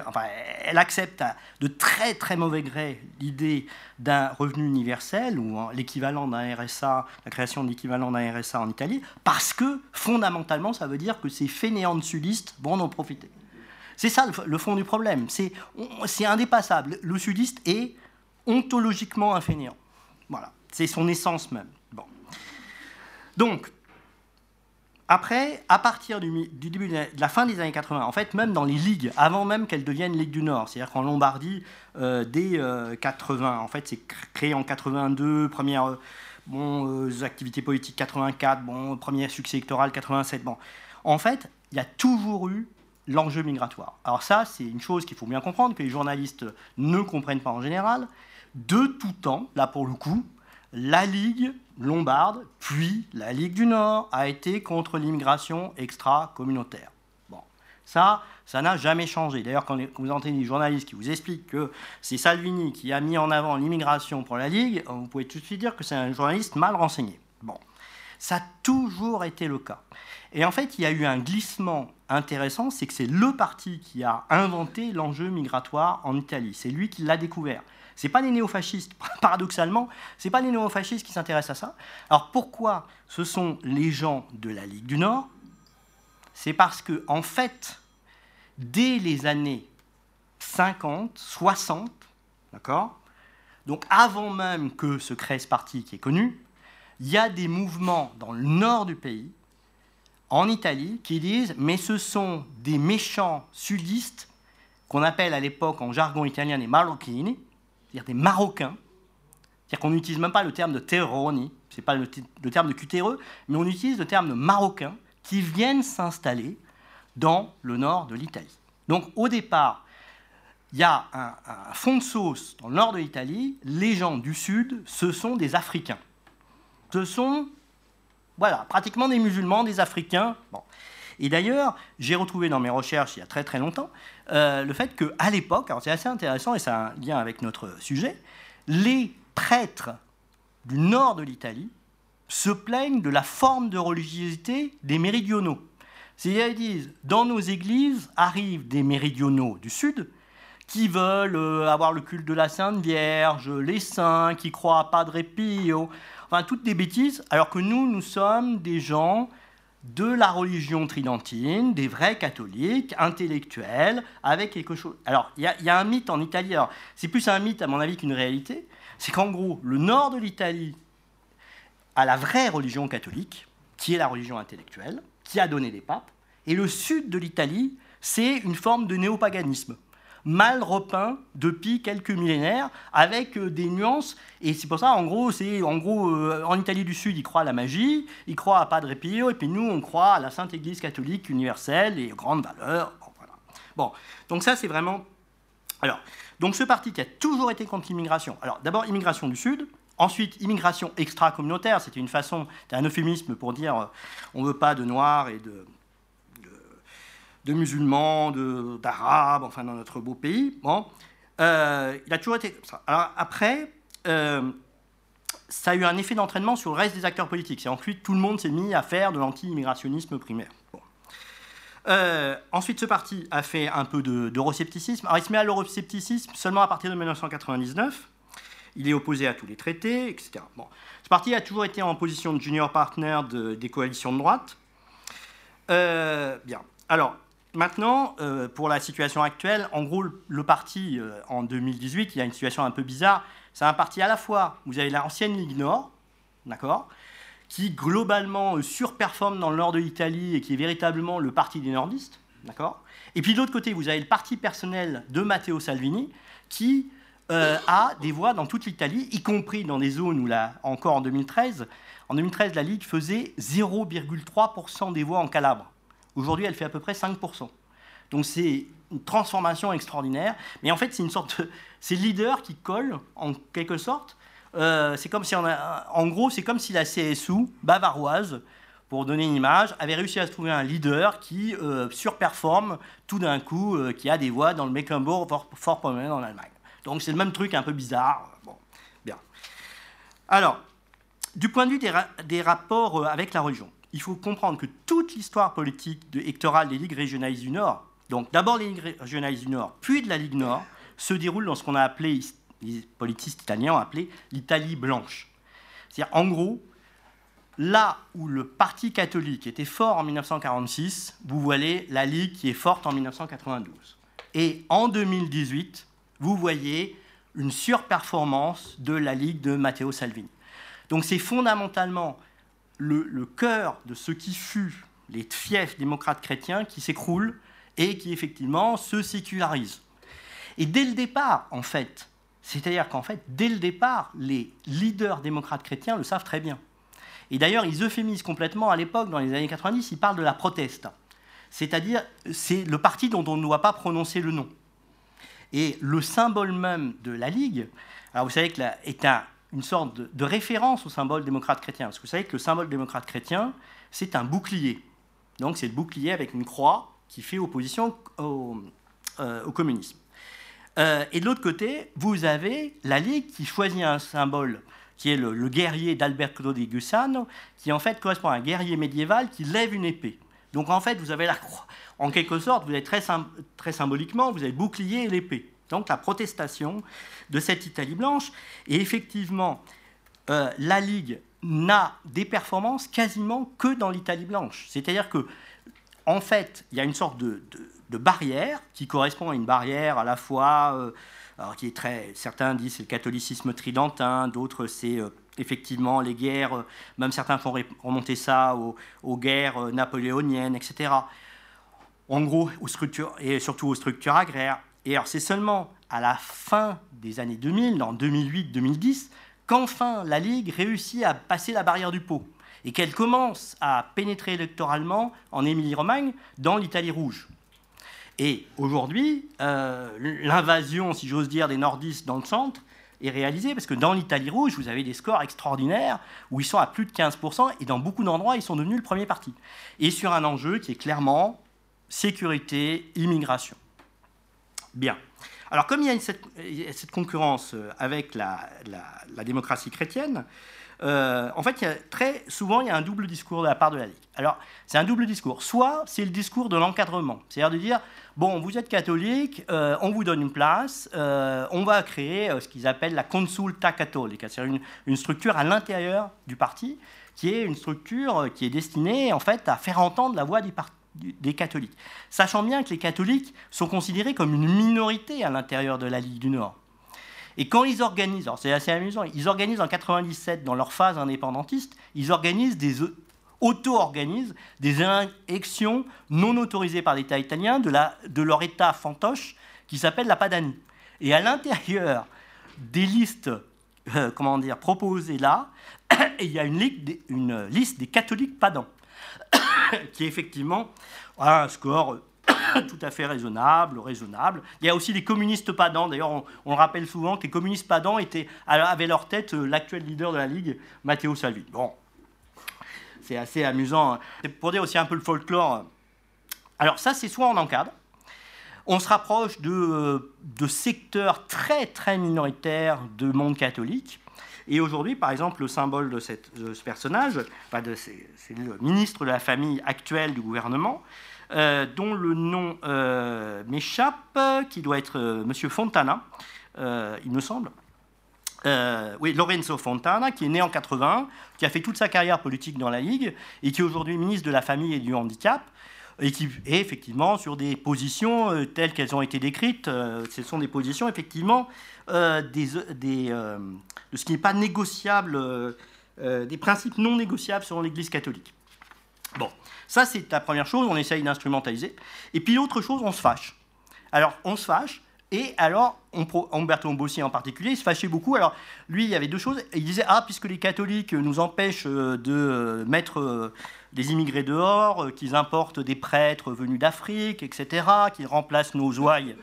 enfin elle accepte de très très mauvais gré l'idée d'un revenu universel ou l'équivalent d'un RSA, la création de l'équivalent d'un RSA en Italie, parce que fondamentalement ça veut dire que ces fainéants de sudistes vont en profiter. C'est ça le, fond du problème. C'est indépassable. Le sudiste est ontologiquement un fainéant. Voilà. C'est son essence même. Bon. Donc, après, à partir du, début de la, fin des années 80, en fait, même dans les ligues, avant même qu'elles deviennent Ligue du Nord, c'est-à-dire qu'en Lombardie, euh, dès 80, euh, en fait, c'est créé en 82, première euh, bon, activités politiques 84, bon, premier succès électoral 87. Bon, en fait, il y a toujours eu l'enjeu migratoire. Alors ça, c'est une chose qu'il faut bien comprendre, que les journalistes ne comprennent pas en général. De tout temps, là pour le coup, la Ligue lombarde, puis la Ligue du Nord, a été contre l'immigration extra-communautaire. Bon, ça, ça n'a jamais changé. D'ailleurs, quand vous entendez des journalistes qui vous expliquent que c'est Salvini qui a mis en avant l'immigration pour la Ligue, vous pouvez tout de suite dire que c'est un journaliste mal renseigné. Ça a toujours été le cas. Et en fait, il y a eu un glissement intéressant, c'est que c'est le parti qui a inventé l'enjeu migratoire en Italie. C'est lui qui l'a découvert. C'est pas les néofascistes, paradoxalement, c'est pas les néofascistes qui s'intéressent à ça. Alors pourquoi ce sont les gens de la Ligue du Nord? C'est parce que en fait, dès les années 50, 60, d'accord? Donc avant même que se crée ce parti qui est connu, il y a des mouvements dans le nord du pays, en Italie, qui disent mais ce sont des méchants sudistes qu'on appelle à l'époque en jargon italien les marocchini, c'est-à-dire des Marocains. C'est-à-dire qu'on n'utilise même pas le terme de terroni, ce n'est pas le, terme de cutéreux, mais on utilise le terme de Marocains qui viennent s'installer dans le nord de l'Italie. Donc au départ, il y a un, fond de sauce dans le nord de l'Italie. Les gens du sud, ce sont des Africains. Ce sont, voilà, pratiquement des musulmans, des Africains. Et d'ailleurs, j'ai retrouvé dans mes recherches il y a très très longtemps euh, le fait qu'à l'époque, alors c'est assez intéressant et ça a un lien avec notre sujet, les prêtres du nord de l'Italie se plaignent de la forme de religiosité des méridionaux. C'est-à-dire, ils disent, dans nos églises arrivent des méridionaux du sud qui veulent euh, avoir le culte de la Sainte Vierge, les saints, qui croient à Padre Pio, enfin toutes des bêtises, alors que nous, nous sommes des gens de la religion tridentine, des vrais catholiques, intellectuels, avec quelque chose. Alors, il y, a un mythe en Italie, c'est plus un mythe à mon avis qu'une réalité, c'est qu'en gros, le nord de l'Italie a la vraie religion catholique, qui est la religion intellectuelle, qui a donné des papes, et le sud de l'Italie, c'est une forme de néopaganisme mal repeint depuis quelques millénaires avec euh, des nuances. Et c'est pour ça, en gros, c'est en gros euh, en Italie du Sud, ils croient à la magie, ils croient à Padre Pio, et puis nous, on croit à la Sainte Église catholique universelle et aux grandes valeurs. Bon, voilà. bon donc ça, c'est vraiment. Alors, donc ce parti qui a toujours été contre l'immigration. Alors, d'abord, immigration du Sud. Ensuite, immigration extra-communautaire, c'était une façon, c'était un euphémisme pour dire euh, on ne veut pas de noirs et de, de musulmans, d'arabes, enfin dans notre beau pays. Bon, euh, il a toujours été comme ça. Après, euh, ça a eu un effet d'entraînement sur le reste des acteurs politiques. Et ensuite, tout le monde s'est mis à faire de l'anti-immigrationnisme primaire. Euh, ensuite, ce parti a fait un peu d'euroscepticisme. Alors, il se met à l'euroscepticisme seulement à partir de 1999. Il est opposé à tous les traités, etc. Bon. Ce parti a toujours été en position de junior partner des coalitions de droite. bien. Alors, Maintenant, euh, pour la situation actuelle, en gros, le, parti, euh, en 2018, il y a une situation un peu bizarre. C'est un parti à la fois, vous avez l'ancienne Ligue Nord, d'accord, qui globalement euh, surperforme dans le nord de l'Italie et qui est véritablement le parti des nordistes, d'accord. Et puis de l'autre côté, vous avez le parti personnel de Matteo Salvini, qui a des voix dans toute l'Italie, y compris dans des zones où, là, encore en 2013, en 2013, la Ligue faisait 0,3% des voix en Calabre. Aujourd'hui, elle fait à peu près 5%. Donc c'est une transformation extraordinaire. Mais en fait, c'est une sorte de... C'est leader qui colle, en quelque sorte. Euh, c'est comme si. En gros, c'est comme si la CSU, bavaroise, pour donner une image, avait réussi à trouver un leader qui euh, surperforme tout d'un coup, euh, qui a des voix dans le Mecklenburg-Vorpommern en Allemagne. Donc c'est le même truc un peu bizarre. Bon, bien. Alors, du point de vue des rapports avec la religion, il faut comprendre que toute l'histoire politique de électorale des ligues régionales du Nord, donc d'abord les ligues régionales du Nord, puis de la Ligue Nord, se déroule dans ce qu'on a appelé, les politistes italiens ont appelé l'Italie blanche. C'est-à-dire, en gros, là où le Parti catholique était fort en 1946, vous voyez la Ligue qui est forte en 1992. Et en 2018, vous voyez une surperformance de la Ligue de Matteo Salvini. Donc c'est fondamentalement le, cœur de ce qui fut les fiefs démocrates chrétiens qui s'écroulent et qui effectivement se sécularisent. Et dès le départ, en fait, c'est-à-dire qu'en fait, dès le départ, les leaders démocrates chrétiens le savent très bien. Et d'ailleurs, ils euphémisent complètement à l'époque, dans les années 90, ils parlent de la proteste. C'est-à-dire, c'est le parti dont on ne doit pas prononcer le nom. Et le symbole même de la Ligue, alors vous savez que là, est un, une sorte de, référence au symbole démocrate chrétien. Parce que vous savez que le symbole démocrate chrétien, c'est un bouclier. Donc c'est le bouclier avec une croix qui fait opposition au, euh, communisme. Euh, et de l'autre côté, vous avez la Ligue qui choisit un symbole qui est le, guerrier d'Alberto di Gusano, qui en fait correspond à un guerrier médiéval qui lève une épée. Donc en fait, vous avez la croix. En quelque sorte, vous avez très, très symboliquement, vous avez le bouclier et l'épée donc la protestation de cette Italie blanche. Et effectivement, euh, la Ligue n'a des performances quasiment que dans l'Italie blanche. C'est-à-dire que, en fait, il y a une sorte de, barrière qui correspond à une barrière à la fois, alors qui est très, certains disent c'est le catholicisme tridentin, d'autres c'est effectivement les guerres, même certains font remonter ça aux, aux guerres napoléoniennes, etc. En gros, aux structures, et surtout aux structures agraires. Et alors c'est seulement à la fin des années 2000, en 2008-2010, qu'enfin la Ligue réussit à passer la barrière du pot et qu'elle commence à pénétrer électoralement en Émilie-Romagne dans l'Italie rouge. Et aujourd'hui, euh, l'invasion, si j'ose dire, des nordistes dans le centre est réalisée parce que dans l'Italie rouge, vous avez des scores extraordinaires où ils sont à plus de 15% et dans beaucoup d'endroits, ils sont devenus le premier parti. Et sur un enjeu qui est clairement sécurité, immigration. Bien. Alors, comme il y a cette, concurrence euh, avec la, démocratie chrétienne, euh, en fait, très souvent, il y a un double discours de la part de la Ligue. Alors, c'est un double discours. Soit c'est le discours de l'encadrement, c'est-à-dire de dire bon, vous êtes catholique, euh, on vous donne une place, on va créer ce qu'ils appellent la consulta catholica, c'est-à-dire une, structure à l'intérieur du parti, qui est une structure qui est destinée en fait à faire entendre la voix du parti des catholiques. Sachant bien que les catholiques sont considérés comme une minorité à l'intérieur de la Ligue du Nord. Et quand ils organisent, c'est assez amusant, ils organisent en 97 dans leur phase indépendantiste, ils organisent des auto-organisent des élections non autorisées par l'État italien de leur État fantoche qui s'appelle la Padanie. Et à l'intérieur des listes euh, comment dire, proposées là, il y a une, une liste des catholiques padans. qui effectivement a un score tout à fait raisonnable, raisonnable. Il y a aussi les communistes padans. D'ailleurs, on, le rappelle souvent que les communistes padans étaient, avaient leur tête euh, l'actuel leader de la Ligue, Matteo Salvini. Bon, c'est assez amusant. C'est pour dire aussi un peu le folklore. Alors ça, c'est soit on encadre, on se rapproche de, euh, de secteurs très très minoritaires de monde catholique, et aujourd'hui, par exemple, le symbole de, ce personnage, c'est le ministre de la famille actuel du gouvernement, euh, dont le nom euh, m'échappe, qui doit être euh, Monsieur Fontana, il me semble. oui, Lorenzo Fontana, qui est né en 80, qui a fait toute sa carrière politique dans la Ligue et qui est aujourd'hui ministre de la Famille et du Handicap et qui est effectivement sur des positions telles qu'elles ont été décrites. ce sont des positions effectivement euh, euh, de ce qui n'est pas négociable, euh, des principes non négociables selon l'Église catholique. Bon, ça c'est la première chose, on essaye d'instrumentaliser. Et puis l'autre chose, on se fâche. Alors on se fâche, et alors, Umberto Bossi en particulier, il se fâchait beaucoup. Alors, lui, il y avait deux choses. Il disait Ah, puisque les catholiques nous empêchent de mettre des immigrés dehors, qu'ils importent des prêtres venus d'Afrique, etc., qu'ils remplacent nos ouailles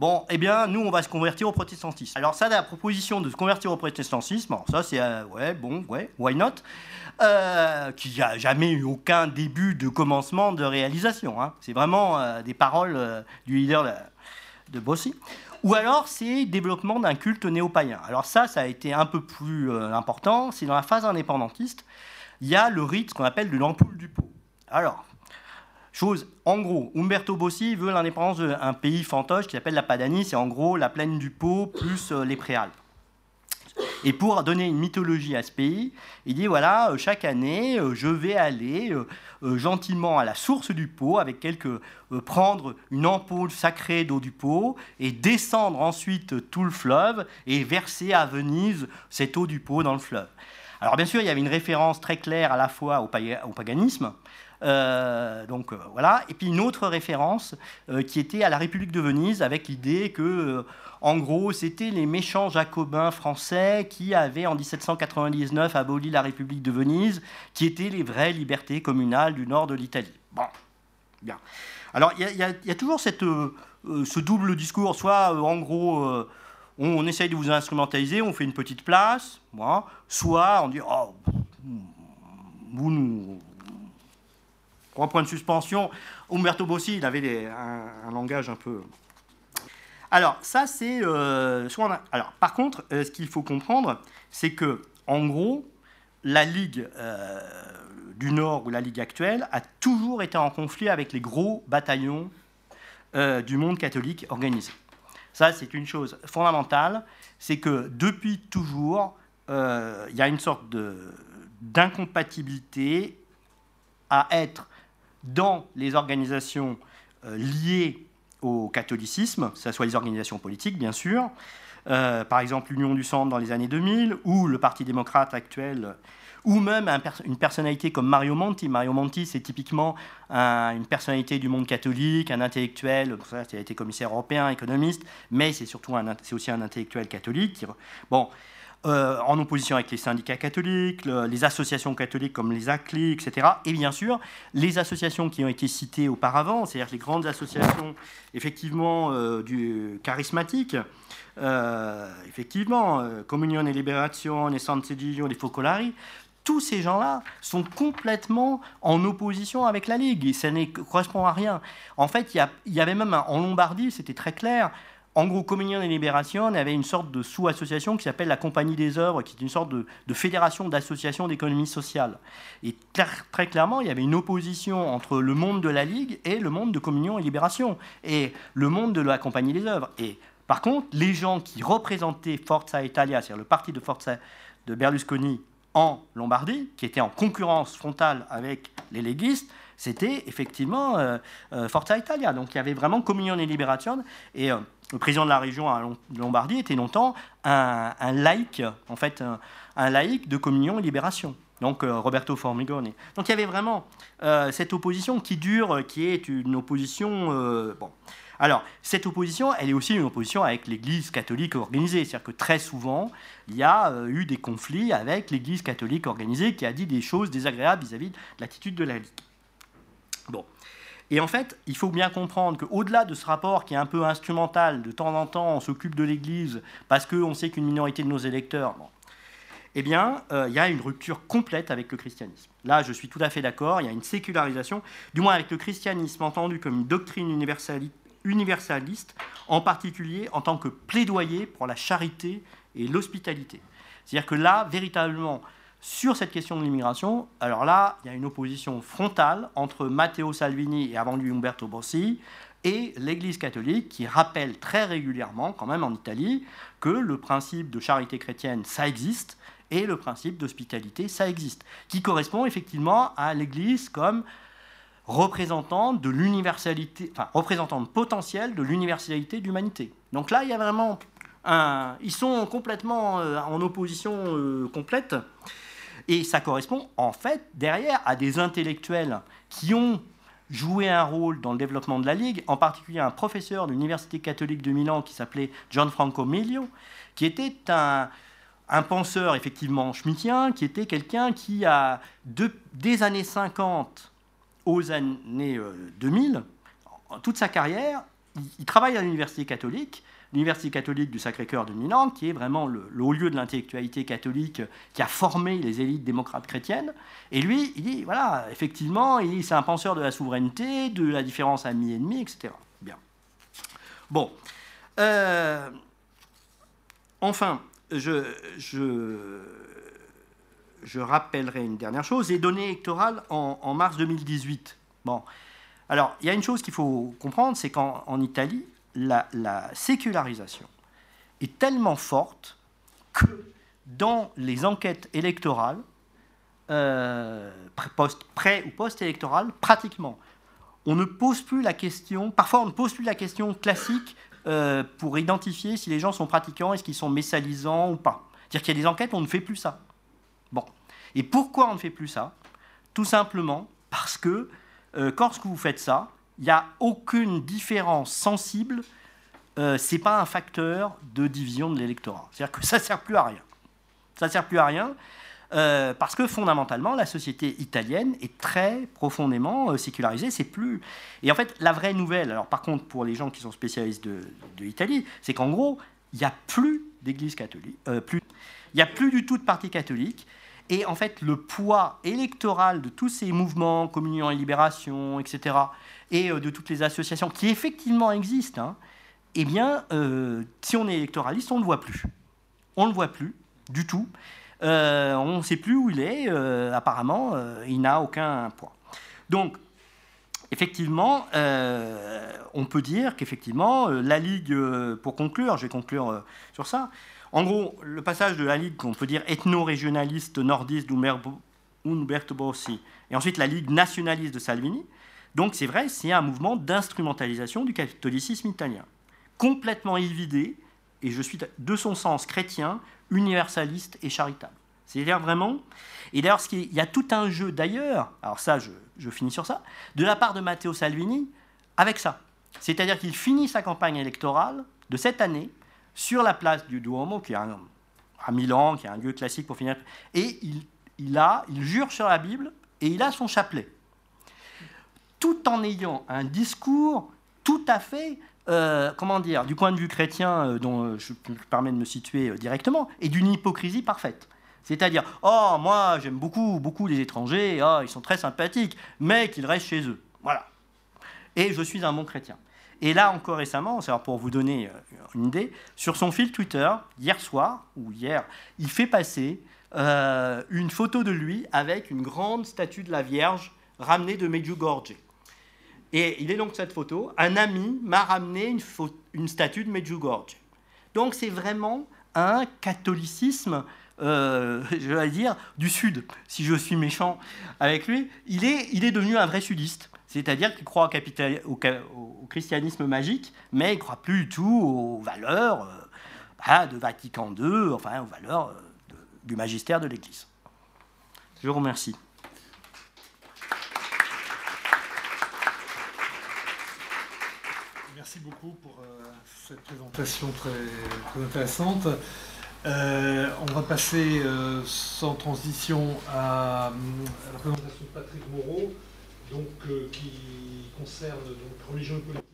Bon, eh bien, nous, on va se convertir au protestantisme. Alors ça, la proposition de se convertir au protestantisme, ça, c'est, euh, ouais, bon, ouais, why not euh, Qui n'a jamais eu aucun début de commencement de réalisation. Hein. C'est vraiment euh, des paroles du leader de, de Bossi. Ou alors, c'est développement d'un culte néo-païen. Alors ça, ça a été un peu plus important. C'est dans la phase indépendantiste, il y a le rite qu'on appelle de l'ampoule du pot. Alors, Chose, en gros, Umberto Bossi veut l'indépendance d'un pays fantoche qui s'appelle la Padanie, c'est en gros la plaine du Pau plus euh, les préalpes. Et pour donner une mythologie à ce pays, il dit voilà, euh, chaque année, euh, je vais aller gentiment à la source du Pau avec quelques prendre une ampoule sacrée d'eau du Pau et descendre ensuite tout le fleuve et verser à Venise cette eau du Pau dans le fleuve. Alors bien sûr, il y avait une référence très claire à la fois au, paganisme, euh, donc euh, voilà. Et puis une autre référence euh, qui était à la République de Venise avec l'idée que, en gros, c'était les méchants jacobins français qui avaient en 1799 aboli la République de Venise, qui étaient les vraies libertés communales du nord de l'Italie. Bon, bien. Alors il y, a toujours ce double discours, soit en gros on, essaye de vous instrumentaliser, on fait une petite place, moi, soit on dit oh, vous nous Trois points de suspension. Umberto Bossi, il avait un, langage un peu. Alors, ça, c'est. Euh, alors, par contre, euh, ce qu'il faut comprendre, c'est que, en gros, la Ligue euh, du Nord ou la Ligue actuelle a toujours été en conflit avec les gros bataillons du monde catholique organisé. Ça, c'est une chose fondamentale. C'est que depuis toujours, il y a une sorte d'incompatibilité à être dans les organisations liées au catholicisme, que ce soit les organisations politiques, bien sûr, par exemple l'Union du Centre dans les années 2000, ou le Parti démocrate actuel ou même une personnalité comme Mario Monti. Mario Monti, c'est typiquement une personnalité du monde catholique, un intellectuel, il a été commissaire européen, économiste, mais c'est surtout un, aussi un intellectuel catholique. bon, euh, en opposition avec les syndicats catholiques, les associations catholiques comme les ACLI, etc. Et bien sûr, les associations qui ont été citées auparavant, c'est-à-dire les grandes associations effectivement euh, du charismatique, euh, effectivement, Communion et Libération, les Santegilio, les Focolari, tous ces gens-là sont complètement en opposition avec la Ligue. Et ça ne correspond à rien. En fait, il y, avait même en Lombardie, c'était très clair. En gros, Communion et Libération, on avait une sorte de sous-association qui s'appelle la Compagnie des œuvres, qui est une sorte de, fédération d'associations d'économie sociale. Et très clairement, il y avait une opposition entre le monde de la Ligue et le monde de Communion et Libération, et le monde de la Compagnie des œuvres. Et par contre, les gens qui représentaient Forza Italia, c'est-à-dire le parti de Forza de Berlusconi en Lombardie, qui était en concurrence frontale avec les légistes, c'était effectivement euh, euh, Forza Italia. Donc il y avait vraiment Communion et Libération. Et euh, le président de la région à Lombardie était longtemps un, laïc, en fait, un, laïc de Communion et Libération. Donc Roberto Formigoni. Donc il y avait vraiment cette opposition qui dure, qui est une opposition. Alors, cette opposition, elle est aussi une opposition avec l'Église catholique organisée. C'est-à-dire que très souvent, il y a euh, eu des conflits avec l'Église catholique organisée qui a dit des choses désagréables vis-à-vis de l'attitude de la Ligue. Bon. Et en fait, il faut bien comprendre qu'au-delà de ce rapport qui est un peu instrumental, de temps en temps, on s'occupe de l'Église parce qu'on sait qu'une minorité de nos électeurs, eh bien, euh, il y a une rupture complète avec le christianisme. Là, je suis tout à fait d'accord, il y a une sécularisation, du moins avec le christianisme entendu comme une doctrine universaliste universaliste, en particulier en tant que plaidoyer pour la charité et l'hospitalité. C'est-à-dire que là, véritablement, sur cette question de l'immigration, alors là, il y a une opposition frontale entre Matteo Salvini et avant lui Umberto Bossi et l'Église catholique qui rappelle très régulièrement, quand même en Italie, que le principe de charité chrétienne, ça existe, et le principe d'hospitalité, ça existe, qui correspond effectivement à l'Église comme représentante de l'universalité, enfin représentante potentielle de l'universalité de l'humanité. Donc là, il y a vraiment un, ils sont complètement euh, en opposition euh, complète, et ça correspond en fait derrière à des intellectuels qui ont joué un rôle dans le développement de la Ligue, en particulier un professeur de l'Université catholique de Milan qui s'appelait Gianfranco Miglio, qui était un, penseur effectivement schmittien, qui était quelqu'un qui a, de, des années 50 aux années 2000, euh, toute sa carrière, il, travaille à l'université catholique, l'université catholique du Sacré-Cœur de Milan, qui est vraiment le, haut lieu de l'intellectualité catholique qui a formé les élites démocrates chrétiennes. Et lui, il dit, voilà, effectivement, c'est un penseur de la souveraineté, de la différence ami-ennemi, etc. Bien. Bon. Euh, enfin, je, je je rappellerai une dernière chose, les données électorales en, mars 2018. Bon. Alors, il y a une chose qu'il faut comprendre, c'est qu'en Italie, la, sécularisation est tellement forte que dans les enquêtes électorales, euh, pré, ou post-électorales, pratiquement, on ne pose plus la question, parfois on ne pose plus la question classique euh, pour identifier si les gens sont pratiquants, est-ce qu'ils sont messalisants ou pas. C'est-à-dire qu'il y a des enquêtes, on ne fait plus ça. Bon. Et pourquoi on ne fait plus ça? Tout simplement parce que euh, lorsque vous faites ça, il n'y a aucune différence sensible. Euh, Ce n'est pas un facteur de division de l'électorat. C'est-à-dire que ça ne sert plus à rien. Ça ne sert plus à rien. Euh, parce que fondamentalement, la société italienne est très profondément euh, sécularisée. C'est plus. Et en fait, la vraie nouvelle, alors par contre, pour les gens qui sont spécialistes de, l'Italie, c'est qu'en gros, il n'y a plus d'église catholique, plus, il n'y a plus du tout de parti catholique. Et en fait, le poids électoral de tous ces mouvements, Communion et Libération, etc., et euh, de toutes les associations qui effectivement existent, hein, eh bien, euh, si on est électoraliste, on ne le voit plus. On ne le voit plus du tout. Euh, on ne sait plus où il est. apparemment, il n'a aucun poids. Donc, effectivement, on peut dire qu'effectivement, la Ligue, pour conclure, je vais conclure sur ça, en gros, le passage de la Ligue, qu'on peut dire ethno-régionaliste nordiste d'Umberto Bossi, et ensuite la Ligue nationaliste de Salvini, Donc c'est vrai, c'est un mouvement d'instrumentalisation du catholicisme italien, complètement évidé, et je suis de son sens chrétien, universaliste et charitable. C'est-à-dire vraiment. Et d'ailleurs, il y a tout un jeu d'ailleurs, alors ça, je, je, finis sur ça, de la part de Matteo Salvini avec ça. C'est-à-dire qu'il finit sa campagne électorale de cette année sur la place du Duomo, qui est un, à Milan, qui est un lieu classique pour finir. Et il, il, a, il jure sur la Bible et il a son chapelet. Tout en ayant un discours tout à fait euh, comment dire, du point de vue chrétien, euh, dont je me permets de me situer euh, directement, et d'une hypocrisie parfaite. C'est-à-dire, oh, moi, j'aime beaucoup, beaucoup les étrangers, oh, ils sont très sympathiques, mais qu'ils restent chez eux. Voilà. Et je suis un bon chrétien. Et là, encore récemment, pour vous donner une idée, sur son fil Twitter, hier soir, ou hier, il fait passer une photo de lui avec une grande statue de la Vierge ramenée de Medjugorje. Et il est donc cette photo. Un ami m'a ramené une, une, statue de Medjugorje. Donc c'est vraiment un catholicisme, euh, je vais dire, du Sud. Si je suis méchant avec lui, il est, il est devenu un vrai sudiste. C'est-à-dire qu'il croit au, christianisme magique, mais il ne croit plus du tout aux valeurs euh, bah, de Vatican II, enfin aux valeurs euh, du magistère de l'Église. Je vous remercie. Merci beaucoup pour euh, cette présentation très, intéressante. On va passer sans transition à, la présentation de Patrick Moreau, donc, qui concerne donc, religion et politique,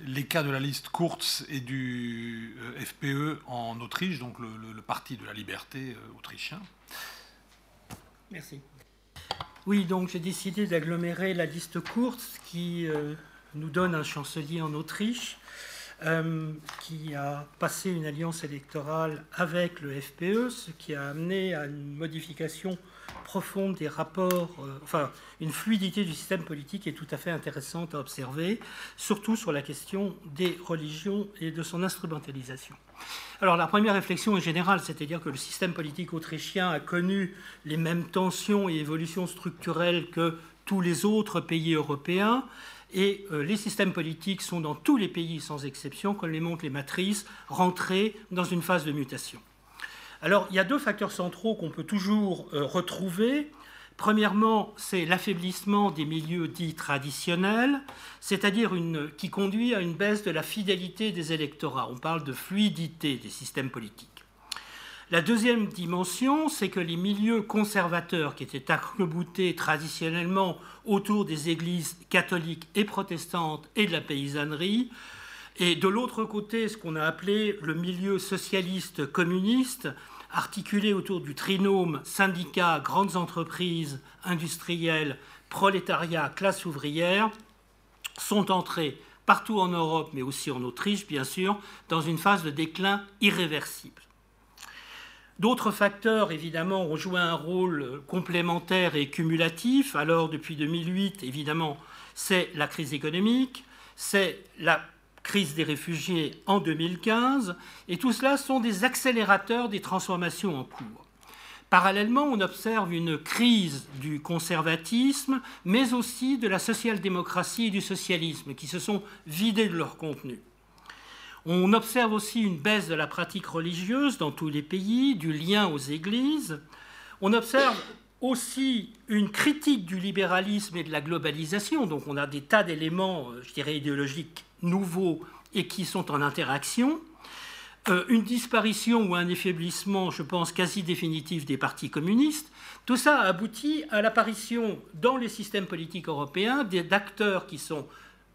les cas de la liste Kurz et du FPE en Autriche, donc le, le parti de la liberté autrichien. Merci. Oui, donc j'ai décidé d'agglomérer la liste Kurz qui nous donne un chancelier en Autriche euh, qui a passé une alliance électorale avec le FPE, ce qui a amené à une modification profonde des rapports, euh, enfin une fluidité du système politique est tout à fait intéressante à observer, surtout sur la question des religions et de son instrumentalisation. Alors la première réflexion est générale, c'est-à-dire que le système politique autrichien a connu les mêmes tensions et évolutions structurelles que tous les autres pays européens, et euh, les systèmes politiques sont dans tous les pays, sans exception, comme les montrent les matrices, rentrés dans une phase de mutation. Alors, il y a deux facteurs centraux qu'on peut toujours euh, retrouver. Premièrement, c'est l'affaiblissement des milieux dits traditionnels, c'est-à-dire qui conduit à une baisse de la fidélité des électorats. On parle de fluidité des systèmes politiques. La deuxième dimension, c'est que les milieux conservateurs qui étaient accreboutés traditionnellement autour des églises catholiques et protestantes et de la paysannerie, et de l'autre côté, ce qu'on a appelé le milieu socialiste communiste, articulé autour du trinôme syndicats, grandes entreprises, industrielles, prolétariat, classe ouvrière, sont entrés partout en Europe, mais aussi en Autriche, bien sûr, dans une phase de déclin irréversible. D'autres facteurs, évidemment, ont joué un rôle complémentaire et cumulatif. Alors, depuis 2008, évidemment, c'est la crise économique, c'est la crise des réfugiés en 2015, et tout cela sont des accélérateurs des transformations en cours. Parallèlement, on observe une crise du conservatisme, mais aussi de la social-démocratie et du socialisme, qui se sont vidés de leur contenu. On observe aussi une baisse de la pratique religieuse dans tous les pays, du lien aux églises. On observe aussi une critique du libéralisme et de la globalisation. Donc on a des tas d'éléments, euh, je dirais, idéologiques nouveaux et qui sont en interaction. Euh, une disparition ou un affaiblissement, je pense, quasi définitif des partis communistes. Tout ça a abouti à l'apparition dans les systèmes politiques européens d'acteurs qui sont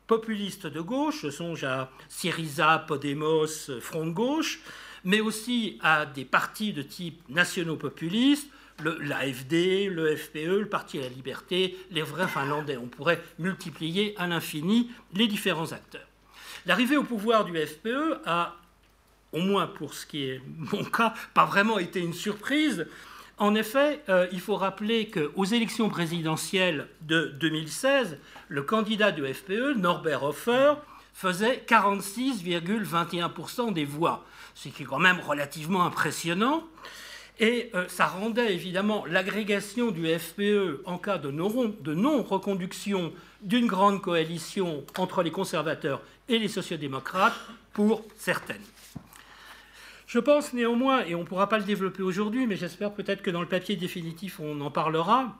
populistes de gauche, je songe à Syriza, Podemos, Front de gauche, mais aussi à des partis de type nationaux-populistes, l'AFD, le FPE, le Parti à la Liberté, les vrais Finlandais. On pourrait multiplier à l'infini les différents acteurs. L'arrivée au pouvoir du FPE a, au moins pour ce qui est mon cas, pas vraiment été une surprise, en effet, euh, il faut rappeler qu'aux élections présidentielles de 2016, le candidat du FPE, Norbert Hofer, faisait 46,21% des voix, ce qui est quand même relativement impressionnant. Et euh, ça rendait évidemment l'agrégation du FPE en cas de non-reconduction d'une grande coalition entre les conservateurs et les sociodémocrates pour certaines. Je pense néanmoins, et on ne pourra pas le développer aujourd'hui, mais j'espère peut-être que dans le papier définitif on en parlera,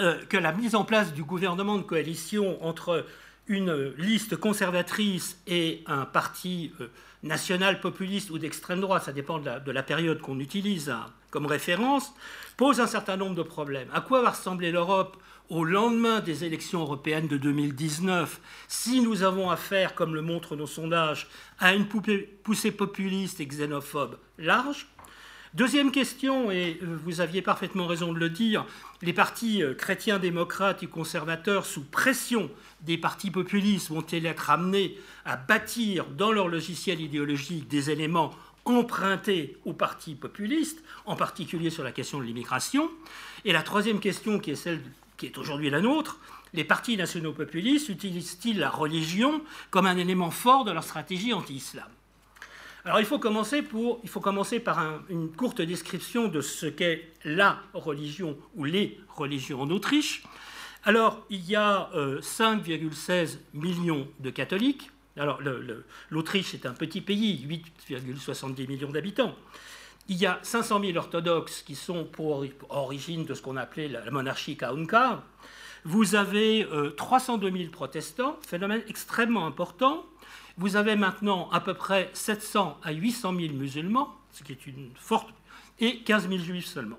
euh, que la mise en place du gouvernement de coalition entre une liste conservatrice et un parti euh, national populiste ou d'extrême droite, ça dépend de la, période qu'on utilise hein, comme référence, pose un certain nombre de problèmes. À quoi va ressembler l'Europe au lendemain des élections européennes de 2019 si nous avons affaire, comme le montrent nos sondages, à une poussée populiste et xénophobe large Deuxième question, et euh, vous aviez parfaitement raison de le dire, les partis euh, chrétiens démocrates et conservateurs, sous pression des partis populistes, vont-ils être amenés à bâtir dans leur logiciel idéologique des éléments empruntés aux partis populistes, en particulier sur la question de l'immigration? Et la troisième question, qui est celle qui est aujourd'hui la nôtre, les partis nationaux populistes utilisent-ils la religion comme un élément fort de leur stratégie anti-islam? Alors il faut commencer, par une courte description de ce qu'est la religion ou les religions en Autriche. Alors il y a 5,16 euh, millions de catholiques. Alors l'Autriche est un petit pays, 8,70 millions d'habitants. Il y a 500 000 orthodoxes qui sont pour origine de ce qu'on appelait la monarchie Kaunka. Vous avez 302 euh, 000 protestants, phénomène extrêmement important. Vous avez maintenant à peu près 700 à 800 000 musulmans, ce qui est une forte, et 15 000 juifs seulement.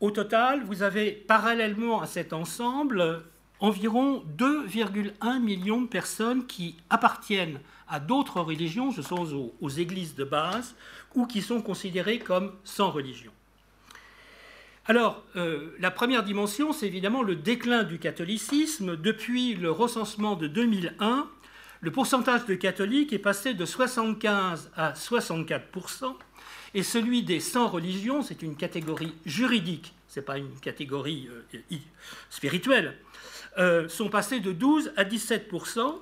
Au total, vous avez parallèlement à cet ensemble environ 2,1 millions de personnes qui appartiennent à d'autres religions, ce sont aux, églises de base, ou qui sont considérées comme sans religion. Alors, euh, la première dimension, c'est évidemment le déclin du catholicisme. Depuis le recensement de 2001, le pourcentage de catholiques est passé de 75 à 64% et celui des sans religion, c'est une catégorie juridique, ce n'est pas une catégorie euh, spirituelle, euh, sont passés de 12 à 17%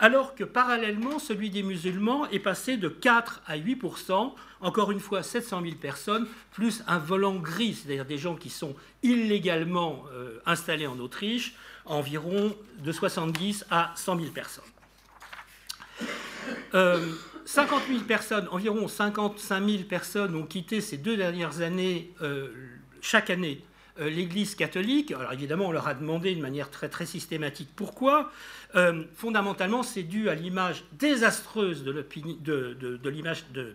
alors que parallèlement, celui des musulmans est passé de 4 à 8% encore une fois 700 000 personnes, plus un volant gris, c'est-à-dire des gens qui sont illégalement euh, installés en Autriche, environ de 70 à 100 000 personnes. 50 euh, 000 personnes, environ 55 000 personnes ont quitté ces deux dernières années, euh, chaque année, euh, l'Église catholique. Alors évidemment, on leur a demandé de manière très, très systématique pourquoi. fondamentalement, c'est dû à l'image désastreuse de, l'image de,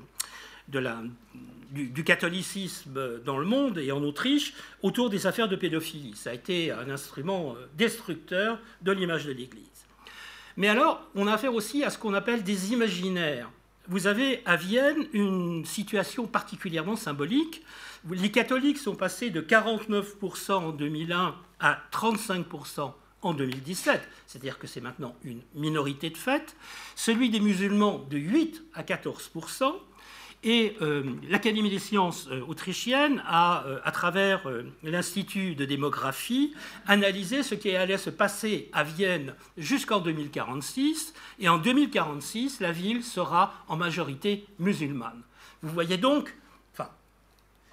du, catholicisme dans le monde et en Autriche autour des affaires de pédophilie. Ça a été un instrument destructeur de l'image de l'Église. Mais alors, on a affaire aussi à ce qu'on appelle des imaginaires. Vous avez à Vienne une situation particulièrement symbolique. Les catholiques sont passés de 49% en 2001 à 35% en 2017, c'est-à-dire que c'est maintenant une minorité de fait. Celui des musulmans de 8 à 14%. Et euh, l'Académie des sciences euh, autrichienne a, euh, à travers l'Institut de démographie, analysé ce qui allait se passer à Vienne jusqu'en 2046. Et en 2046, la ville sera en majorité musulmane. Vous voyez donc,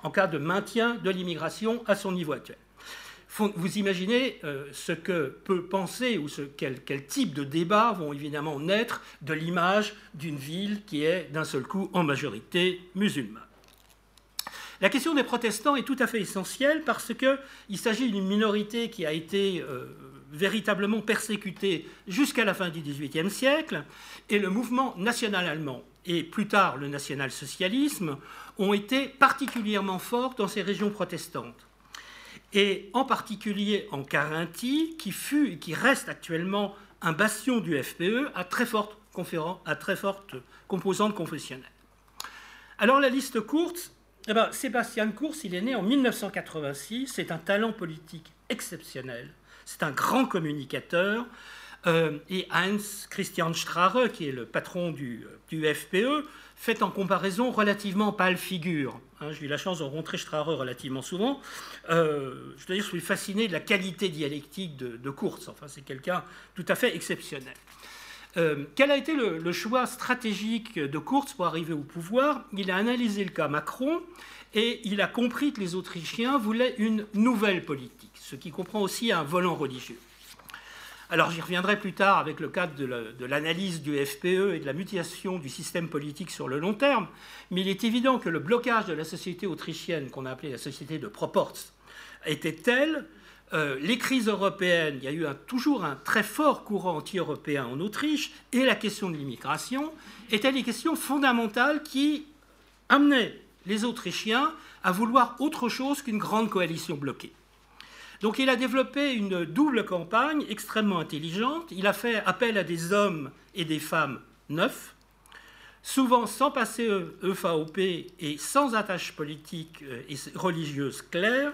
en cas de maintien de l'immigration à son niveau actuel vous imaginez euh, ce que peut penser ou quel, type de débats vont évidemment naître de l'image d'une ville qui est d'un seul coup en majorité musulmane. La question des protestants est tout à fait essentielle parce qu'il s'agit d'une minorité qui a été euh, véritablement persécutée jusqu'à la fin du XVIIIe siècle et le mouvement national allemand et plus tard le national-socialisme ont été particulièrement forts dans ces régions protestantes et en particulier en Carinthie, qui fut et qui reste actuellement un bastion du FPE à très forte, à très forte composante confessionnelle. Alors la liste courte, eh ben, Sébastien Kurz, il est né en 1986, c'est un talent politique exceptionnel, c'est un grand communicateur, euh, et Heinz Christian Strahe, qui est le patron du, FPE, fait en comparaison relativement pâle figure. Hein, j'ai eu la chance de rencontrer Strahe relativement souvent. Euh, je dois dire, je suis fasciné de la qualité dialectique de, de Kurz. Enfin, c'est quelqu'un tout à fait exceptionnel. Euh, quel a été le, choix stratégique de Kurz pour arriver au pouvoir? Il a analysé le cas Macron et il a compris que les Autrichiens voulaient une nouvelle politique, ce qui comprend aussi un volant religieux. Alors j'y reviendrai plus tard avec le cadre de l'analyse du FPE et de la mutation du système politique sur le long terme, mais il est évident que le blocage de la société autrichienne, qu'on a appelée la société de Proports, était tel, euh, les crises européennes, il y a eu toujours un très fort courant anti-européen en Autriche, et la question de l'immigration étaient des questions fondamentales qui amenaient les Autrichiens à vouloir autre chose qu'une grande coalition bloquée. Donc il a développé une double campagne extrêmement intelligente. Il a fait appel à des hommes et des femmes neufs, souvent sans passer EFAOP et sans attache politique euh, et religieuse claire,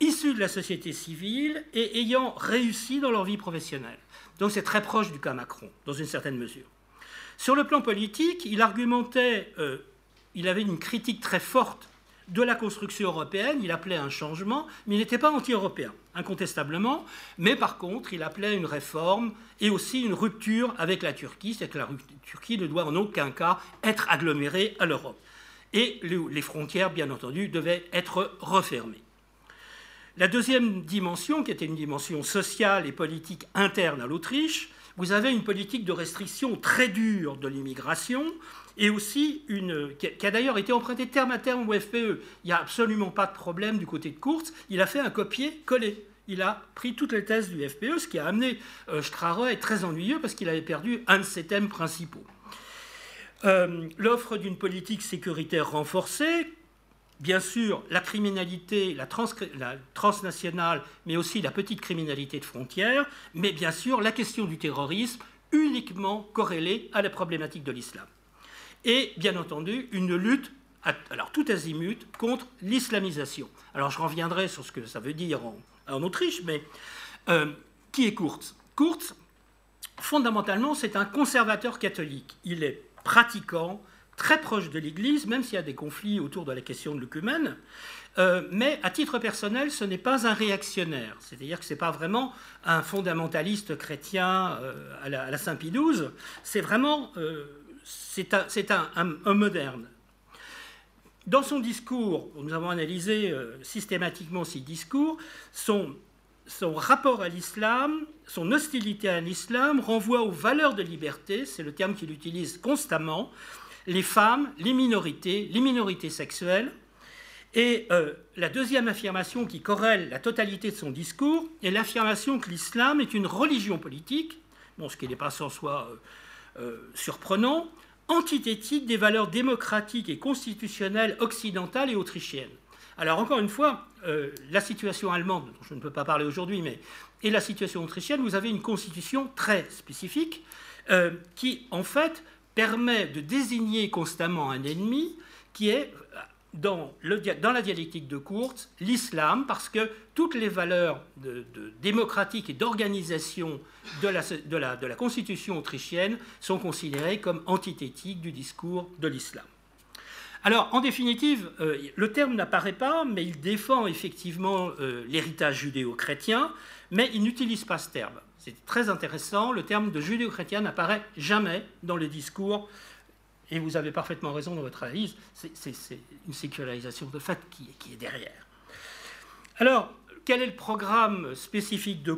issus de la société civile et ayant réussi dans leur vie professionnelle. Donc c'est très proche du cas Macron, dans une certaine mesure. Sur le plan politique, il argumentait, euh, il avait une critique très forte de la construction européenne, il appelait un changement, mais il n'était pas anti-européen, incontestablement, mais par contre, il appelait une réforme et aussi une rupture avec la Turquie, c'est que la Turquie ne doit en aucun cas être agglomérée à l'Europe. Et les frontières, bien entendu, devaient être refermées. La deuxième dimension, qui était une dimension sociale et politique interne à l'Autriche, vous avez une politique de restriction très dure de l'immigration, et aussi une, qui a d'ailleurs été empruntée terme à terme au FPE. Il n'y a absolument pas de problème du côté de Kurz. Il a fait un copier-coller. Il a pris toutes les thèses du FPE, ce qui a amené euh, Strahre à être très ennuyeux parce qu'il avait perdu un de ses thèmes principaux. Euh, l'offre d'une politique sécuritaire renforcée, bien sûr la criminalité, la, la, transnationale, mais aussi la petite criminalité de frontières, mais bien sûr la question du terrorisme uniquement corrélée à la problématique de l'islam et bien entendu une lutte, alors tout azimut, contre l'islamisation. Alors je reviendrai sur ce que ça veut dire en, Autriche, mais euh, qui est Kurz? Kurz, fondamentalement, c'est un conservateur catholique. Il est pratiquant, très proche de l'Église, même s'il y a des conflits autour de la question de l'œcumène. Euh, mais à titre personnel, ce n'est pas un réactionnaire. C'est-à-dire que ce n'est pas vraiment un fondamentaliste chrétien euh, à, la, Saint-Pie XII. C'est vraiment c'est un, moderne. Dans son discours, nous avons analysé euh, systématiquement ses discours, son, rapport à l'islam, son hostilité à l'islam renvoie aux valeurs de liberté, c'est le terme qu'il utilise constamment, les femmes, les minorités, les minorités sexuelles. Et euh, la deuxième affirmation qui corrèle la totalité de son discours est l'affirmation que l'islam est une religion politique, bon, ce qui n'est pas sans soi euh, surprenant, antithétique des valeurs démocratiques et constitutionnelles occidentales et autrichiennes. Alors encore une fois, euh, la situation allemande, dont je ne peux pas parler aujourd'hui, mais et la situation autrichienne, vous avez une constitution très spécifique euh, qui, en fait, permet de désigner constamment un ennemi qui est dans, la dialectique de Kurz l'islam, parce que toutes les valeurs démocratiques et d'organisation de la, constitution autrichienne sont considérées comme antithétiques du discours de l'islam. Alors, en définitive, euh, le terme n'apparaît pas, mais il défend effectivement euh, l'héritage judéo-chrétien, mais il n'utilise pas ce terme. C'est très intéressant, le terme de judéo-chrétien n'apparaît jamais dans le discours et vous avez parfaitement raison dans votre analyse, c'est une sécularisation de fait qui, est derrière. Alors, quel est le programme spécifique de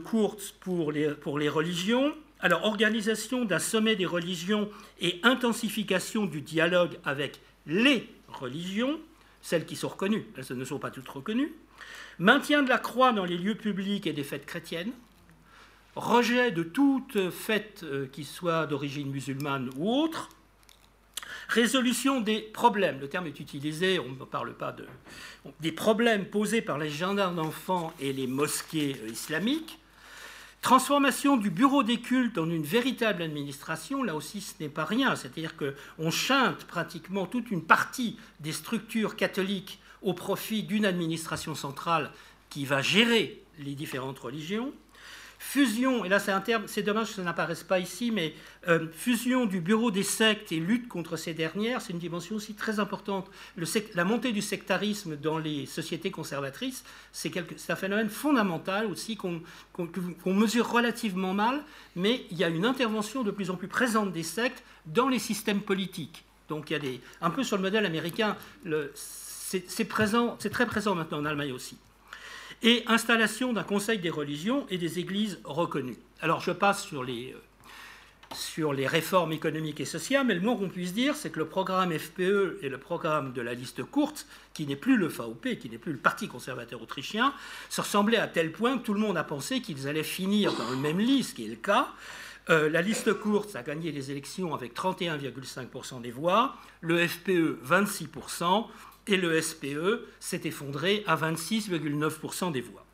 les, pour les religions? Alors, organisation d'un sommet des religions et intensification du dialogue avec les religions, celles qui sont reconnues, elles ne sont pas toutes reconnues, maintien de la croix dans les lieux publics et des fêtes chrétiennes, rejet de toute fête euh, qui soit d'origine musulmane ou autre, Résolution des problèmes, le terme est utilisé, on ne parle pas de... des problèmes posés par les gendarmes d'enfants et les mosquées euh, islamiques. Transformation du bureau des cultes en une véritable administration, là aussi ce n'est pas rien, c'est-à-dire qu'on chante pratiquement toute une partie des structures catholiques au profit d'une administration centrale qui va gérer les différentes religions. Fusion, et là c'est un terme, c'est dommage que ça n'apparaisse pas ici, mais euh, fusion du bureau des sectes et lutte contre ces dernières, c'est une dimension aussi très importante. la montée du sectarisme dans les sociétés conservatrices, c'est un phénomène fondamental aussi qu'on mesure relativement mal, mais il y a une intervention de plus en plus présente des sectes dans les systèmes politiques. Donc il y a des, un peu sur le modèle américain, c'est très présent maintenant en Allemagne aussi et installation d'un conseil des religions et des églises reconnues. Alors je passe sur les, euh, sur les réformes économiques et sociales, mais le moins qu'on puisse dire, c'est que le programme FPE et le programme de la liste courte, qui n'est plus le VOP, qui n'est plus le Parti conservateur autrichien, se ressemblaient à tel point que tout le monde a pensé qu'ils allaient finir dans le même lit, ce qui est le cas. Euh, la liste courte a gagné les élections avec 31,5% des voix, le FPE 26%, et le SPE s'est effondré à 26,9% des voix.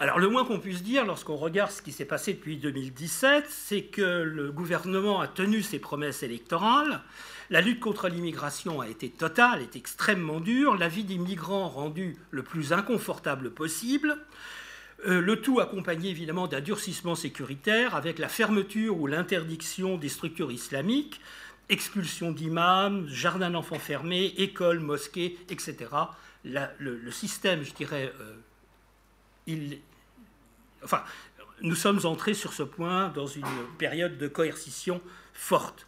Alors le moins qu'on puisse dire lorsqu'on regarde ce qui s'est passé depuis 2017, c'est que le gouvernement a tenu ses promesses électorales, la lutte contre l'immigration a été totale, est extrêmement dure, la vie des migrants rendue le plus inconfortable possible, euh, le tout accompagné évidemment d'un durcissement sécuritaire avec la fermeture ou l'interdiction des structures islamiques, expulsion d'imams, jardins d'enfants fermés, écoles, mosquées, etc. le, système, je dirais, euh, il, enfin, nous sommes entrés sur ce point dans une période de coercition forte.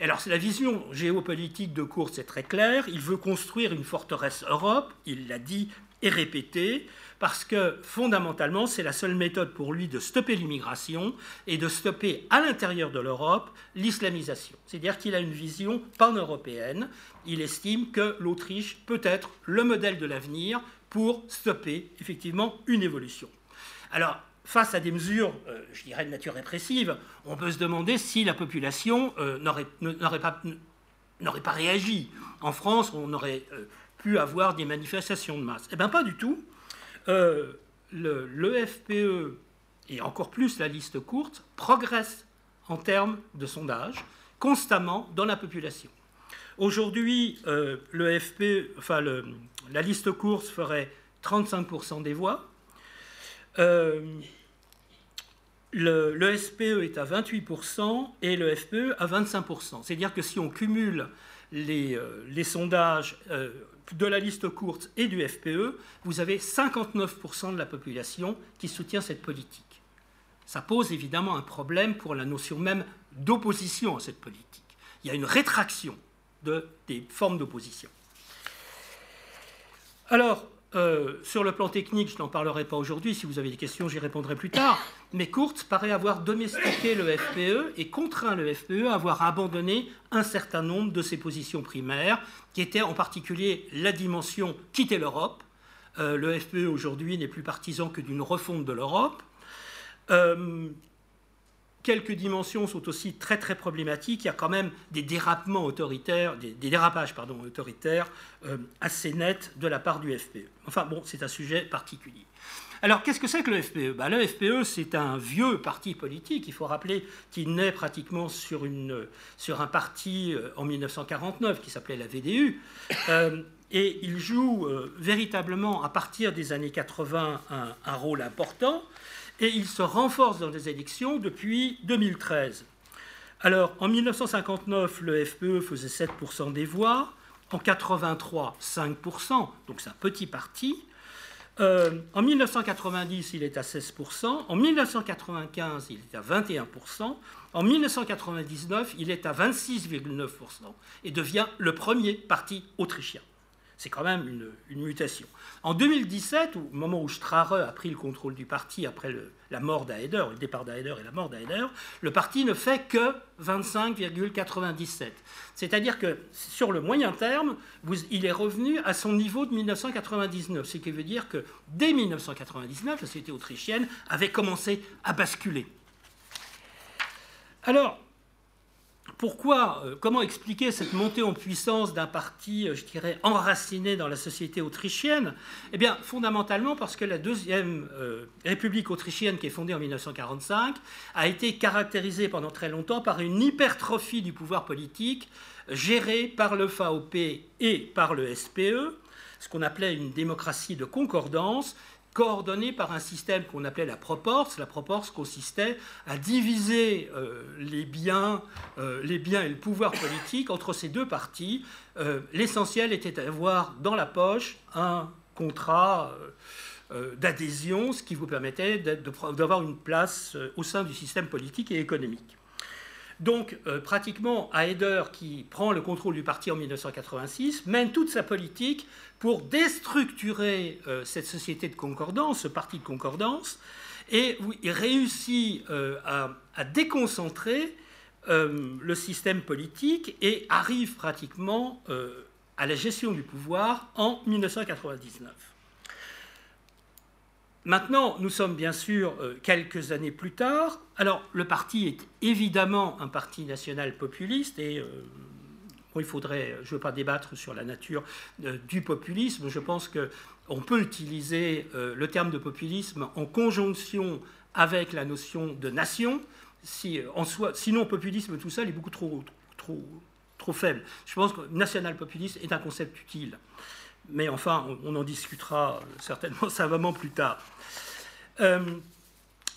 Alors, la vision géopolitique de Kurz est très claire. Il veut construire une forteresse Europe, il l'a dit et répété parce que fondamentalement, c'est la seule méthode pour lui de stopper l'immigration et de stopper à l'intérieur de l'Europe l'islamisation. C'est-à-dire qu'il a une vision pan-européenne. Il estime que l'Autriche peut être le modèle de l'avenir pour stopper effectivement une évolution. Alors, face à des mesures, euh, je dirais, de nature répressive, on peut se demander si la population euh, n'aurait pas, réagi. En France, on aurait euh, pu avoir des manifestations de masse. Eh bien, pas du tout. Euh, le, FPE et encore plus la liste courte progressent en termes de sondage constamment dans la population. Aujourd'hui, euh, FPE, enfin la liste courte ferait 35% des voix. Euh, le, SPE est à 28% et le FPE à 25%. C'est-à-dire que si on cumule les, les sondages de la liste courte et du FPE, vous avez 59% de la population qui soutient cette politique. Ça pose évidemment un problème pour la notion même d'opposition à cette politique. Il y a une rétraction de, des formes d'opposition. Alors, euh, sur le plan technique, je n'en parlerai pas aujourd'hui. Si vous avez des questions, j'y répondrai plus tard. Mais Kurtz paraît avoir domestiqué le FPE et contraint le FPE à avoir abandonné un certain nombre de ses positions primaires, qui étaient en particulier la dimension quitter l'Europe. Euh, le FPE aujourd'hui n'est plus partisan que d'une refonte de l'Europe. Euh, quelques dimensions sont aussi très très problématiques. Il y a quand même des dérapements autoritaires, des, dérapages pardon, autoritaires euh, assez nets de la part du FPE. Enfin bon, c'est un sujet particulier. Alors qu'est-ce que c'est que le FPE ben, Le FPE, c'est un vieux parti politique. Il faut rappeler qu'il naît pratiquement sur, une, sur un parti euh, en 1949 qui s'appelait la VDU. Euh, et il joue véritablement à partir des années 80 un, un rôle important et il se renforce dans les élections depuis 2013. Alors, en 1959, le FPE faisait 7% des voix, en 83, 5%, donc c'est un petit parti. Euh, en 1990, il est à 16%, en 1995, il est à 21%, en 1999, il est à 26,9% et devient le premier parti autrichien. C'est quand même une, mutation. En 2017, au moment où Strahe a pris le contrôle du parti après la mort d'Aeder, le départ d'Aeder et la mort d'Aeder, le parti ne fait que 25,97. C'est-à-dire que sur le moyen terme, il est revenu à son niveau de 1999, ce qui veut dire que dès 1999, la société autrichienne avait commencé à basculer. Alors, pourquoi, euh, comment expliquer cette montée en puissance d'un parti, euh, je dirais, enraciné dans la société autrichienne? Eh bien, fondamentalement parce que la deuxième euh, République autrichienne, qui est fondée en 1945, a été caractérisée pendant très longtemps par une hypertrophie du pouvoir politique gérée par le VOP et par le SPE, ce qu'on appelait une démocratie de concordance, coordonnée par un système qu'on appelait la proporce. La proporce consistait à diviser les, biens, les biens et le pouvoir politique entre ces deux parties. L'essentiel était d'avoir dans la poche un contrat d'adhésion, ce qui vous permettait d'avoir une place au sein du système politique et économique. Donc, euh, pratiquement, Haider, qui prend le contrôle du parti en 1986, mène toute sa politique pour déstructurer euh, cette société de concordance, ce parti de concordance, et il réussit euh, à, déconcentrer le système politique et arrive pratiquement à la gestion du pouvoir en 1999. Maintenant, nous sommes bien sûr euh, quelques années plus tard. Alors, le parti est évidemment un parti national populiste et euh, il faudrait, je ne veux pas débattre sur la nature euh, du populisme. Je pense qu'on peut utiliser le terme de populisme en conjonction avec la notion de nation. Sinon, populisme tout seul est beaucoup trop, trop, faible. Je pense que national-populiste est un concept utile mais enfin, on, en discutera certainement savamment plus tard. Euh,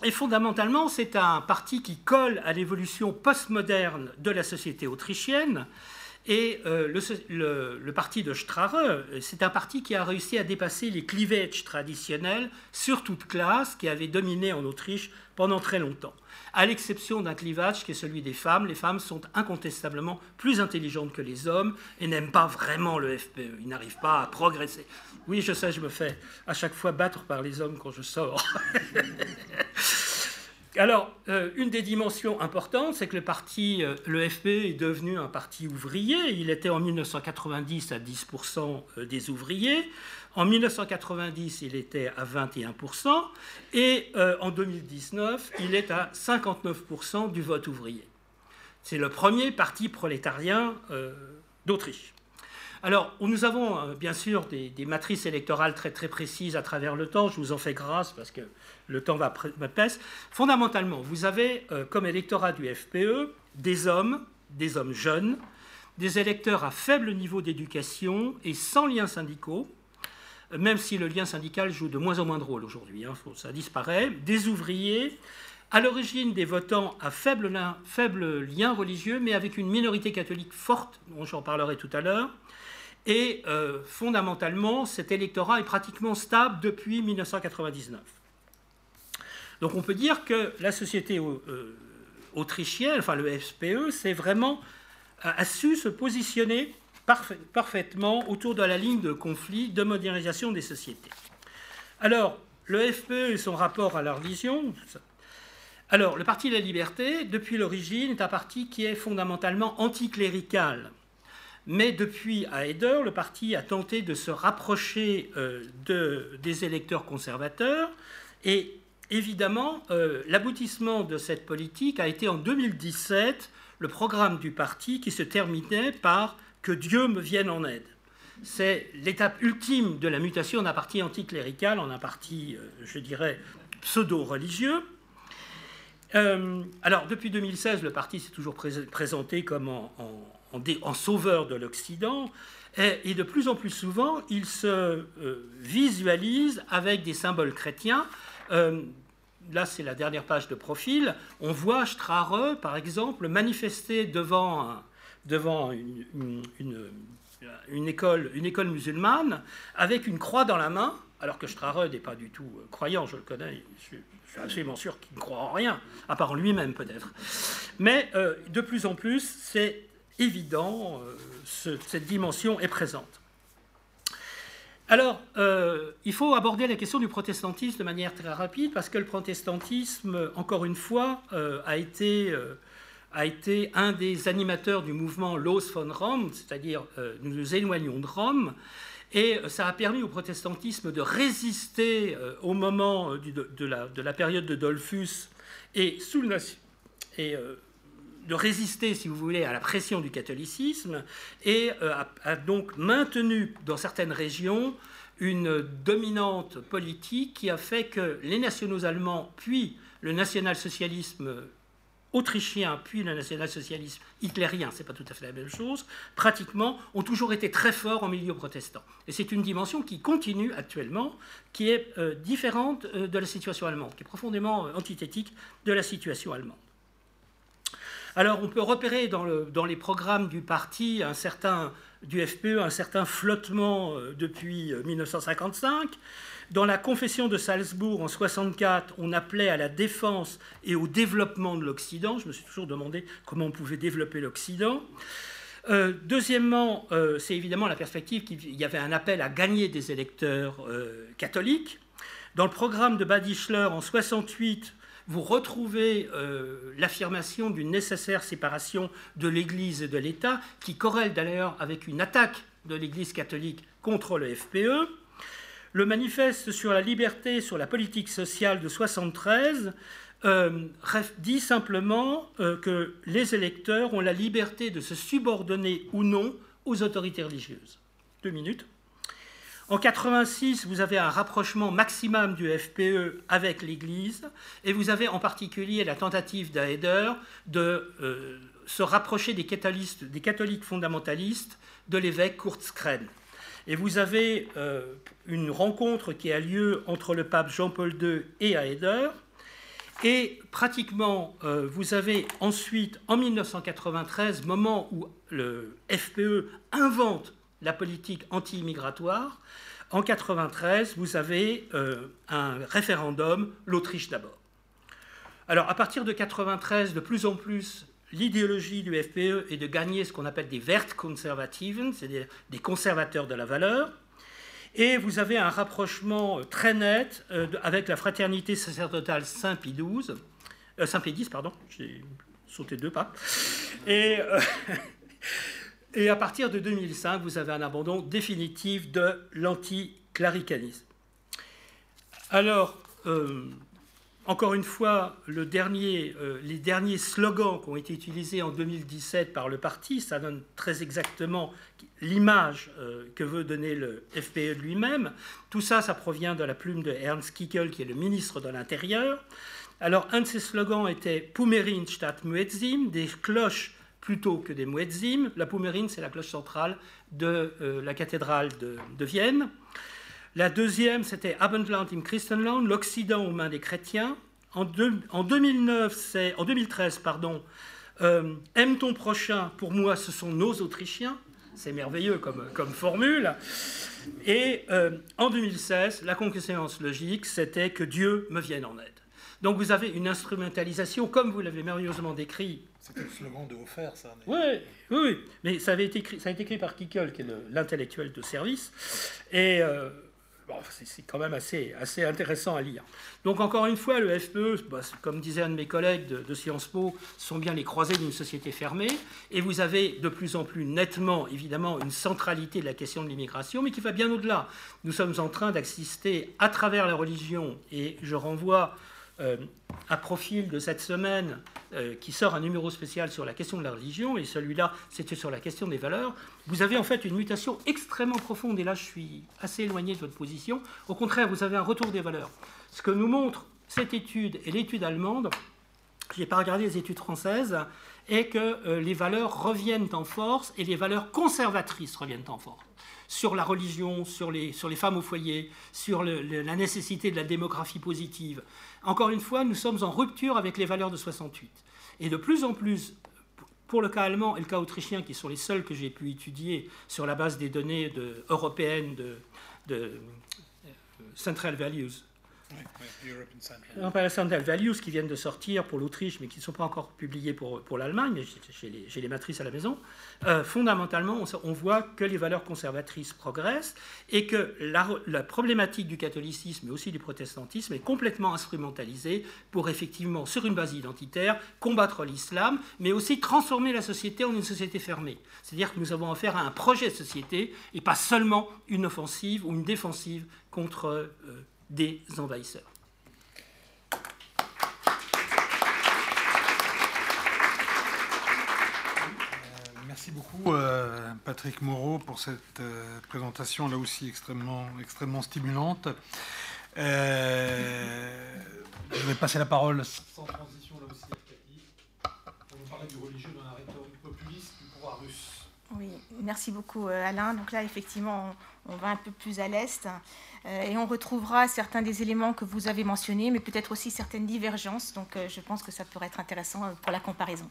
et fondamentalement, c'est un parti qui colle à l'évolution postmoderne de la société autrichienne. Et euh, le, parti de Strache, c'est un parti qui a réussi à dépasser les clivages traditionnels sur toute classe qui avaient dominé en Autriche pendant très longtemps à l'exception d'un clivage qui est celui des femmes. Les femmes sont incontestablement plus intelligentes que les hommes et n'aiment pas vraiment le FPE. Ils n'arrivent pas à progresser. Oui, je sais, je me fais à chaque fois battre par les hommes quand je sors. Alors, euh, une des dimensions importantes, c'est que le parti, euh, le FPE est devenu un parti ouvrier. Il était en 1990 à 10% euh, des ouvriers. En 1990, il était à 21%. Et en 2019, il est à 59% du vote ouvrier. C'est le premier parti prolétarien d'Autriche. Alors, nous avons bien sûr des, des, matrices électorales très très précises à travers le temps. Je vous en fais grâce parce que le temps va, passer. Fondamentalement, vous avez euh, comme électorat du FPE des hommes, des hommes jeunes, des électeurs à faible niveau d'éducation et sans liens syndicaux, même si le lien syndical joue de moins en moins de rôle aujourd'hui, hein, ça disparaît, des ouvriers, à l'origine des votants à faible lien, religieux, mais avec une minorité catholique forte, dont j'en parlerai tout à l'heure, et euh, fondamentalement, cet électorat est pratiquement stable depuis 1999. Donc on peut dire que la société euh, autrichienne, enfin le FPE, c'est a su se positionner parfaitement autour de la ligne de conflit de modernisation des sociétés. Alors, le FPE et son rapport à la religion. Alors, le Parti de la Liberté, depuis l'origine, est un parti qui est fondamentalement anticlérical. Mais depuis Haider, le parti a tenté de se rapprocher euh, de, des électeurs conservateurs et évidemment, euh, l'aboutissement de cette politique a été en 2017 le programme du parti qui se terminait par Que Dieu me vienne en aide. C'est l'étape ultime de la mutation d'un parti anticlérical en un parti, euh, je dirais, pseudo-religieux. Euh, alors, depuis 2016, le parti s'est toujours présenté comme en, sauveur de l'Occident. Et, de plus en plus souvent, il se visualise avec des symboles chrétiens là c'est la dernière page de profil, on voit Strare, par exemple, manifester devant, une, école, musulmane avec une croix dans la main, alors que Strare n'est pas du tout euh, croyant, je le connais, je suis, absolument sûr qu'il ne croit en rien, à part lui-même peut-être. Mais euh, de plus en plus, c'est évident, euh, cette dimension est présente. Alors, euh, il faut aborder la question du protestantisme de manière très rapide, parce que le protestantisme, encore une fois, euh, a, été, euh, a, été, un des animateurs du mouvement Los von Rome, c'est-à-dire nous nous éloignons de Rome, et ça a permis au protestantisme de résister au moment de, la, de, la, période de Dolphus et sous le, et, de résister, si vous voulez, à la pression du catholicisme et euh, a, donc maintenu dans certaines régions une dominante politique qui a fait que les nationaux allemands, puis le national-socialisme autrichien puis le national-socialisme hitlérien, c'est pas tout à fait la même chose, pratiquement ont toujours été très forts en milieu protestant. Et c'est une dimension qui continue actuellement, qui est euh, différente euh, de la situation allemande, qui est profondément antithétique de la situation allemande. Alors on peut repérer dans, le, dans, les programmes du parti un certain, du FPE un certain flottement depuis 1955. Dans la confession de Salzbourg en 64, on appelait à la défense et au développement de l'Occident. Je me suis toujours demandé comment on pouvait développer l'Occident. Euh, deuxièmement, euh, c'est évidemment la perspective qu'il y avait un appel à gagner des électeurs euh, catholiques. Dans le programme de Badischler en 68, vous retrouvez l'affirmation d'une nécessaire séparation de l'Église et de l'État, qui corrèle d'ailleurs avec une attaque de l'Église catholique contre le FPE. Le manifeste sur la liberté, sur la politique sociale de 73 euh, dit simplement euh, que les électeurs ont la liberté de se subordonner ou non aux autorités religieuses. Deux minutes. En 86, vous avez un rapprochement maximum du FPE avec l'Église, et vous avez en particulier la tentative d'Aeder de euh, se rapprocher des catholiques, fondamentalistes de l'évêque Kurzkren. Et vous avez euh, une rencontre qui a lieu entre le pape Jean-Paul II et Aeder. Et pratiquement, euh, vous avez ensuite, en 1993, moment où le FPE invente la politique anti-immigratoire, en 1993, vous avez euh, un référendum, l'Autriche d'abord. Alors, à partir de 1993, de plus en plus, l'idéologie du FPE est de gagner ce qu'on appelle des Wertkonservativen, c'est-à-dire des conservateurs de la valeur. Et vous avez un rapprochement très net euh, avec la fraternité sacerdotale Saint-Pie XII, euh, Saint-Pie X, pardon, j'ai sauté deux pas. Et, et à partir de 2005, vous avez un abandon définitif de l'anticléricalisme. Alors, encore une fois, euh, les derniers slogans qui ont été utilisés en 2017 par le parti, ça donne très exactement l'image euh, que veut donner le FPE lui-même. Tout ça, ça provient de la plume de Ernst Kickel, qui est le ministre de l'Intérieur. Alors, un de ces slogans était Pumerin statt Muezzin, des cloches plutôt que des Muezzin. La Pumerin, c'est la cloche centrale de euh, la cathédrale de, Vienne. La deuxième, c'était Abendland im Christenland, l'Occident aux mains des chrétiens. En, en 2009, en 2013, pardon, euh, Aime ton prochain, pour moi, ce sont nos Autrichiens. C'est merveilleux comme, formule. Et euh, en 2016, la conclusion logique, c'était que Dieu me vienne en aide. Donc vous avez une instrumentalisation, comme vous l'avez merveilleusement décrit. C'était le slogan de Hofer, ça. Oui, oui, mais ça, avait été écrit, ça a été écrit par Kickel, qui est l'intellectuel de service. Et euh, c'est quand même assez, assez intéressant à lire. Donc encore une fois, le FPE, bah, comme disait un de mes collègues de, Sciences Po, sont bien les croisés d'une société fermée, et vous avez de plus en plus nettement, évidemment, une centralité de la question de l'immigration, mais qui va bien au-delà. Nous sommes en train d'assister à travers la religion, et je renvoie euh, à profil de cette semaine euh, qui sort un numéro spécial sur la question de la religion, et celui-là, c'était sur la question des valeurs, vous avez en fait une mutation extrêmement profonde, et là je suis assez éloigné de votre position. Au contraire, vous avez un retour des valeurs. Ce que nous montre cette étude et l'étude allemande, je n'ai pas regardé les études françaises, est que euh, les valeurs reviennent en force et les valeurs conservatrices reviennent en force sur la religion, sur les, sur les femmes au foyer, sur la nécessité de la démographie positive. Encore une fois, nous sommes en rupture avec les valeurs de 68. Et de plus en plus, pour le cas allemand et le cas autrichien, qui sont les seuls que j'ai pu étudier sur la base des données européennes de, de euh, Central Values, European Central Values qui viennent de sortir pour l'Autriche, mais qui ne sont pas encore publiés pour, pour l'Allemagne, mais j'ai les, les, matrices à la maison. Euh, fondamentalement, on, voit que les valeurs conservatrices progressent et que la, problématique du catholicisme, mais aussi du protestantisme, est complètement instrumentalisée pour effectivement, sur une base identitaire, combattre l'islam, mais aussi transformer la société en une société fermée. C'est-à-dire que nous avons affaire à un projet de société et pas seulement une offensive ou une défensive contre euh, des envahisseurs. Euh, merci beaucoup euh, Patrick Moreau pour cette euh, présentation là aussi extrêmement, extrêmement stimulante. je vais passer la parole sans transition là aussi à parler du religieux dans la rhétorique populiste du pouvoir russe. Oui, merci beaucoup Alain. Donc là, effectivement, on, va un peu plus à l'est euh, et on retrouvera certains des éléments que vous avez mentionnés, mais peut-être aussi certaines divergences. Donc je pense que ça pourrait être intéressant pour la comparaison.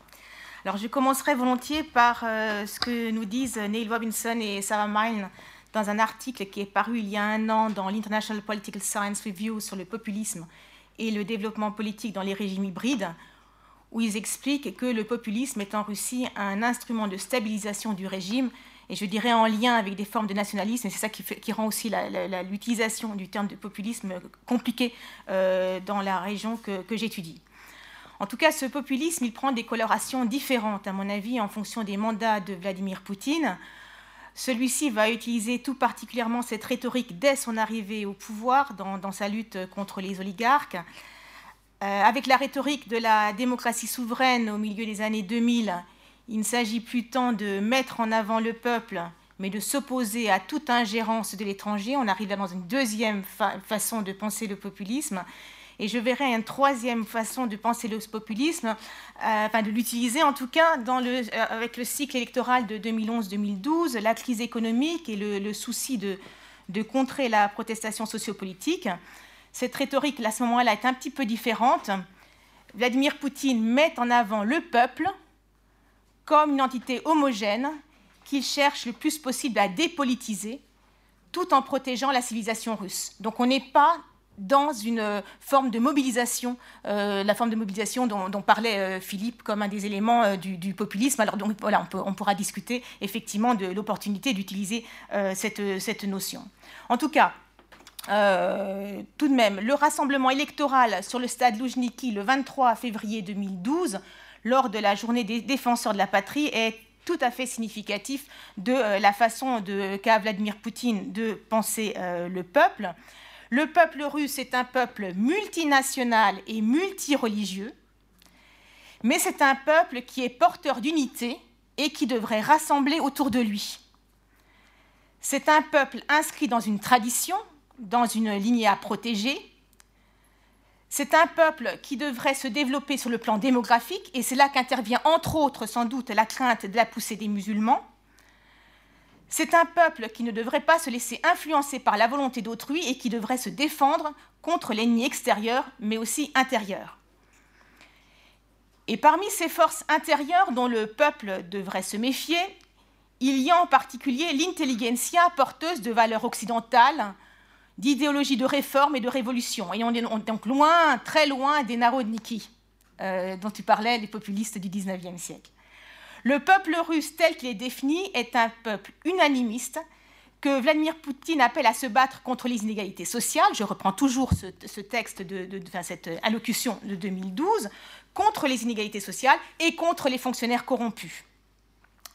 Alors je commencerai volontiers par ce que nous disent Neil Robinson et Sarah Mine dans un article qui est paru il y a un an dans l'International Political Science Review sur le populisme et le développement politique dans les régimes hybrides, où ils expliquent que le populisme est en Russie un instrument de stabilisation du régime, et je dirais en lien avec des formes de nationalisme, et c'est ça qui, rend aussi l'utilisation du terme de populisme compliqué euh, dans la région que j'étudie. En tout cas, ce populisme, il prend des colorations différentes, à mon avis, en fonction des mandats de Vladimir Poutine. Celui-ci va utiliser tout particulièrement cette rhétorique dès son arrivée au pouvoir dans, sa lutte contre les oligarques. Euh, avec la rhétorique de la démocratie souveraine au milieu des années 2000, il ne s'agit plus tant de mettre en avant le peuple, mais de s'opposer à toute ingérence de l'étranger. On arrive dans une deuxième façon de penser le populisme. Et je verrai une troisième façon de penser le populisme, euh, enfin de l'utiliser en tout cas euh, avec le cycle électoral de 2011-2012, la crise économique et le, souci de, de, contrer la protestation sociopolitique. Cette rhétorique, à ce moment-là, est un petit peu différente. Vladimir Poutine met en avant le peuple comme une entité homogène qu'il cherche le plus possible à dépolitiser tout en protégeant la civilisation russe. Donc on n'est pas dans une forme de mobilisation, euh, la forme de mobilisation dont, parlait euh, Philippe comme un des éléments euh, du, populisme. Alors voilà, on, pourra discuter effectivement de l'opportunité d'utiliser cette, cette, notion. En tout cas, tout de même, le rassemblement électoral sur le stade Loujniki le 23 février 2012, lors de la journée des défenseurs de la patrie, est tout à fait significatif de la façon qu'a Vladimir Poutine de penser le peuple. Le peuple russe est un peuple multinational et multireligieux, mais c'est un peuple qui est porteur d'unité et qui devrait rassembler autour de lui. C'est un peuple inscrit dans une tradition, dans une lignée à protéger. C'est un peuple qui devrait se développer sur le plan démographique, et c'est là qu'intervient entre autres sans doute la crainte de la poussée des musulmans. C'est un peuple qui ne devrait pas se laisser influencer par la volonté d'autrui et qui devrait se défendre contre l'ennemi extérieur, mais aussi intérieur. Et parmi ces forces intérieures dont le peuple devrait se méfier, il y a en particulier l'intelligentsia porteuse de valeurs occidentales, d'idéologies de réforme et de révolution. Et on est donc loin, très loin des narodniki euh, dont tu parlais, les populistes du XIXe siècle. Le peuple russe tel qu'il est défini est un peuple unanimiste que Vladimir Poutine appelle à se battre contre les inégalités sociales. Je reprends toujours ce, texte, de, cette allocution de 2012, contre les inégalités sociales et contre les fonctionnaires corrompus.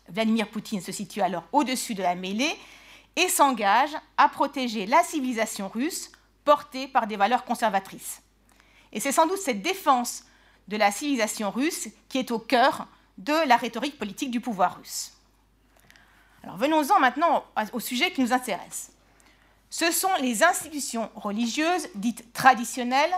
Vladimir Poutine se situe alors au-dessus de la mêlée et s'engage à protéger la civilisation russe portée par des valeurs conservatrices. Et c'est sans doute cette défense de la civilisation russe qui est au cœur de la rhétorique politique du pouvoir russe. Alors venons-en maintenant au sujet qui nous intéresse. Ce sont les institutions religieuses dites traditionnelles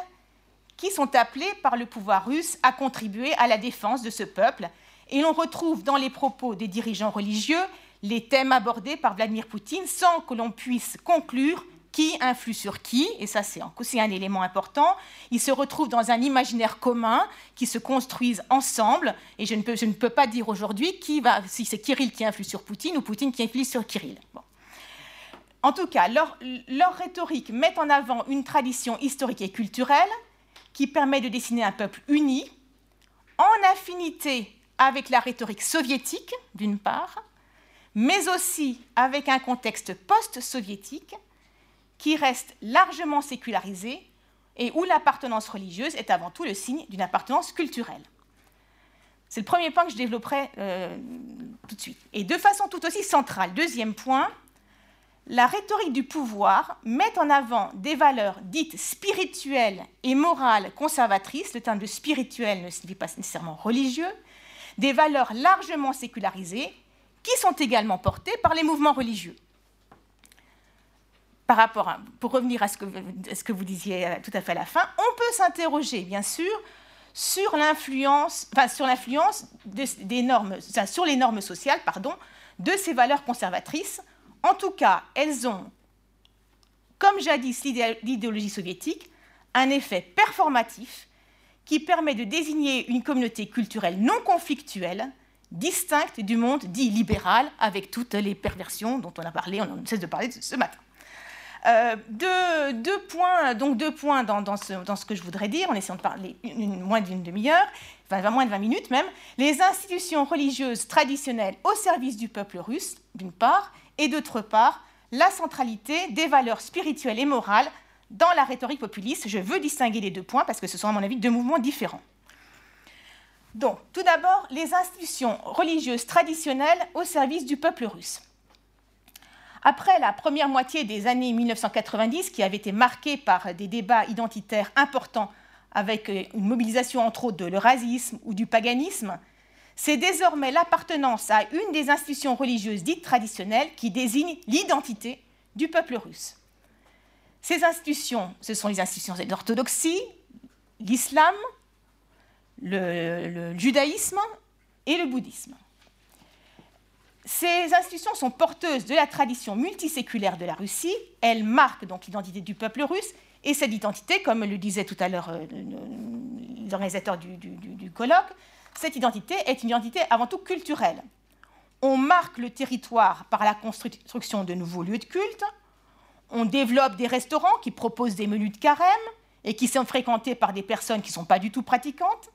qui sont appelées par le pouvoir russe à contribuer à la défense de ce peuple. Et l'on retrouve dans les propos des dirigeants religieux les thèmes abordés par Vladimir Poutine sans que l'on puisse conclure qui influe sur qui, et ça c'est aussi un élément important. Ils se retrouvent dans un imaginaire commun qui se construisent ensemble, et je ne peux, pas dire aujourd'hui qui va, si c'est Kirill qui influe sur Poutine ou Poutine qui influe sur Kirill. En tout cas, leur rhétorique met en avant une tradition historique et culturelle qui permet de dessiner un peuple uni, en affinité avec la rhétorique soviétique, d'une part, mais aussi avec un contexte post-soviétique qui reste largement sécularisé et où l'appartenance religieuse est avant tout le signe d'une appartenance culturelle. C'est le premier point que je développerai euh, tout de suite. Et de façon tout aussi centrale, deuxième point, la rhétorique du pouvoir met en avant des valeurs dites spirituelles et morales conservatrices, le terme de spirituel ne signifie pas nécessairement religieux, des valeurs largement sécularisées qui sont également portées par les mouvements religieux par rapport pour revenir à ce, que, ce que vous disiez euh, tout à fait à la fin, on peut s'interroger, bien sûr, sur l'influence, enfin, sur l'influence des normes, sur les normes sociales, pardon, de ces valeurs conservatrices. En tout cas, elles ont, comme jadis l'idéologie soviétique, un effet performatif qui permet de désigner une communauté culturelle non conflictuelle, distincte du monde dit libéral, avec toutes les perversions dont on a parlé, on ne cesse de parler ce matin. Euh, deux, points, donc deux points dans, ce, que je voudrais dire, en essayant de parler une, moins d'une demi-heure, enfin moins de 20 minutes même. Les institutions religieuses traditionnelles au service du peuple russe, d'une part, et d'autre part, la centralité des valeurs spirituelles et morales dans la rhétorique populiste. Je veux distinguer les deux points parce que ce sont, à mon avis, deux mouvements différents. Donc, tout d'abord, les institutions religieuses traditionnelles au service du peuple russe. Après la première moitié des années 1990, qui avait été marquée par des débats identitaires importants avec euh, une mobilisation entre autres de l'eurasisme ou du paganisme, c'est désormais l'appartenance à une des institutions religieuses dites traditionnelles qui désigne l'identité du peuple russe. Ces institutions, ce sont les institutions de l'orthodoxie, l'islam, le, judaïsme et le bouddhisme. Ces institutions sont porteuses de la tradition multiséculaire de la Russie. Elles marquent donc l'identité du peuple russe. Et cette identité, comme le disait tout à l'heure euh, l'organisateur du, du, colloque, cette identité est une identité avant tout culturelle. On marque le territoire par la construction de nouveaux lieux de culte. On développe des restaurants qui proposent des menus de carême et qui sont fréquentés par des personnes qui ne sont pas du tout pratiquantes.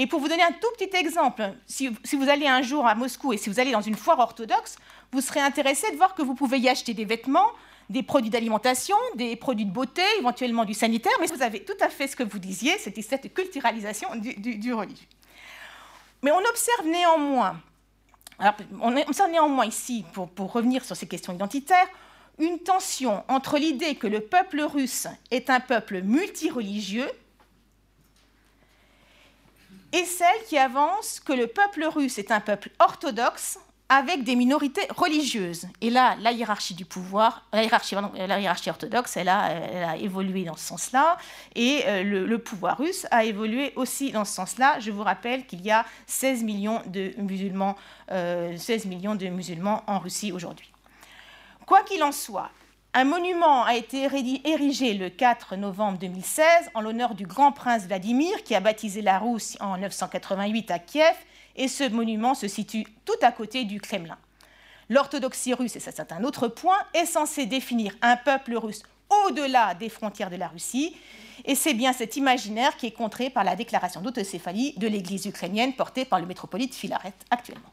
Et pour vous donner un tout petit exemple, si, vous allez un jour à Moscou et si vous allez dans une foire orthodoxe, vous serez intéressé de voir que vous pouvez y acheter des vêtements, des produits d'alimentation, des produits de beauté, éventuellement du sanitaire, mais vous avez tout à fait ce que vous disiez, c'était cette culturalisation du, religieux. Mais on observe néanmoins, on observe néanmoins ici, pour, pour revenir sur ces questions identitaires, une tension entre l'idée que le peuple russe est un peuple multireligieux, et celle qui avance que le peuple russe est un peuple orthodoxe avec des minorités religieuses. Et là, la hiérarchie du pouvoir, la hiérarchie, orthodoxe, elle a, elle a, évolué dans ce sens-là, et euh, le, pouvoir russe a évolué aussi dans ce sens-là. Je vous rappelle qu'il y a 16 millions de musulmans, 16 euh, millions de musulmans en Russie aujourd'hui. Quoi qu'il en soit, un monument a été érigé le 4 novembre 2016 en l'honneur du grand prince Vladimir qui a baptisé la Rousse en 988 à Kiev et ce monument se situe tout à côté du Kremlin. L'orthodoxie russe, et ça c'est un autre point, est censée définir un peuple russe au-delà des frontières de la Russie et c'est bien cet imaginaire qui est contré par la déclaration d'autocéphalie de l'Église ukrainienne portée par le métropolite Filaret actuellement.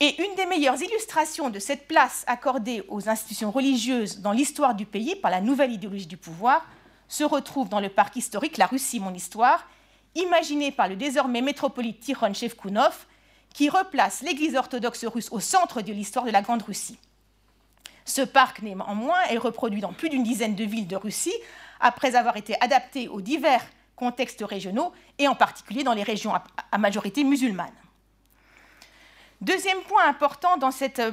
Et une des meilleures illustrations de cette place accordée aux institutions religieuses dans l'histoire du pays par la nouvelle idéologie du pouvoir se retrouve dans le parc historique La Russie, mon histoire, imaginé par le désormais métropolite Tikhon Shevkunov, qui replace l'Église orthodoxe russe au centre de l'histoire de la Grande Russie. Ce parc, néanmoins, est reproduit dans plus d'une dizaine de villes de Russie, après avoir été adapté aux divers contextes régionaux, et en particulier dans les régions à majorité musulmane. Deuxième point important dans cette, euh,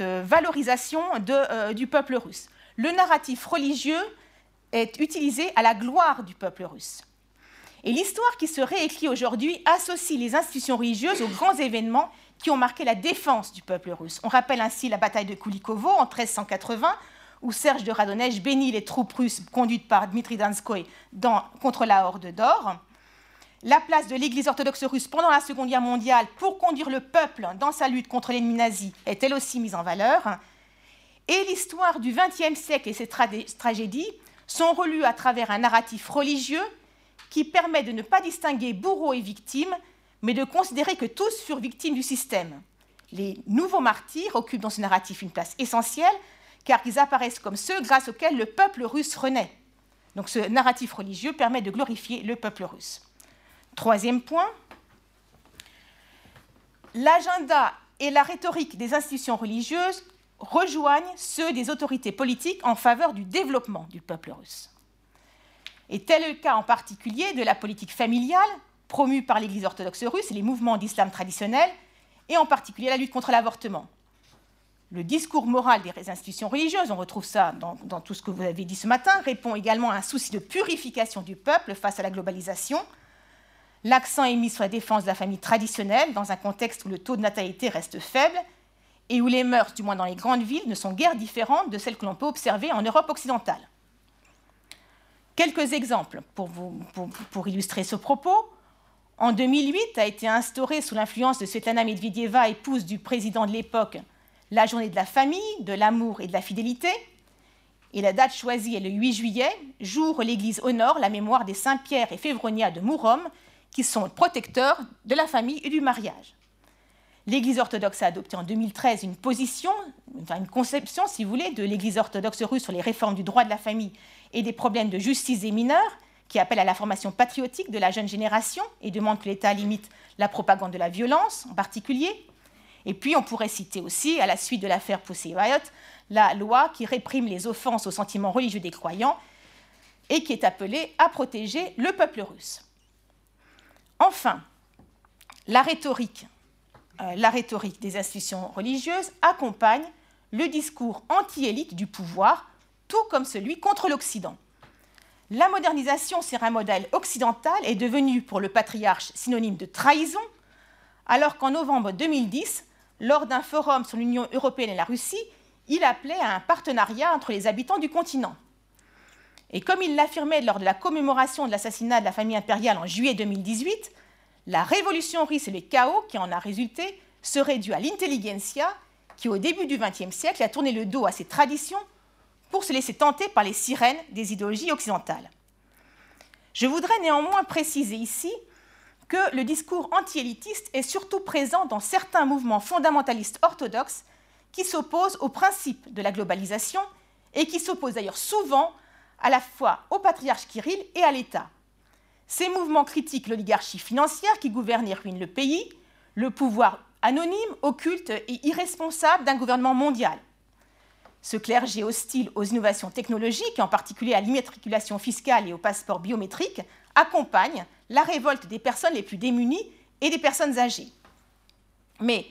euh, valorisation euh, du peuple russe. Le narratif religieux est utilisé à la gloire du peuple russe. Et l'histoire qui se réécrit aujourd'hui associe les institutions religieuses aux grands événements qui ont marqué la défense du peuple russe. On rappelle ainsi la bataille de Kulikovo en 1380, où Serge de Radonèche bénit les troupes russes conduites par Dmitri Danskoy contre la Horde d'Or la place de l'Église orthodoxe russe pendant la Seconde Guerre mondiale pour conduire le peuple dans sa lutte contre l'ennemi nazi est elle aussi mise en valeur. Et l'histoire du XXe siècle et ses tragédies sont relues à travers un narratif religieux qui permet de ne pas distinguer bourreaux et victimes, mais de considérer que tous furent victimes du système. Les nouveaux martyrs occupent dans ce narratif une place essentielle, car ils apparaissent comme ceux grâce auxquels le peuple russe renaît. Donc ce narratif religieux permet de glorifier le peuple russe. Troisième point, l'agenda et la rhétorique des institutions religieuses rejoignent ceux des autorités politiques en faveur du développement du peuple russe. Et tel est le cas en particulier de la politique familiale promue par l'Église orthodoxe russe et les mouvements d'islam traditionnel, et en particulier la lutte contre l'avortement. Le discours moral des institutions religieuses, on retrouve ça dans, dans, tout ce que vous avez dit ce matin, répond également à un souci de purification du peuple face à la globalisation. L'accent est mis sur la défense de la famille traditionnelle dans un contexte où le taux de natalité reste faible et où les mœurs, du moins dans les grandes villes, ne sont guère différentes de celles que l'on peut observer en Europe occidentale. Quelques exemples pour, illustrer ce propos. En 2008 a été instaurée sous l'influence de Svetlana Medvedeva, épouse du président de l'époque, la journée de la famille, de l'amour et de la fidélité. Et la date choisie est le 8 juillet, jour où l'Église honore la mémoire des saints Pierre et Févronia de Mourom, qui sont protecteurs de la famille et du mariage. L'Église orthodoxe a adopté en 2013 une position, une conception, si vous voulez, de l'Église orthodoxe russe sur les réformes du droit de la famille et des problèmes de justice des mineurs, qui appelle à la formation patriotique de la jeune génération et demande que l'État limite la propagande de la violence en particulier. Et puis on pourrait citer aussi, à la suite de l'affaire Pussy Riot, la loi qui réprime les offenses aux sentiments religieux des croyants et qui est appelée à protéger le peuple russe. Enfin, la rhétorique, euh, la rhétorique des institutions religieuses accompagne le discours anti-élite du pouvoir, tout comme celui contre l'Occident. La modernisation sur un modèle occidental est devenue pour le patriarche synonyme de trahison, alors qu'en novembre 2010, lors d'un forum sur l'Union européenne et la Russie, il appelait à un partenariat entre les habitants du continent. Et comme il l'affirmait lors de la commémoration de l'assassinat de la famille impériale en juillet 2018, la révolution russe et le chaos qui en a résulté seraient dus à l'intelligentsia qui, au début du XXe siècle, a tourné le dos à ses traditions pour se laisser tenter par les sirènes des idéologies occidentales. Je voudrais néanmoins préciser ici que le discours anti-élitiste est surtout présent dans certains mouvements fondamentalistes orthodoxes qui s'opposent au principe de la globalisation et qui s'opposent d'ailleurs souvent à la fois au patriarche Kirill et à l'État. Ces mouvements critiquent l'oligarchie financière qui gouverne et ruine le pays, le pouvoir anonyme, occulte et irresponsable d'un gouvernement mondial. Ce clergé hostile aux innovations technologiques, en particulier à l'immatriculation fiscale et au passeport biométrique, accompagne la révolte des personnes les plus démunies et des personnes âgées. Mais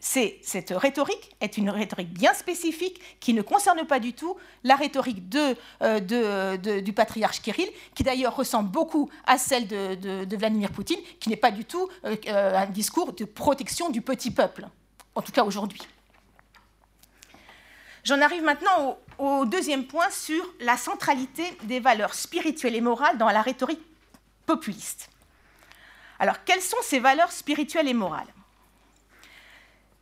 cette rhétorique est une rhétorique bien spécifique qui ne concerne pas du tout la rhétorique euh, de, du patriarche Kirill, qui d'ailleurs ressemble beaucoup à celle de, Vladimir Poutine, qui n'est pas du tout euh, euh, un discours de protection du petit peuple, en tout cas aujourd'hui. J'en arrive maintenant au, deuxième point sur la centralité des valeurs spirituelles et morales dans la rhétorique populiste. Alors, quelles sont ces valeurs spirituelles et morales?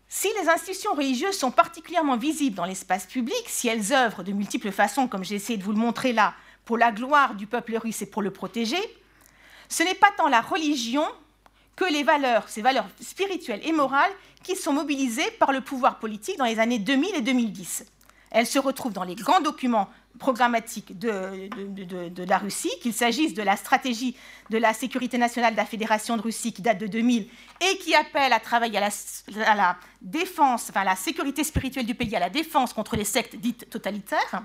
Si les institutions religieuses sont particulièrement visibles dans l'espace public, si elles œuvrent de multiples façons, comme j'ai essayé de vous le montrer là, pour la gloire du peuple russe et pour le protéger, ce n'est pas tant la religion que les valeurs, ces valeurs spirituelles et morales, qui sont mobilisées par le pouvoir politique dans les années 2000 et 2010. Elles se retrouvent dans les grands documents programmatique de, la Russie, qu'il s'agisse de la stratégie de la sécurité nationale de la Fédération de Russie qui date de 2000 et qui appelle à travailler à la, à la défense, enfin à la sécurité spirituelle du pays, à la défense contre les sectes dites totalitaires.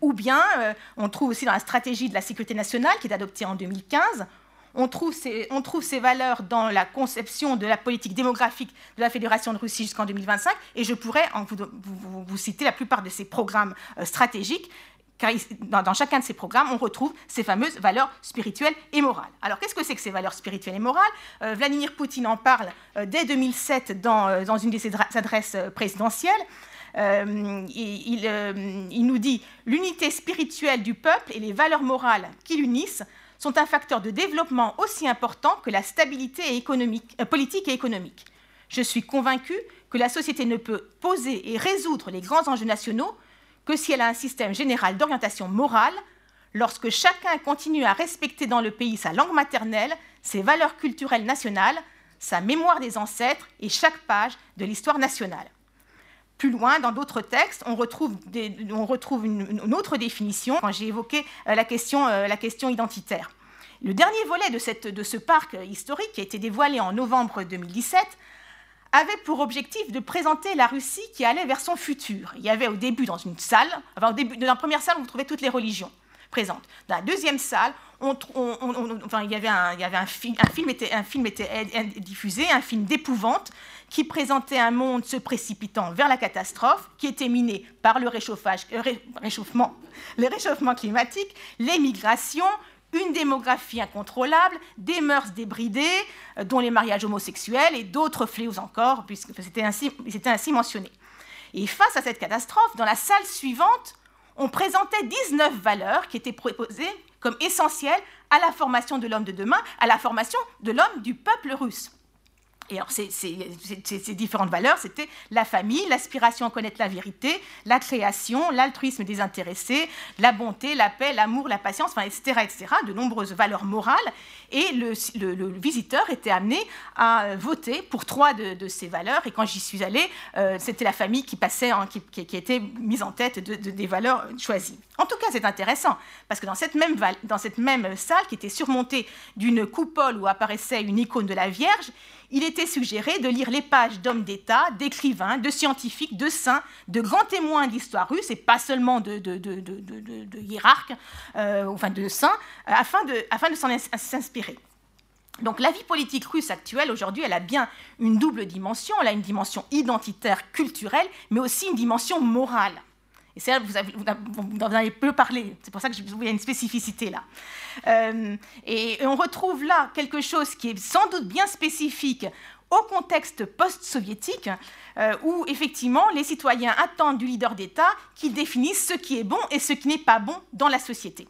Ou bien, euh, on trouve aussi dans la stratégie de la sécurité nationale qui est adoptée en 2015, on trouve, ces, valeurs dans la conception de la politique démographique de la Fédération de Russie jusqu'en 2025, et je pourrais vous, citer la plupart de ces programmes euh, stratégiques, car dans, chacun de ces programmes, on retrouve ces fameuses valeurs spirituelles et morales. Alors, qu'est-ce que c'est que ces valeurs spirituelles et morales? Euh, Vladimir Poutine en parle euh, dès 2007 dans, dans, une de ses adresses présidentielles. Il nous dit l'unité spirituelle du peuple et les valeurs morales qui l'unissent sont un facteur de développement aussi important que la stabilité euh, politique et économique. Je suis convaincu que la société ne peut poser et résoudre les grands enjeux nationaux que si elle a un système général d'orientation morale, lorsque chacun continue à respecter dans le pays sa langue maternelle, ses valeurs culturelles nationales, sa mémoire des ancêtres et chaque page de l'histoire nationale. Plus loin, dans d'autres textes, on retrouve, une, autre définition quand j'ai évoqué euh, la, question, euh, la question identitaire. Le dernier volet de, ce parc historique, qui a été dévoilé en novembre 2017, avait pour objectif de présenter la Russie qui allait vers son futur. Il y avait au début dans une salle, enfin au début, dans la première salle, on trouvait toutes les religions. présente. Dans la deuxième salle, enfin, il y avait un, film, était, diffusé, un film d'épouvante qui présentait un monde se précipitant vers la catastrophe, qui était miné par le réchauffage, euh, réchauffement, climatique, les migrations, une démographie incontrôlable, des mœurs débridées, euh, dont les mariages homosexuels et d'autres fléaux encore, puisque c'était ainsi, ainsi mentionné. Et face à cette catastrophe, dans la salle suivante, on présentait 19 valeurs qui étaient proposées comme essentielles à la formation de l'homme de demain, à la formation de l'homme du peuple russe. Et alors, ces, différentes valeurs, c'était la famille, l'aspiration à connaître la vérité, la création, l'altruisme désintéressé, la bonté, la paix, l'amour, la patience, enfin, etc., etc., de nombreuses valeurs morales. Et le, visiteur était amené à voter pour trois de, ces valeurs. Et quand j'y suis allée, euh, c'était la famille qui passait, qui, était mise en tête de, des valeurs choisies. En tout cas, c'est intéressant, parce que dans cette, même, dans cette même salle, qui était surmontée d'une coupole où apparaissait une icône de la Vierge, il était suggéré de lire les pages d'hommes d'État, d'écrivains, de scientifiques, de saints, de grands témoins de l'histoire russe, et pas seulement de, de, hiérarques, euh, enfin de saints, afin de, afin de s'en s'inspirer. Donc la vie politique russe actuelle, aujourd'hui, elle a bien une double dimension. Elle a une dimension identitaire, culturelle, mais aussi une dimension morale. Et vous, en avez peu parlé. C'est pour ça que je, il y a une spécificité là. Euh, et, on retrouve là quelque chose qui est sans doute bien spécifique au contexte post-soviétique, euh, où effectivement les citoyens attendent du leader d'État qui définisse ce qui est bon et ce qui n'est pas bon dans la société.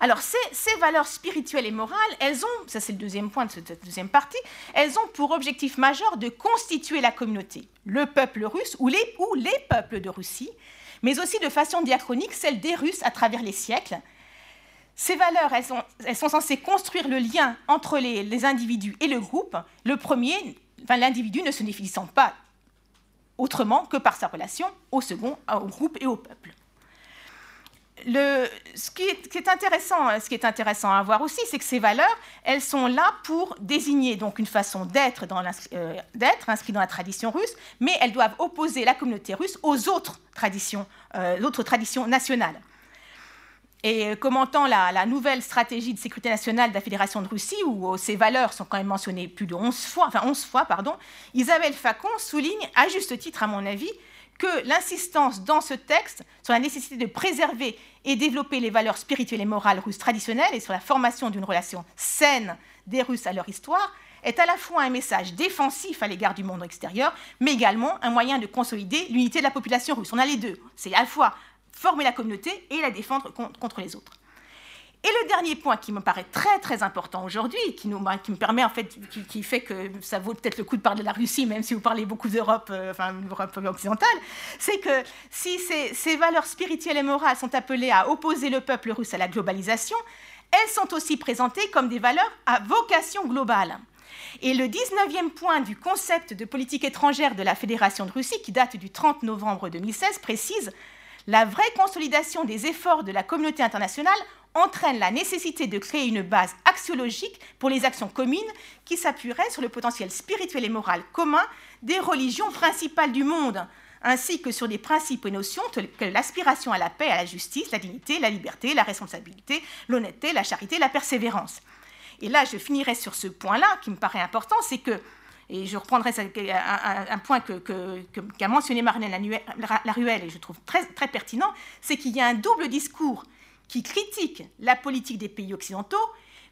Alors ces, valeurs spirituelles et morales, elles ont, ça c'est le deuxième point de cette deuxième partie, elles ont pour objectif majeur de constituer la communauté, le peuple russe ou les, peuples de Russie, mais aussi de façon diachronique celle des Russes à travers les siècles. Ces valeurs, elles sont, elles sont censées construire le lien entre les, les individus et le groupe. Le premier, enfin, l'individu ne se définissant pas autrement que par sa relation au second, au groupe et au peuple ce, qui est, intéressant, ce qui est intéressant à voir aussi, c'est que ces valeurs, elles sont là pour désigner donc une façon d'être euh, inscrite dans la tradition russe, mais elles doivent opposer la communauté russe aux autres traditions, euh, nationales. Et euh, commentant la, nouvelle stratégie de sécurité nationale de la Fédération de Russie, où ces valeurs sont quand même mentionnées plus de 11 fois, enfin 11 fois, pardon, Isabelle Facon souligne, à juste titre à mon avis, que l'insistance dans ce texte sur la nécessité de préserver et développer les valeurs spirituelles et morales russes traditionnelles et sur la formation d'une relation saine des Russes à leur histoire est à la fois un message défensif à l'égard du monde extérieur, mais également un moyen de consolider l'unité de la population russe. On a les deux. C'est à la fois former la communauté et la défendre contre les autres. Et le dernier point qui me paraît très très important aujourd'hui, qui, qui me permet en fait, qui, fait que ça vaut peut-être le coup de parler de la Russie, même si vous parlez beaucoup d'Europe, euh, enfin l'Europe occidentale, c'est que si ces valeurs spirituelles et morales sont appelées à opposer le peuple russe à la globalisation, elles sont aussi présentées comme des valeurs à vocation globale. Et le 19e point du concept de politique étrangère de la Fédération de Russie, qui date du 30 novembre 2016, précise la vraie consolidation des efforts de la communauté internationale entraîne la nécessité de créer une base axiologique pour les actions communes qui s'appuieraient sur le potentiel spirituel et moral commun des religions principales du monde, ainsi que sur des principes et notions tels que l'aspiration à la paix, à la justice, la dignité, la liberté, la responsabilité, l'honnêteté, la charité, la persévérance. Et là, je finirai sur ce point-là qui me paraît important, c'est que, et je reprendrai un, point qu'a que, mentionné Marlène Laruelle, et je trouve très pertinent, c'est qu'il y a un double discours qui critique la politique des pays occidentaux,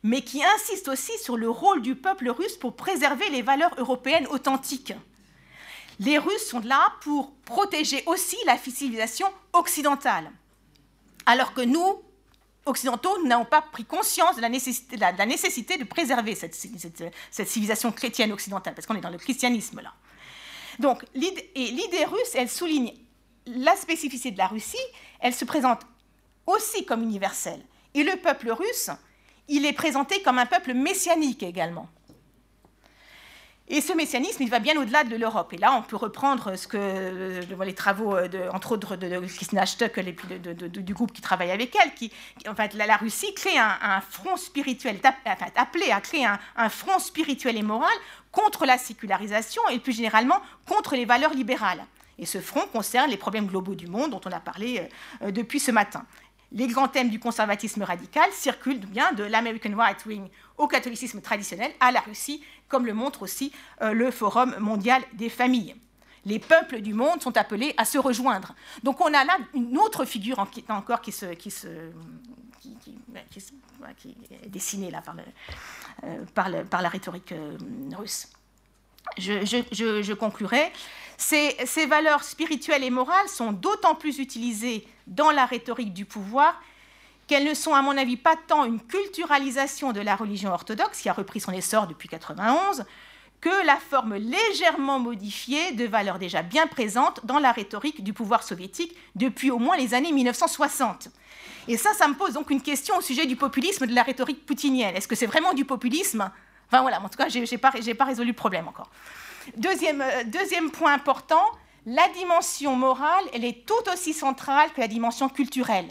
mais qui insiste aussi sur le rôle du peuple russe pour préserver les valeurs européennes authentiques. Les Russes sont là pour protéger aussi la civilisation occidentale, alors que nous, occidentaux, n'avons pas pris conscience de la nécessité, de, préserver cette, civilisation chrétienne occidentale, parce qu'on est dans le christianisme là. Donc, l'idée russe, elle souligne la spécificité de la Russie, elle se présente aussi comme universel. Et le peuple russe, il est présenté comme un peuple messianique également. Et ce messianisme, il va bien au-delà de l'Europe. Et là, on peut reprendre ce que, euh, les travaux, de, entre autres, de, Christina Stöckel et du groupe qui travaille avec elle. Qui, en fait, la, Russie crée un, front spirituel, appelé à créer un, un, front spirituel et moral contre la sécularisation et plus généralement contre les valeurs libérales. Et ce front concerne les problèmes globaux du monde dont on a parlé euh, depuis ce matin. Les grands thèmes du conservatisme radical circulent bien de l'American Right Wing au catholicisme traditionnel à la Russie, comme le montre aussi euh, le Forum mondial des familles. Les peuples du monde sont appelés à se rejoindre. Donc on a là une autre figure encore qui, est dessinée là par, euh, la rhétorique euh, russe. Je, je, conclurai. Ces, valeurs spirituelles et morales sont d'autant plus utilisées dans la rhétorique du pouvoir qu'elles ne sont, à mon avis, pas tant une culturalisation de la religion orthodoxe, qui a repris son essor depuis 1991, que la forme légèrement modifiée de valeurs déjà bien présentes dans la rhétorique du pouvoir soviétique depuis au moins les années 1960. Et ça, ça me pose donc une question au sujet du populisme de la rhétorique poutinienne. Est-ce que c'est vraiment du populisme? Enfin voilà, en tout cas, je n'ai pas, résolu le problème encore. Deuxième, euh, deuxième point important, la dimension morale, elle est tout aussi centrale que la dimension culturelle.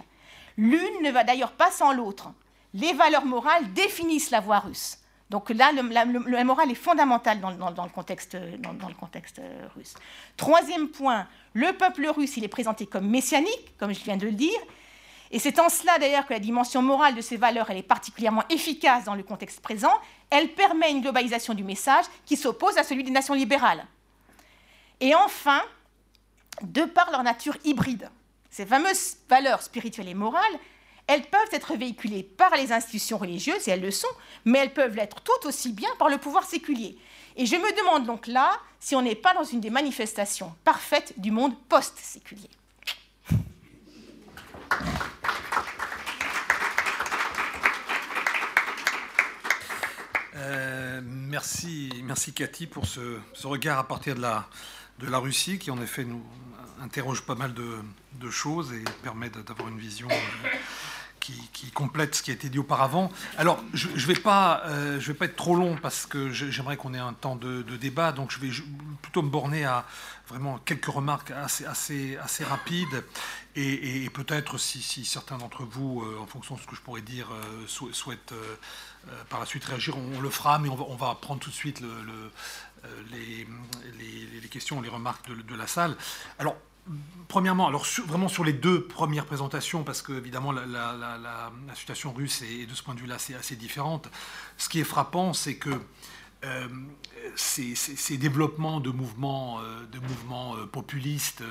L'une ne va d'ailleurs pas sans l'autre. Les valeurs morales définissent la voie russe. Donc là, le, la, morale est fondamentale dans, le contexte, dans, le contexte, euh, russe. Troisième point, le peuple russe, il est présenté comme messianique, comme je viens de le dire, et c'est en cela d'ailleurs que la dimension morale de ces valeurs elle est particulièrement efficace dans le contexte présent. Elle permet une globalisation du message qui s'oppose à celui des nations libérales. Et enfin, de par leur nature hybride, ces fameuses valeurs spirituelles et morales, elles peuvent être véhiculées par les institutions religieuses, et elles le sont, mais elles peuvent l'être tout aussi bien par le pouvoir séculier. Et je me demande donc là si on n'est pas dans une des manifestations parfaites du monde post-séculier. Euh, merci, merci Cathy pour ce, regard à partir de la, de la Russie qui en effet nous interroge pas mal de, choses et permet d'avoir une vision euh, qui, complète ce qui a été dit auparavant. Alors, je ne vais, pas, euh, vais pas être trop long parce que j'aimerais qu'on ait un temps de, débat, donc je vais plutôt me borner à vraiment quelques remarques assez, assez, assez rapides et, peut-être si, certains d'entre vous, euh, en fonction de ce que je pourrais dire, euh, souhaitent par la suite réagir, on, le fera, mais on va, prendre tout de suite le, les, questions, les remarques de, la salle. Alors, Premièrement, alors vraiment sur les deux premières présentations, parce que évidemment la, situation russe est, de ce point de vue-là assez, différente. Ce qui est frappant, c'est que euh, ces, développements de mouvements, euh, de mouvements euh, populistes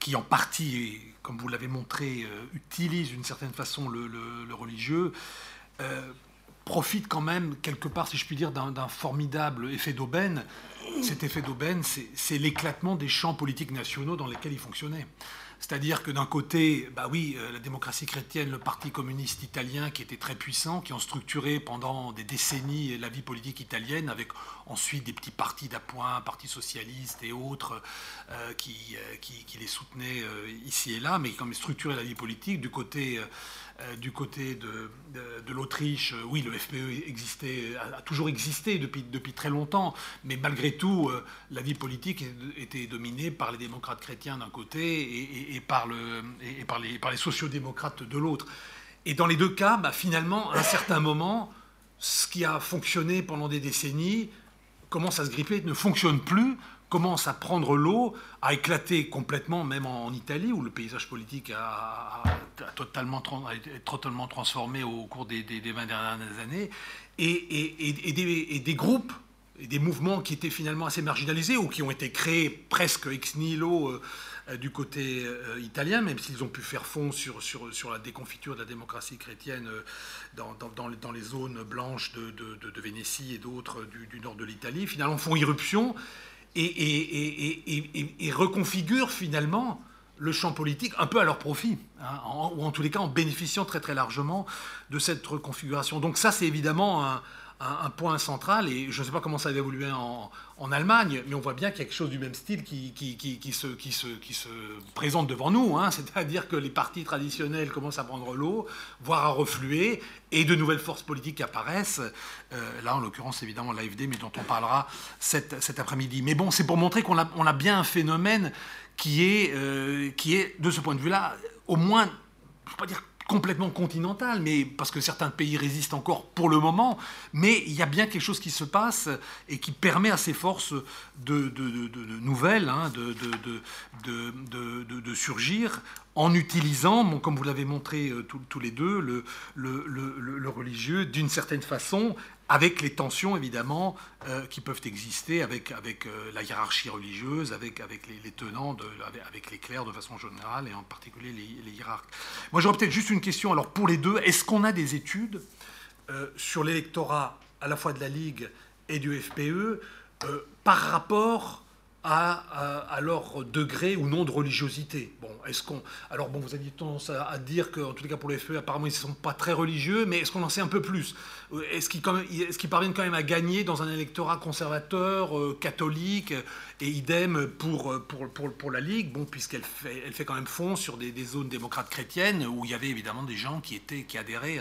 qui en partie, comme vous l'avez montré, utilisent d'une certaine façon le, religieux, profitent quand même quelque part, si je puis dire, d'un formidable effet d'aubaine cet effet d'aubaine, c'est l'éclatement des champs politiques nationaux dans lesquels il fonctionnait. C'est-à-dire que d'un côté, bah oui, euh, la démocratie chrétienne, le Parti communiste italien qui était très puissant, qui ont structuré pendant des décennies la vie politique italienne, avec ensuite des petits partis d'appoint, Parti socialiste et autres, euh, qui, euh, qui, qui, les soutenaient ici et là, mais qui ont structuré la vie politique. Du côté du côté de, de, l'Autriche, euh, oui, le FPE a, toujours existé depuis, depuis très longtemps, mais malgré tout, euh, la vie politique était dominée par les démocrates chrétiens d'un côté et, par, le, et, par, les, par les sociodémocrates de l'autre. Et dans les deux cas, bah, finalement, à un certain moment, ce qui a fonctionné pendant des décennies commence à se gripper, ne fonctionne plus commence à prendre l'eau, à éclater complètement, même en, Italie, où le paysage politique a, totalement, totalement transformé au cours des, 20 dernières années, et, des, groupes et des mouvements qui étaient finalement assez marginalisés ou qui ont été créés presque ex nihilo euh, du côté euh, italien, même s'ils ont pu faire fond sur, sur, sur, la déconfiture de la démocratie chrétienne euh, dans, dans, dans, les zones blanches de, de, Vénétie et d'autres du, nord de l'Italie, finalement font irruption et, reconfigurent finalement le champ politique un peu à leur profit, hein, ou en tous les cas en bénéficiant très très largement de cette reconfiguration. Donc ça c'est évidemment un, un, point central, et je ne sais pas comment ça va évoluer en, Allemagne, mais on voit bien qu'il y a quelque chose du même style qui, se, se, se, présente devant nous, hein. c'est-à-dire que les partis traditionnels commencent à prendre l'eau, voire à refluer, et de nouvelles forces politiques apparaissent, euh, là en l'occurrence évidemment l'AFD, mais dont on parlera cet, après-midi. Mais bon, c'est pour montrer qu'on a, a bien un phénomène qui est, euh, qui est, de ce point de vue-là, au moins, je pas dire complètement continentale, mais parce que certains pays résistent encore pour le moment, mais il y a bien quelque chose qui se passe et qui permet à ces forces de, nouvelles de, surgir en utilisant, comme vous l'avez montré euh, tous les deux, le, religieux d'une certaine façon avec les tensions évidemment euh, qui peuvent exister avec, euh, la hiérarchie religieuse, avec, les, tenants, avec les clercs de façon générale et en particulier les, hiérarques. Moi j'aurais peut-être juste une question, alors pour les deux, est-ce qu'on a des études sur l'électorat à la fois de la Ligue et du FPE par rapport à, leur degré ou non de religiosité. Bon, est-ce qu'on, alors bon, vous avez tendance à, dire qu'en tout cas pour les FPE, apparemment ils ne sont pas très religieux, mais est-ce qu'on en sait un peu plus? Est-ce qu'ils, est qu'ils parviennent quand même à gagner dans un électorat conservateur, euh, catholique, et idem pour, pour, pour, pour, la Ligue, bon, puisqu'elle fait, elle fait quand même fond sur des, des, zones démocrates chrétiennes où il y avait évidemment des gens qui, étaient, qui adhéraient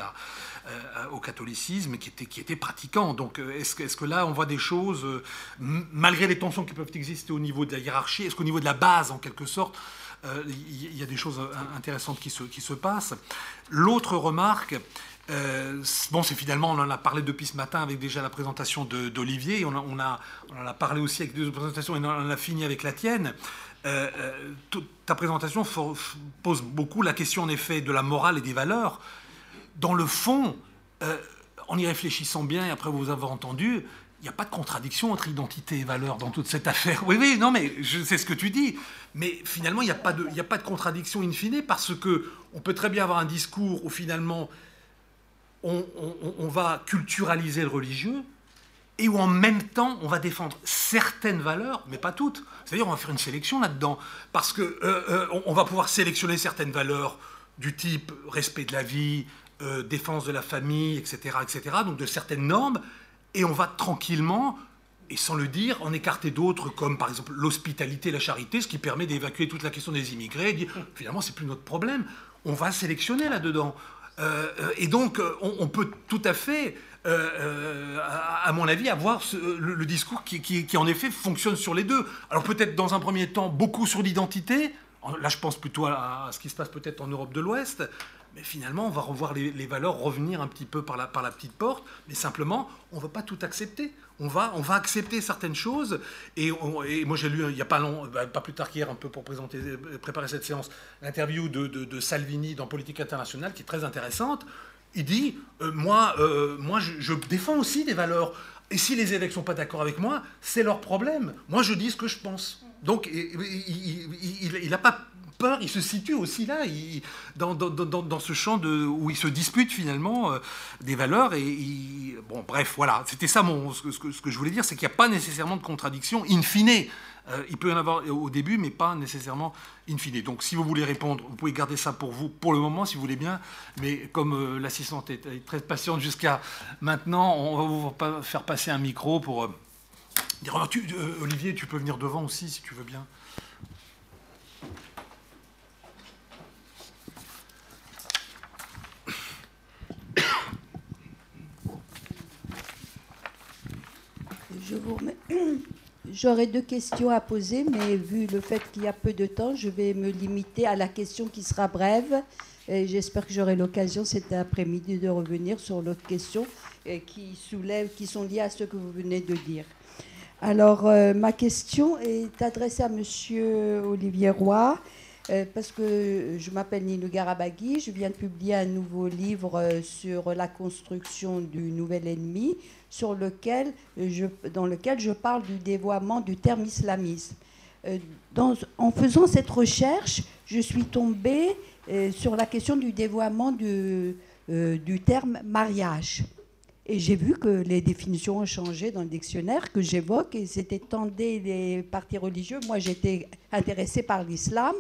euh, au catholicisme qui étaient, qui étaient pratiquants. Donc euh, est-ce que, est que là on voit des choses, malgré les tensions qui peuvent exister au niveau de la hiérarchie, est-ce qu'au niveau de la base en quelque sorte, il y a des choses intéressantes qui se, qui se passent? L'autre remarque, euh, bon, c'est finalement, on en a parlé depuis ce matin avec déjà la présentation d'Olivier, on, en a parlé aussi avec deux présentations et on en a fini avec la tienne. Euh, euh, ta présentation pose beaucoup la question en effet de la morale et des valeurs. Dans le fond, en y réfléchissant bien et après vous avoir entendu, il n'y a pas de contradiction entre identité et valeur dans toute cette affaire. Oui, oui, non, mais je sais ce que tu dis. Mais finalement, il n'y a, pas de, a pas de contradiction in fine parce que on peut très bien avoir un discours où finalement on, va culturaliser le religieux et où en même temps on va défendre certaines valeurs, mais pas toutes. C'est-à-dire on va faire une sélection là-dedans, parce que euh, euh, va pouvoir sélectionner certaines valeurs du type respect de la vie, euh, défense de la famille, etc., etc., donc de certaines normes, et on va tranquillement et sans le dire, en écarter d'autres, comme par exemple l'hospitalité, la charité, ce qui permet d'évacuer toute la question des immigrés, et dire finalement c'est plus notre problème, on va sélectionner là-dedans. Euh, euh, et donc, euh, on, peut tout à fait, à, mon avis, avoir le, discours qui, en effet fonctionne sur les deux. Alors peut-être dans un premier temps beaucoup sur l'identité. Là, je pense plutôt à, ce qui se passe peut-être en Europe de l'Ouest. Mais finalement, on va revoir les, valeurs revenir un petit peu par la, par la petite porte. Mais simplement, on ne va pas tout accepter. On va, on va accepter certaines choses. Et, moi, j'ai lu, il n'y a pas, long, bah, pas plus tard qu'hier, un peu pour présenter, préparer cette séance, l'interview de, Salvini dans Politique internationale, qui est très intéressante. Il dit, euh, moi, euh, moi je, défends aussi des valeurs. Et si les évêques ne sont pas d'accord avec moi, c'est leur problème. Moi, je dis ce que je pense. Donc, il n'a pas peur, il se situe aussi là, dans, ce champ où il se dispute finalement euh, des valeurs. Et bon, bref, voilà, c'était ça mon, ce, que, je voulais dire, c'est qu'il n'y a pas nécessairement de contradiction in fine. Euh, il peut y en avoir au début, mais pas nécessairement in fine. Donc, si vous voulez répondre, vous pouvez garder ça pour vous, pour le moment, si vous voulez bien. Mais comme euh, l'assistante est, très patiente jusqu'à maintenant, on va pas faire passer un micro pour dire oh, Olivier, tu peux venir devant aussi, si tu veux bien. J'aurais deux questions à poser, mais vu le fait qu'il y a peu de temps, je vais me limiter à la question qui sera brève. J'espère que j'aurai l'occasion cet après-midi de revenir sur l'autre question euh, qui soulève, qui sont liées à ce que vous venez de dire. Alors, euh, ma question est adressée à Monsieur Olivier Roy. Euh, parce que je m'appelle Nino Garabaghi, je viens de publier un nouveau livre sur la construction du nouvel ennemi, sur lequel je, dans lequel je parle du dévoiement du terme islamisme. Euh, en faisant cette recherche, je suis tombée sur la question du dévoiement du, du terme mariage. Et j'ai vu que les définitions ont changé dans le dictionnaire que j'évoque, et c'était tendé les partis religieux. Moi, j'étais intéressée par l'islam,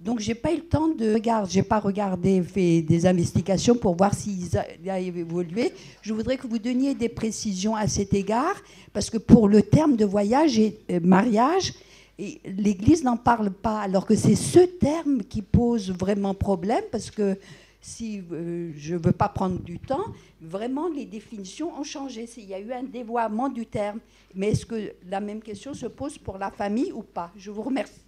donc j'ai pas eu le temps de regarder, j'ai pas regardé, fait des investigations pour voir s'il a évolué. Je voudrais que vous donniez des précisions à cet égard, parce que pour le terme de voyage et euh, mariage, l'Église n'en parle pas, alors que c'est ce terme qui pose vraiment problème, parce que si euh, je ne veux pas prendre du temps, vraiment les définitions ont changé. Il y a eu un dévoiement du terme. Mais est-ce que la même question se pose pour la famille ou pas? Je vous remercie.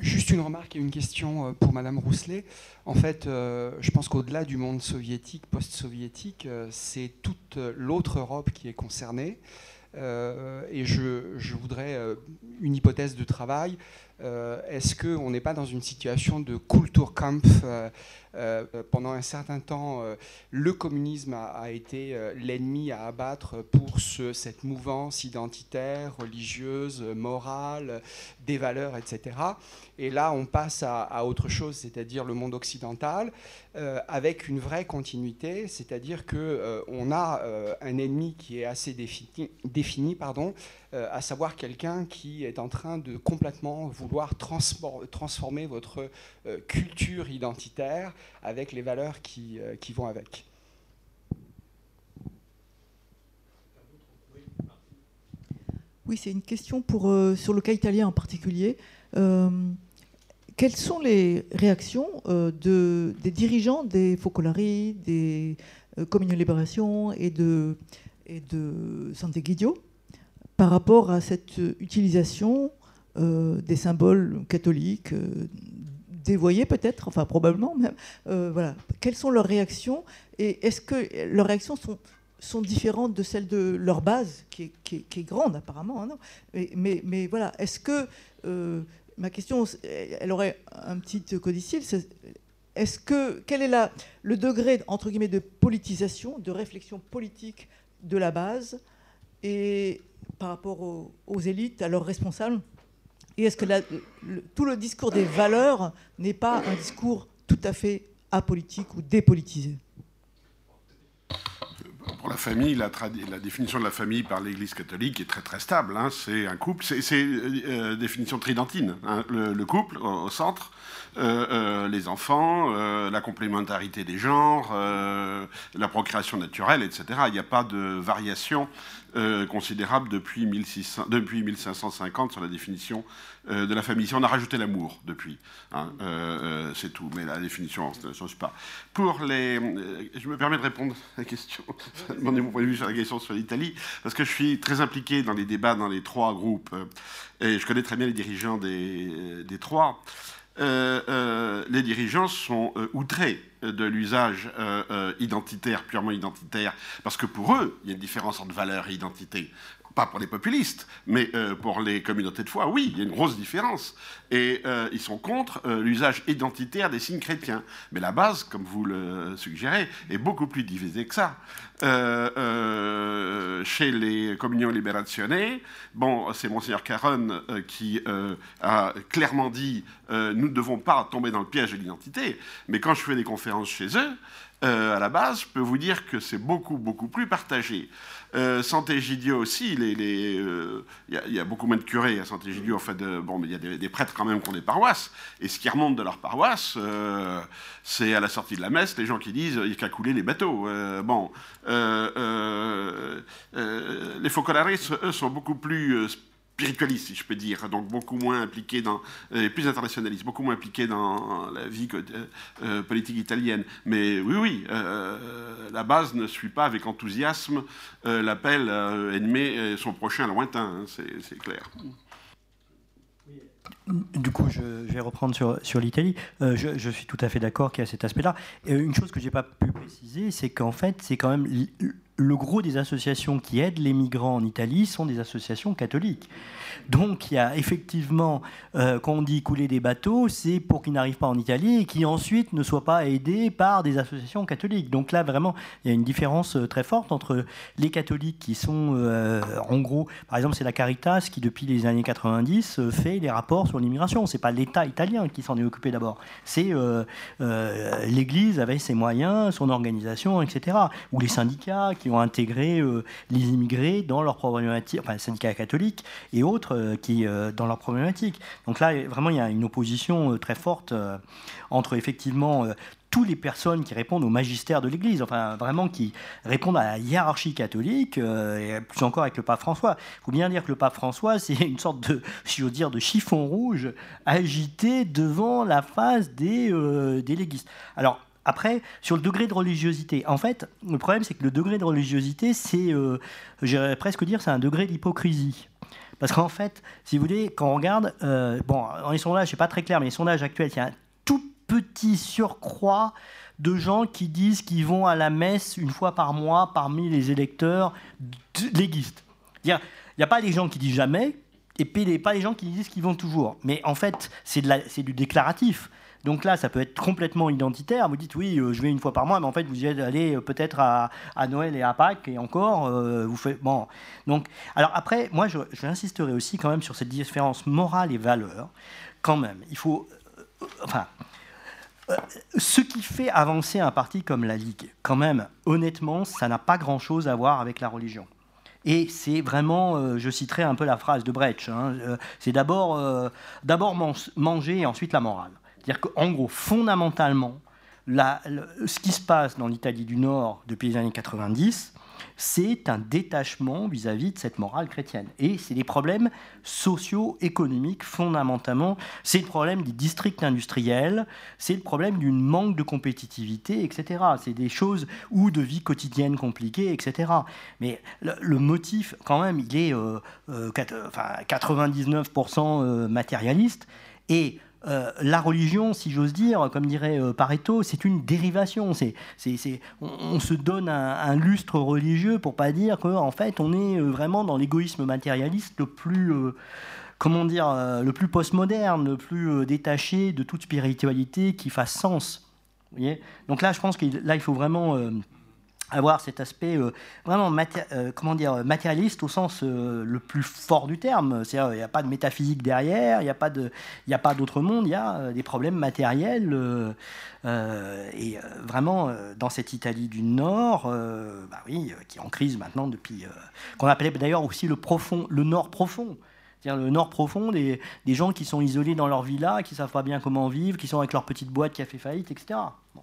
Juste une remarque et une question pour Madame Rousselet. En fait, je pense qu'au-delà du monde soviétique, post-soviétique, c'est toute l'autre Europe qui est concernée. et je voudrais une hypothèse de travail. Est-ce qu'on n'est pas dans une situation de Kulturkampf euh, pendant un certain temps, euh, le communisme a, été euh, l'ennemi à abattre pour cette mouvance identitaire, religieuse, morale, des valeurs, etc. Et là, on passe à, autre chose, c'est-à-dire le monde occidental, avec une vraie continuité, c'est-à-dire qu'on a un ennemi qui est assez défini, défini pardon, à savoir quelqu'un qui est en train de complètement vouloir transformer votre culture identitaire avec les valeurs qui, euh, qui vont avec. Oui, c'est une question pour, euh, sur le cas italien en particulier. Euh, quelles sont les réactions de, des dirigeants des Focolari, des Communions Libération et de, et de Sant'Egidio par rapport à cette utilisation des symboles catholiques, dévoyés peut-être, enfin probablement même. Euh, voilà. Quelles sont leurs réactions et est-ce que leurs réactions sont, sont différentes de celles de leur base, qui est, grande apparemment hein, mais, mais, voilà, est-ce que euh, ma question, elle aurait un petit codicile, est-ce que quel est la, le degré entre guillemets de politisation, de réflexion politique de la base et par rapport aux élites, à leurs responsables. Et est-ce que tout le discours des valeurs n'est pas un discours tout à fait apolitique ou dépolitisé? Pour la famille, la, définition de la famille par l'Église catholique est très très stable. Hein. C'est un couple, c'est euh, euh, définition tridentine. Hein. Le, couple au, centre, euh, les enfants, la complémentarité des genres, la procréation naturelle, etc. Il n'y a pas de variation considérable depuis, 1600, depuis 1550 sur la définition de la famille. Si on a rajouté l'amour depuis, hein, c'est tout. Mais la définition, ne change pas. Pour les, je me permets de répondre à la question demander mon point de vue sur la question sur l'Italie, parce que je suis très impliqué dans les débats dans les trois groupes, euh, et je connais très bien les dirigeants des, euh, des trois. Euh, les dirigeants sont outrés de l'usage identitaire, purement identitaire, parce que pour eux, il y a une différence entre valeur et identité pas pour les populistes, mais euh, pour les communautés de foi, oui, il y a une grosse différence. Et euh, ils sont contre euh, l'usage identitaire des signes chrétiens. Mais la base, comme vous le suggérez, est beaucoup plus divisée que ça. chez les communions libérationnés, bon, c'est Monseigneur Caron qui a clairement dit nous ne devons pas tomber dans le piège de l'identité. Mais quand je fais des conférences chez eux, à la base, je peux vous dire que c'est beaucoup, beaucoup plus partagé. Euh, Sant'Egidio aussi, il euh, y, a beaucoup moins de curés à Sant'Egidio. En fait, bon, mais il y a des, prêtres quand même qui ont des paroisses. Et ce qui remonte de leur paroisse, euh, c'est à la sortie de la messe, les gens qui disent il n'y a qu'à couler les bateaux. bon, les Focolaris, eux, sont beaucoup plus spiritualiste, si je peux dire, donc beaucoup moins impliqué dans, euh, plus internationaliste, beaucoup moins impliqué dans la vie euh, euh, politique italienne. Mais oui, oui, la base ne suit pas avec enthousiasme l'appel à aimer son prochain lointain, hein, c'est clair. Du coup, je, vais reprendre sur, l'Italie. je, suis tout à fait d'accord qu'il y a cet aspect-là. Une chose que je n'ai pas pu préciser, c'est qu'en fait, c'est quand même le gros des associations qui aident les migrants en Italie sont des associations catholiques. Donc il y a effectivement, euh, quand on dit couler des bateaux, c'est pour qu'ils n'arrivent pas en Italie et qui ensuite ne soient pas aidés par des associations catholiques. Donc là, vraiment, il y a une différence euh, très forte entre les catholiques qui sont, euh, en gros, par exemple, c'est la Caritas qui, depuis les années 90, fait les rapports sur l'immigration. C'est pas l'État italien qui s'en est occupé d'abord. C'est l'Église avec ses moyens, son organisation, etc. Ou les syndicats qui ont intégré les immigrés dans leurs problématiques, enfin, les syndicats catholiques et autres euh, qui, euh, dans leurs problématiques. Donc là, vraiment, il y a une opposition euh, très forte entre effectivement toutes les personnes qui répondent au magistère de l'Église, enfin vraiment qui répondent à la hiérarchie catholique, et plus encore avec le pape François. Il faut bien dire que le pape François, c'est une sorte de, si j'ose dire, de chiffon rouge agité devant la face des, des légistes. Alors, après, sur le degré de religiosité, en fait, le problème, c'est que le degré de religiosité, c'est, euh, j'irais presque dire, c'est un degré d'hypocrisie. Parce qu'en fait, si vous voulez, quand on regarde, euh, bon, dans les sondages, c'est pas très clair, mais les sondages actuels, il y a un tout petit surcroît de gens qui disent qu'ils vont à la messe une fois par mois parmi les électeurs léguistes. Il n'y a pas des gens qui disent jamais, et pas les gens qui disent qu'ils vont toujours. Mais en fait, c'est du déclaratif. Donc là, ça peut être complètement identitaire. Vous dites oui, euh, je vais une fois par mois, mais en fait, vous y allez euh, peut-être à, Noël et à Pâques et encore. Euh, vous faites bon. Donc, alors après, moi, je, j'insisterai aussi quand même sur cette différence morale et valeur. Quand même, il faut, enfin, ce qui fait avancer un parti comme la Ligue, quand même, honnêtement, ça n'a pas grand-chose à voir avec la religion. Et c'est vraiment, je citerai un peu la phrase de Brecht, hein, c'est d'abord manger et ensuite la morale. C'est-à-dire qu'en gros, fondamentalement, ce qui se passe dans l'Italie du Nord depuis les années 90, c'est un détachement vis-à-vis de cette morale chrétienne. Et c'est des problèmes socio-économiques fondamentalement. C'est le problème des districts industriels, c'est le problème d'une manque de compétitivité, etc. C'est des choses ou de vie quotidienne compliquée, etc. Mais le, motif, quand même, il est 99% euh, euh, matérialiste. Et euh, la religion, si j'ose dire, comme dirait euh, Pareto, c'est une dérivation. C'est, on, se donne un, lustre religieux pour pas dire qu'en fait, on est euh, vraiment dans l'égoïsme matérialiste le plus, comment dire, le plus postmoderne, le plus détaché de toute spiritualité qui fasse sens. Donc là, je pense que là, il faut vraiment avoir cet aspect euh, vraiment euh, comment dire, matérialiste au sens euh, le plus fort du terme. C'est-à-dire il n'y a pas de métaphysique derrière, il n'y a pas d'autre monde, il y a des problèmes matériels. et vraiment, dans cette Italie du Nord, bah oui, qui est en crise maintenant depuis... qu'on appelait d'ailleurs aussi le, profond, le Nord profond. C'est-à-dire le Nord profond, des, des, gens qui sont isolés dans leur villa, qui ne savent pas bien comment vivre, qui sont avec leur petite boîte qui a fait faillite, etc. Bon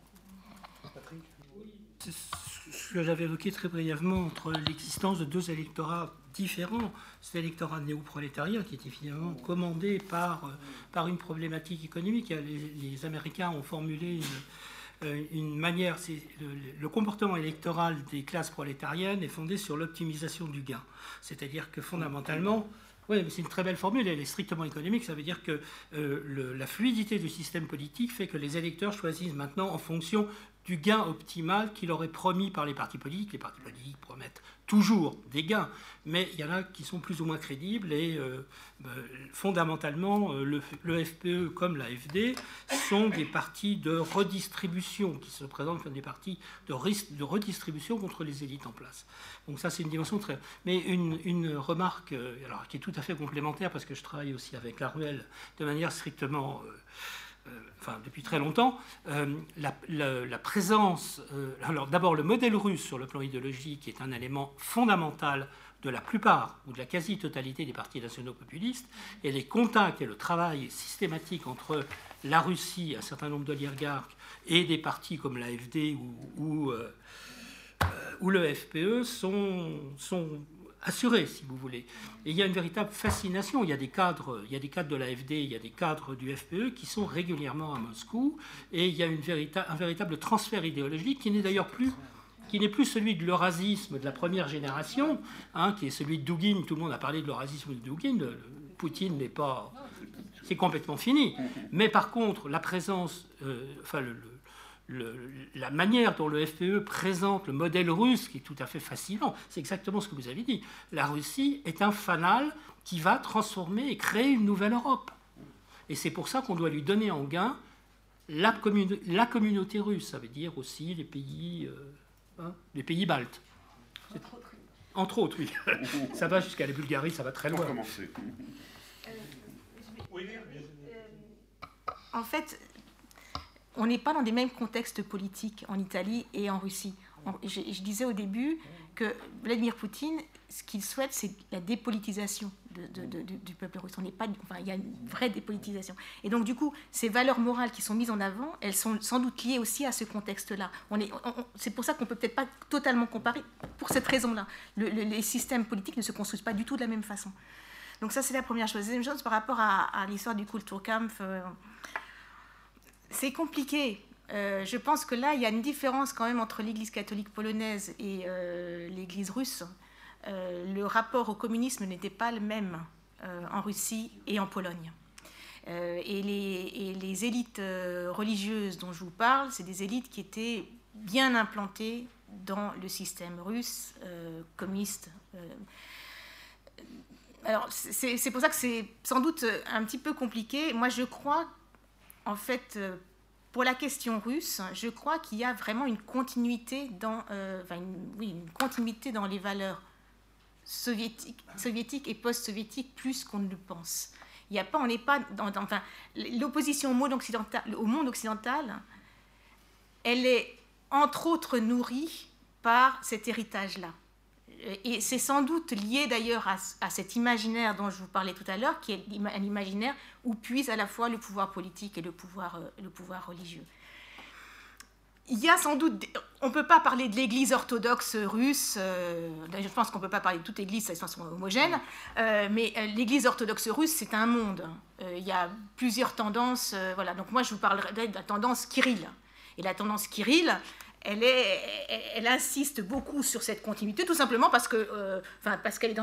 que j'avais évoqué très brièvement entre l'existence de deux électorats différents. C'est l'électorat néo-prolétariat qui était finalement commandé par, euh, par une problématique économique. Les, Américains ont formulé une, euh, manière, le, le, comportement électoral des classes prolétariennes est fondé sur l'optimisation du gain. C'est-à-dire que fondamentalement, oui, mais c'est une très belle formule, elle est strictement économique. Ça veut dire que euh, la fluidité du système politique fait que les électeurs choisissent maintenant en fonction du gain optimal qu'il aurait promis par les partis politiques. Les partis politiques promettent toujours des gains, mais il y en a qui sont plus ou moins crédibles et euh, euh, fondamentalement, euh, le, FPE e comme l'AFD sont des partis de redistribution qui se présentent comme des partis de, de redistribution contre les élites en place. Donc ça, c'est une dimension très... Mais une, remarque alors, qui est tout à fait complémentaire parce que je travaille aussi avec la ruelle de manière strictement... enfin depuis très longtemps, euh, la, présence, euh, alors d'abord le modèle russe sur le plan idéologique est un élément fondamental de la plupart ou de la quasi-totalité des partis nationaux populistes, et les contacts et le travail systématique entre la Russie, un certain nombre d'oligarques, et des partis comme l'AFD ou, le FPE sont assuré, si vous voulez. Et il y a une véritable fascination. Il y a des cadres, il y a des cadres de l'AFD, il y a des cadres du FPE qui sont régulièrement à Moscou, et il y a une un véritable transfert idéologique qui n'est d'ailleurs plus qui n'est plus celui de l'eurasisme de la première génération, hein, qui est celui de Dugin. Tout le monde a parlé de l'eurasisme de Dugin. Poutine n'est pas, c'est complètement fini. Mais par contre, la présence, euh, enfin le la manière dont le FPE présente le modèle russe, qui est tout à fait fascinant, c'est exactement ce que vous avez dit. La Russie est un fanal qui va transformer et créer une nouvelle Europe. Et c'est pour ça qu'on doit lui donner en gain la, la, communauté russe. Ça veut dire aussi les pays, euh, hein, les pays baltes. Entre autres, oui. ça va jusqu'à la Bulgarie, ça va très loin. En fait, on n'est pas dans des mêmes contextes politiques en Italie et en Russie. Je, disais au début que Vladimir Poutine, ce qu'il souhaite, c'est la dépolitisation du peuple russe. On n'est pas, enfin, il y a une vraie dépolitisation. Et donc, du coup, ces valeurs morales qui sont mises en avant, elles sont sans doute liées aussi à ce contexte-là. c'est pour ça qu'on peut peut-être pas totalement comparer, pour cette raison-là. les systèmes politiques ne se construisent pas du tout de la même façon. Donc ça, c'est la première chose. Deuxième chose, par rapport à, l'histoire du Kulturkampf, euh, c'est compliqué. Euh, je pense que là, il y a une différence quand même entre l'Église catholique polonaise et euh, l'Église russe. le rapport au communisme n'était pas le même en Russie et en Pologne. Et les, les, élites religieuses dont je vous parle, c'est des élites qui étaient bien implantées dans le système russe communiste alors, c'est pour ça que c'est sans doute un petit peu compliqué. Moi, je crois, en fait, euh, pour la question russe, je crois qu'il y a vraiment une continuité dans, euh, continuité dans les valeurs soviétiques, et post-soviétiques plus qu'on ne le pense. Il a pas, on n'est pas l'opposition au monde occidental, au monde occidental, elle est entre autres nourrie par cet héritage-là et c'est sans doute lié d'ailleurs à, cet imaginaire dont je vous parlais tout à l'heure, qui est un imaginaire où puise à la fois le pouvoir politique et le pouvoir, euh, religieux. Il y a sans doute, on ne peut pas parler de l'Église orthodoxe russe, euh, je pense qu'on ne peut pas parler de toute Église de façon homogène, euh, mais l'Église orthodoxe russe, c'est un monde. il y a plusieurs tendances, voilà. Donc moi, je vous parlerai de la tendance Kirill. Et la tendance Kirill, elle, insiste beaucoup sur cette continuité, tout simplement parce que, euh, qu'elle est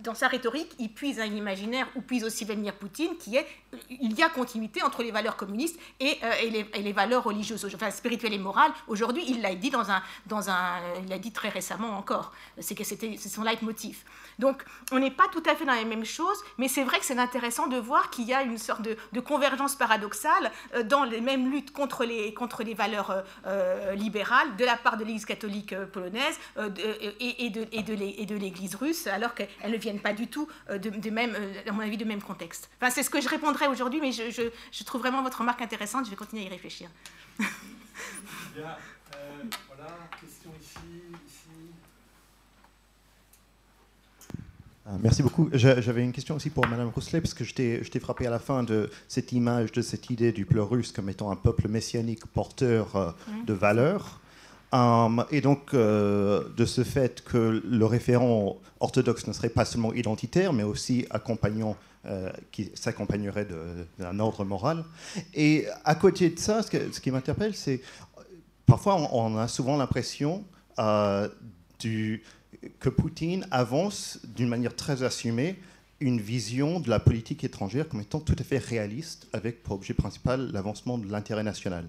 dans sa rhétorique, il puise un imaginaire où puise aussi Vladimir Poutine, qui est, il y a continuité entre les valeurs communistes et, euh, les, valeurs religieuses, spirituelles et morales. Aujourd'hui, il l'a dit très récemment encore. C'est que c'était, c'est son leitmotiv. Donc, on n'est pas tout à fait dans les mêmes choses, mais c'est vrai que c'est intéressant de voir qu'il y a une sorte de, de convergence paradoxale euh, dans les mêmes luttes contre les, contre les valeurs euh, euh, libérale de la part de l'Église catholique euh, polonaise et, de, l'Église russe, alors qu'elles ne viennent pas du tout de, même, à mon avis, de même contexte. Enfin, c'est ce que je répondrai aujourd'hui, mais je, trouve vraiment votre remarque intéressante. Je vais continuer à y réfléchir. Voilà, question ici. Ah, merci beaucoup. J'avais une question aussi pour Madame Rousselet, parce que je t'ai frappé à la fin de cette image, de cette idée du peuple russe comme étant un peuple messianique porteur euh, mmh. de valeurs. Hum, et donc, euh, de ce fait que le référent orthodoxe ne serait pas seulement identitaire, mais aussi accompagnant, euh, qui s'accompagnerait d'un ordre moral. Et à côté de ça, ce, qui m'interpelle, c'est parfois on, a souvent l'impression du que Poutine avance d'une manière très assumée une vision de la politique étrangère comme étant tout à fait réaliste, avec pour objet principal l'avancement de l'intérêt national.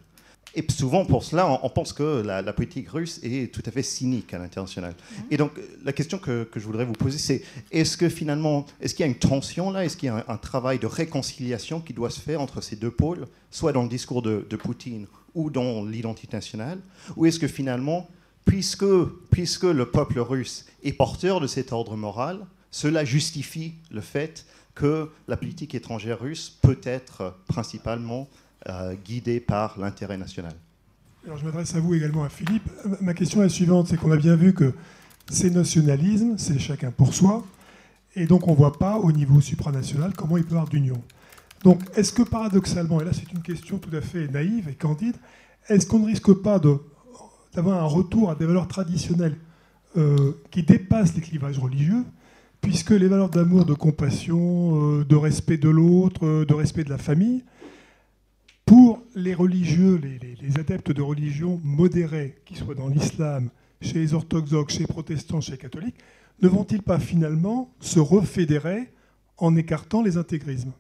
Et souvent, pour cela, on, pense que la, politique russe est tout à fait cynique à l'international. Mhm. Et donc, la question que, je voudrais vous poser, c'est est-ce que finalement, est-ce qu'il y a une tension là? Est-ce qu'il y a un, travail de réconciliation qui doit se faire entre ces deux pôles, soit dans le discours de, de Poutine ou dans l'identité nationale? Ou est-ce que finalement, puisque, le peuple russe est porteur de cet ordre moral, cela justifie le fait que la politique étrangère russe peut être principalement euh, guidée par l'intérêt national. Je m'adresse à vous également, à Philippe. Ma question est la suivante, c'est qu'on a bien vu que ces nationalismes, c'est chacun pour soi, et donc on ne voit pas au niveau supranational comment il peut y avoir d'union. Donc est-ce que paradoxalement, et là c'est une question tout à fait naïve et candide, est-ce qu'on ne risque pas de d'avoir un retour à des valeurs traditionnelles euh, qui dépassent les clivages religieux, puisque les valeurs d'amour, de compassion, euh, de respect de l'autre, euh, de respect de la famille, pour les religieux, les, adeptes de religions modérées, qu'ils soient dans l'islam, chez les orthodoxes, chez les protestants, chez les catholiques, ne vont-ils pas finalement se refédérer en écartant les intégrismes?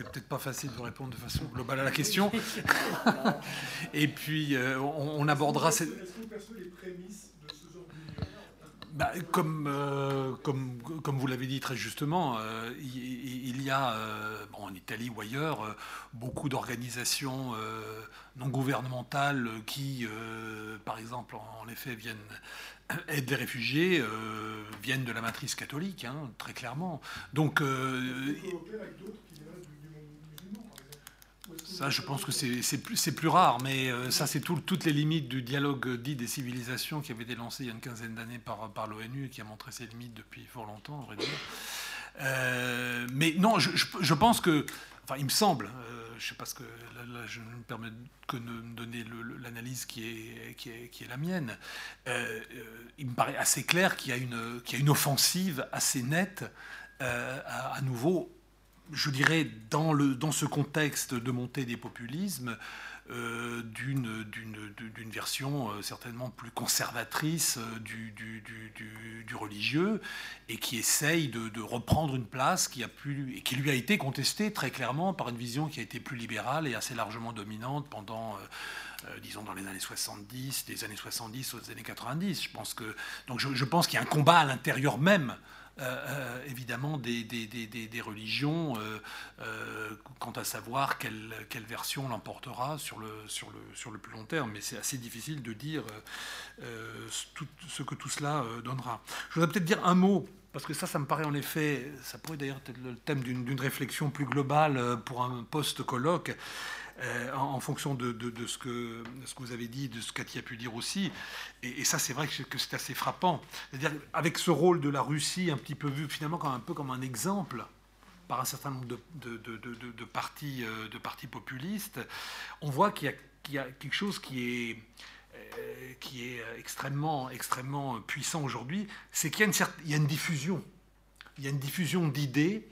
C'est peut-être pas facile de répondre de façon globale à la question. Et puis, euh, on, abordera cette. Bah, comme, euh, comme, comme vous l'avez dit très justement, euh, il, y a en Italie ou ailleurs beaucoup d'organisations non gouvernementales qui, par exemple, en, effet, viennent aider les réfugiés, viennent de la matrice catholique, hein, très clairement. Donc, ça, je pense que c'est plus, rare, mais euh, ça, c'est toutes les limites du dialogue dit des civilisations qui avait été lancé il y a une quinzaine d'années par, l'ONU et qui a montré ses limites depuis fort longtemps, en vrai dire. Euh, mais non, je, pense que, enfin, il me semble, euh, je ne sais pas ce que, je ne me permets que de me donner l'analyse qui est, la mienne. il me paraît assez clair qu'il y, a une offensive assez nette à nouveau je dirais, dans, le, dans ce contexte de montée des populismes, d'une version certainement plus conservatrice du, du, religieux et qui essaye de, reprendre une place qui, a pu, et qui lui a été contestée très clairement par une vision qui a été plus libérale et assez largement dominante pendant... disons dans les années 70, des années 70 aux années 90. Je pense donc je pense qu'il y a un combat à l'intérieur même euh, euh, évidemment des, des, religions euh, quant à savoir quelle, quelle version l'emportera sur le, sur, le, sur le plus long terme. Mais c'est assez difficile de dire tout, ce que tout cela donnera. Je voudrais peut-être dire un mot parce que ça, ça me paraît en effet, ça pourrait d'ailleurs être le thème d'une réflexion plus globale pour un post-colloque. Euh, en, fonction de, ce que, vous avez dit, de ce qu'Ati a pu dire aussi. Et, ça, c'est vrai que, c'est assez frappant. C'est-à-dire, avec ce rôle de la Russie, un petit peu vu finalement comme un peu comme un exemple par un certain nombre de, partis, euh, de partis populistes, on voit qu'il y, a quelque chose qui est euh, qui est extrêmement, extrêmement puissant aujourd'hui, c'est qu'il y, a une diffusion. Il y a une diffusion d'idées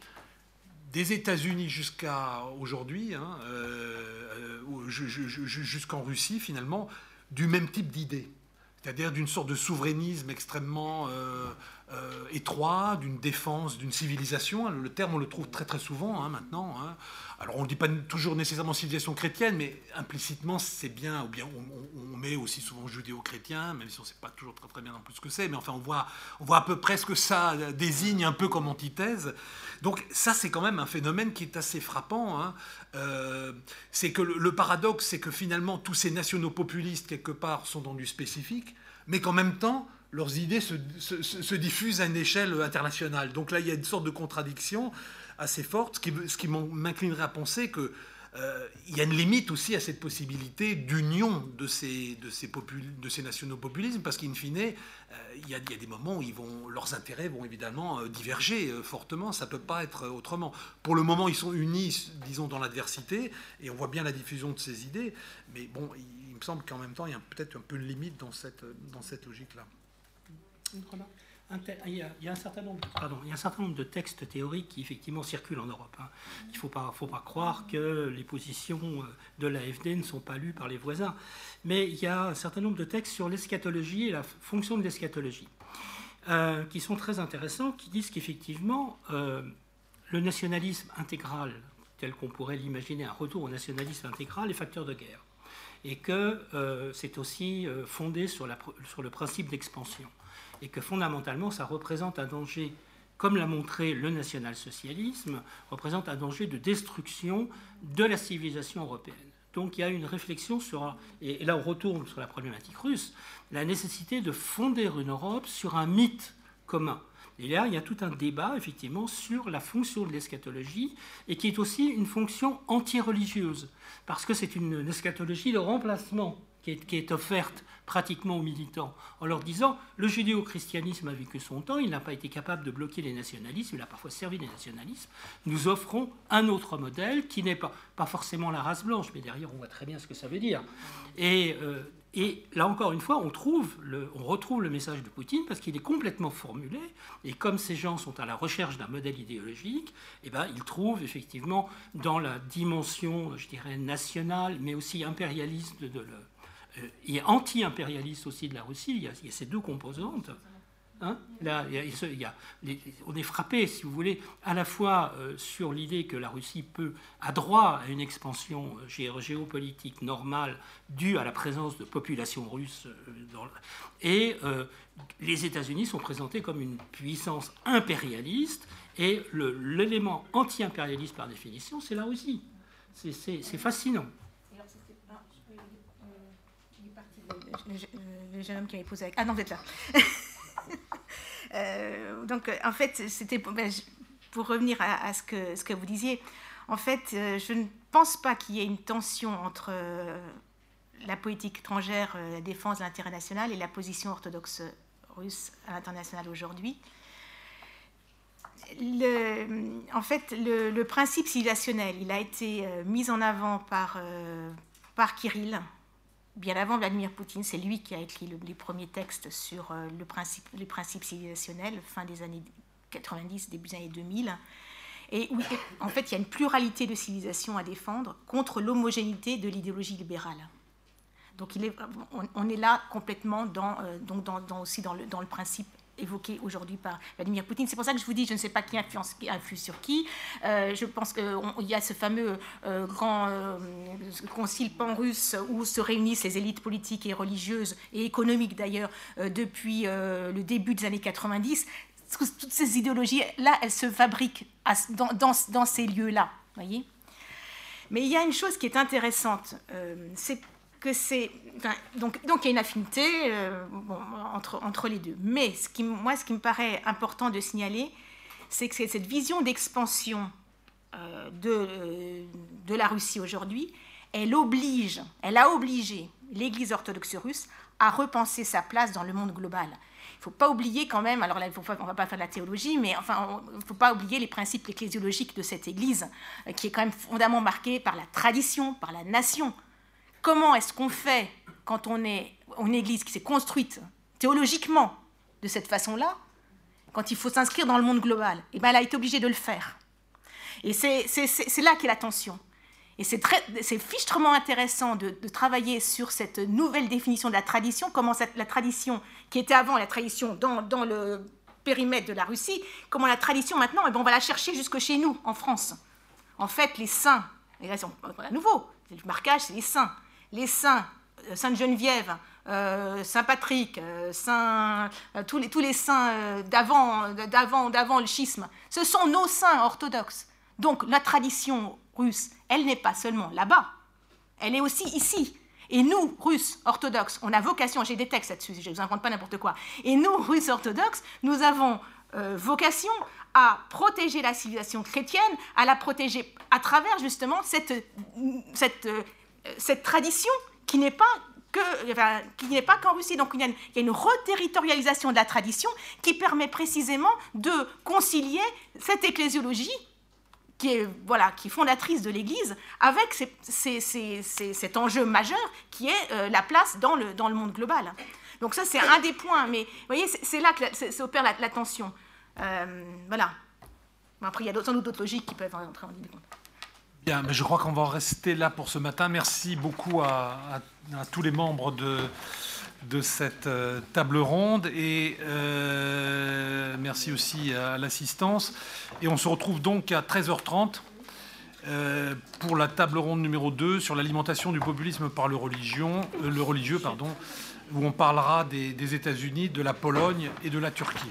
des États-Unis jusqu'à aujourd'hui, hein, euh, euh, jusqu'en Russie finalement, du même type d'idées, c'est-à-dire d'une sorte de souverainisme extrêmement euh, étroit, d'une défense d'une civilisation. Le terme on le trouve très très souvent hein, maintenant. Hein. Alors on ne dit pas toujours nécessairement civilisation chrétienne, mais implicitement c'est bien, ou bien on, met aussi souvent judéo-chrétien, même si on ne sait pas toujours très très bien non plus ce que c'est, mais enfin on voit, on voit à peu près ce que ça désigne un peu comme antithèse. Donc ça c'est quand même un phénomène qui est assez frappant. Hein. Euh, c'est que le, paradoxe, c'est que finalement tous ces nationaux populistes quelque part sont dans du spécifique, mais qu'en même temps leurs idées se, se, diffusent à une échelle internationale. Donc là, il y a une sorte de contradiction assez forte, ce qui, m'inclinerait à penser que euh, il y a une limite aussi à cette possibilité d'union de ces, de, ces nationaux populismes, parce qu'in fine, euh, il, y a, des moments où leurs intérêts vont évidemment euh, diverger fortement, ça ne peut pas être autrement. Pour le moment, ils sont unis, disons, dans l'adversité, et on voit bien la diffusion de ces idées, mais bon, il, me semble qu'en même temps, il y a peut-être un peu de limite dans cette, dans cette logique-là il y, a, un certain nombre, il y a un certain nombre de textes théoriques qui effectivement circulent en Europe. Hein. Il ne faut pas, faut pas croire que les positions euh, de l'AFD ne sont pas lues par les voisins. Mais il y a un certain nombre de textes sur l'eschatologie et la fonction de l'eschatologie, euh, qui sont très intéressants, qui disent qu'effectivement, euh, le nationalisme intégral, tel qu'on pourrait l'imaginer, un retour au nationalisme intégral, est facteur de guerre. Et que c'est aussi fondé sur, sur le principe d'expansion et que fondamentalement ça représente un danger, comme l'a montré le national-socialisme, représente un danger de destruction de la civilisation européenne. Donc il y a une réflexion sur, et là on retourne sur la problématique russe, la nécessité de fonder une Europe sur un mythe commun. Et là, il y a tout un débat, effectivement, sur la fonction de l'eschatologie, et qui est aussi une fonction anti-religieuse, parce que c'est une eschatologie de remplacement qui est, offerte pratiquement aux militants, en leur disant le judéo-christianisme a vécu son temps, il n'a pas été capable de bloquer les nationalismes, il a parfois servi les nationalismes. Nous offrons un autre modèle qui n'est pas, pas forcément la race blanche, mais derrière on voit très bien ce que ça veut dire. Et, euh, et là encore une fois, on, retrouve le message de Poutine parce qu'il est complètement formulé. Et comme ces gens sont à la recherche d'un modèle idéologique, eh ben, ils trouvent effectivement dans la dimension, je dirais, nationale, mais aussi impérialiste de, et anti-impérialiste aussi de la Russie. Il y a, ces deux composantes. On est frappé, si vous voulez, à la fois euh, sur l'idée que la Russie peut, a droit à une expansion euh, géopolitique normale due à la présence de populations russes, euh, et les États-Unis sont présentés comme une puissance impérialiste, et l'élément anti-impérialiste par définition, c'est la Russie. C'est fascinant. qui posé Ah non, vous êtes là. Euh, donc, en fait, c'était pour, ben, revenir à, ce, que, vous disiez. En fait, euh, je ne pense pas qu'il y ait une tension entre euh, la politique étrangère, la défense de l'intérêt national et la position orthodoxe russe à l'international aujourd'hui. en fait, le, principe civilisationnel, il a été mis en avant par, par Kirill bien avant Vladimir Poutine, c'est lui qui a écrit les premiers textes sur euh, le principe, les principes civilisationnels, fin des années 90, début des années 2000. et où en fait il y a une pluralité de civilisations à défendre contre l'homogénéité de l'idéologie libérale. Donc on, est là complètement dans, euh, donc aussi dans le principe évoqué aujourd'hui par Vladimir Poutine. C'est pour ça que je vous dis, je ne sais pas qui influence, qui influe sur qui. Euh, je pense qu'il y a ce fameux euh, grand concile pan-russe où se réunissent les élites politiques et religieuses et économiques d'ailleurs depuis le début des années 90 toutes ces idéologies-là, elles se fabriquent dans, dans, ces lieux-là. voyez Mais il y a une chose qui est intéressante, euh, c'est donc, il y a une affinité euh, entre, les deux. Mais ce qui, moi, ce qui me paraît important de signaler, c'est que cette vision d'expansion euh, de, de la Russie aujourd'hui, elle oblige, elle a obligé l'Église orthodoxe russe à repenser sa place dans le monde global. Il ne faut pas oublier quand même, alors là, on ne va pas faire de la théologie, mais il ne faut pas oublier les principes ecclésiologiques de cette Église, euh, qui est quand même fondamentalement marquée par la tradition, par la nation. Comment est-ce qu'on fait quand on est une Église qui s'est construite théologiquement de cette façon-là, quand il faut s'inscrire dans le monde global? Eh bien, elle a été obligée de le faire. Et c'est là qu'est la tension. Et c'est fichtrement intéressant de, travailler sur cette nouvelle définition de la tradition, comment la tradition, qui était avant la tradition dans, le périmètre de la Russie, comment la tradition maintenant, et eh ben, on va la chercher jusque chez nous, en France. En fait, les saints, et là, à nouveau, le marquage, c'est les saints. Les saints, euh, Sainte Geneviève, euh, Saint Patrick, euh, tous, les, saints d'avant, d'avant, d'avant le schisme, ce sont nos saints orthodoxes. Donc la tradition russe, elle n'est pas seulement là-bas, elle est aussi ici. Et nous, Russes orthodoxes, on a vocation, j'ai des textes là-dessus, je ne vous invente pas n'importe quoi, et nous, Russes orthodoxes, nous avons vocation à protéger la civilisation chrétienne, à la protéger à travers justement cette, cette tradition qui n'est pas que, qui n'est pas qu'en Russie. Donc il y, a une, il y, reterritorialisation de la tradition qui permet précisément de concilier cette ecclésiologie qui est, voilà, qui fondatrice de l'Église, avec cet enjeu majeur qui est euh, la place dans le, dans le monde global. Donc ça, c'est un des points, mais vous voyez, c'est là que s'opère la, la, tension. Euh, voilà. Après, il y a sans doute d'autres logiques qui peuvent entrer en ligne de compte. Je crois qu'on va rester là pour ce matin. Merci beaucoup à, tous les membres de de cette euh, table ronde et euh, merci aussi à l'assistance. Et on se retrouve donc à 13h30 euh, pour la table ronde numéro 2 sur l'alimentation du populisme par le, religion, le religieux, pardon, où on parlera des États-Unis, de la Pologne et de la Turquie.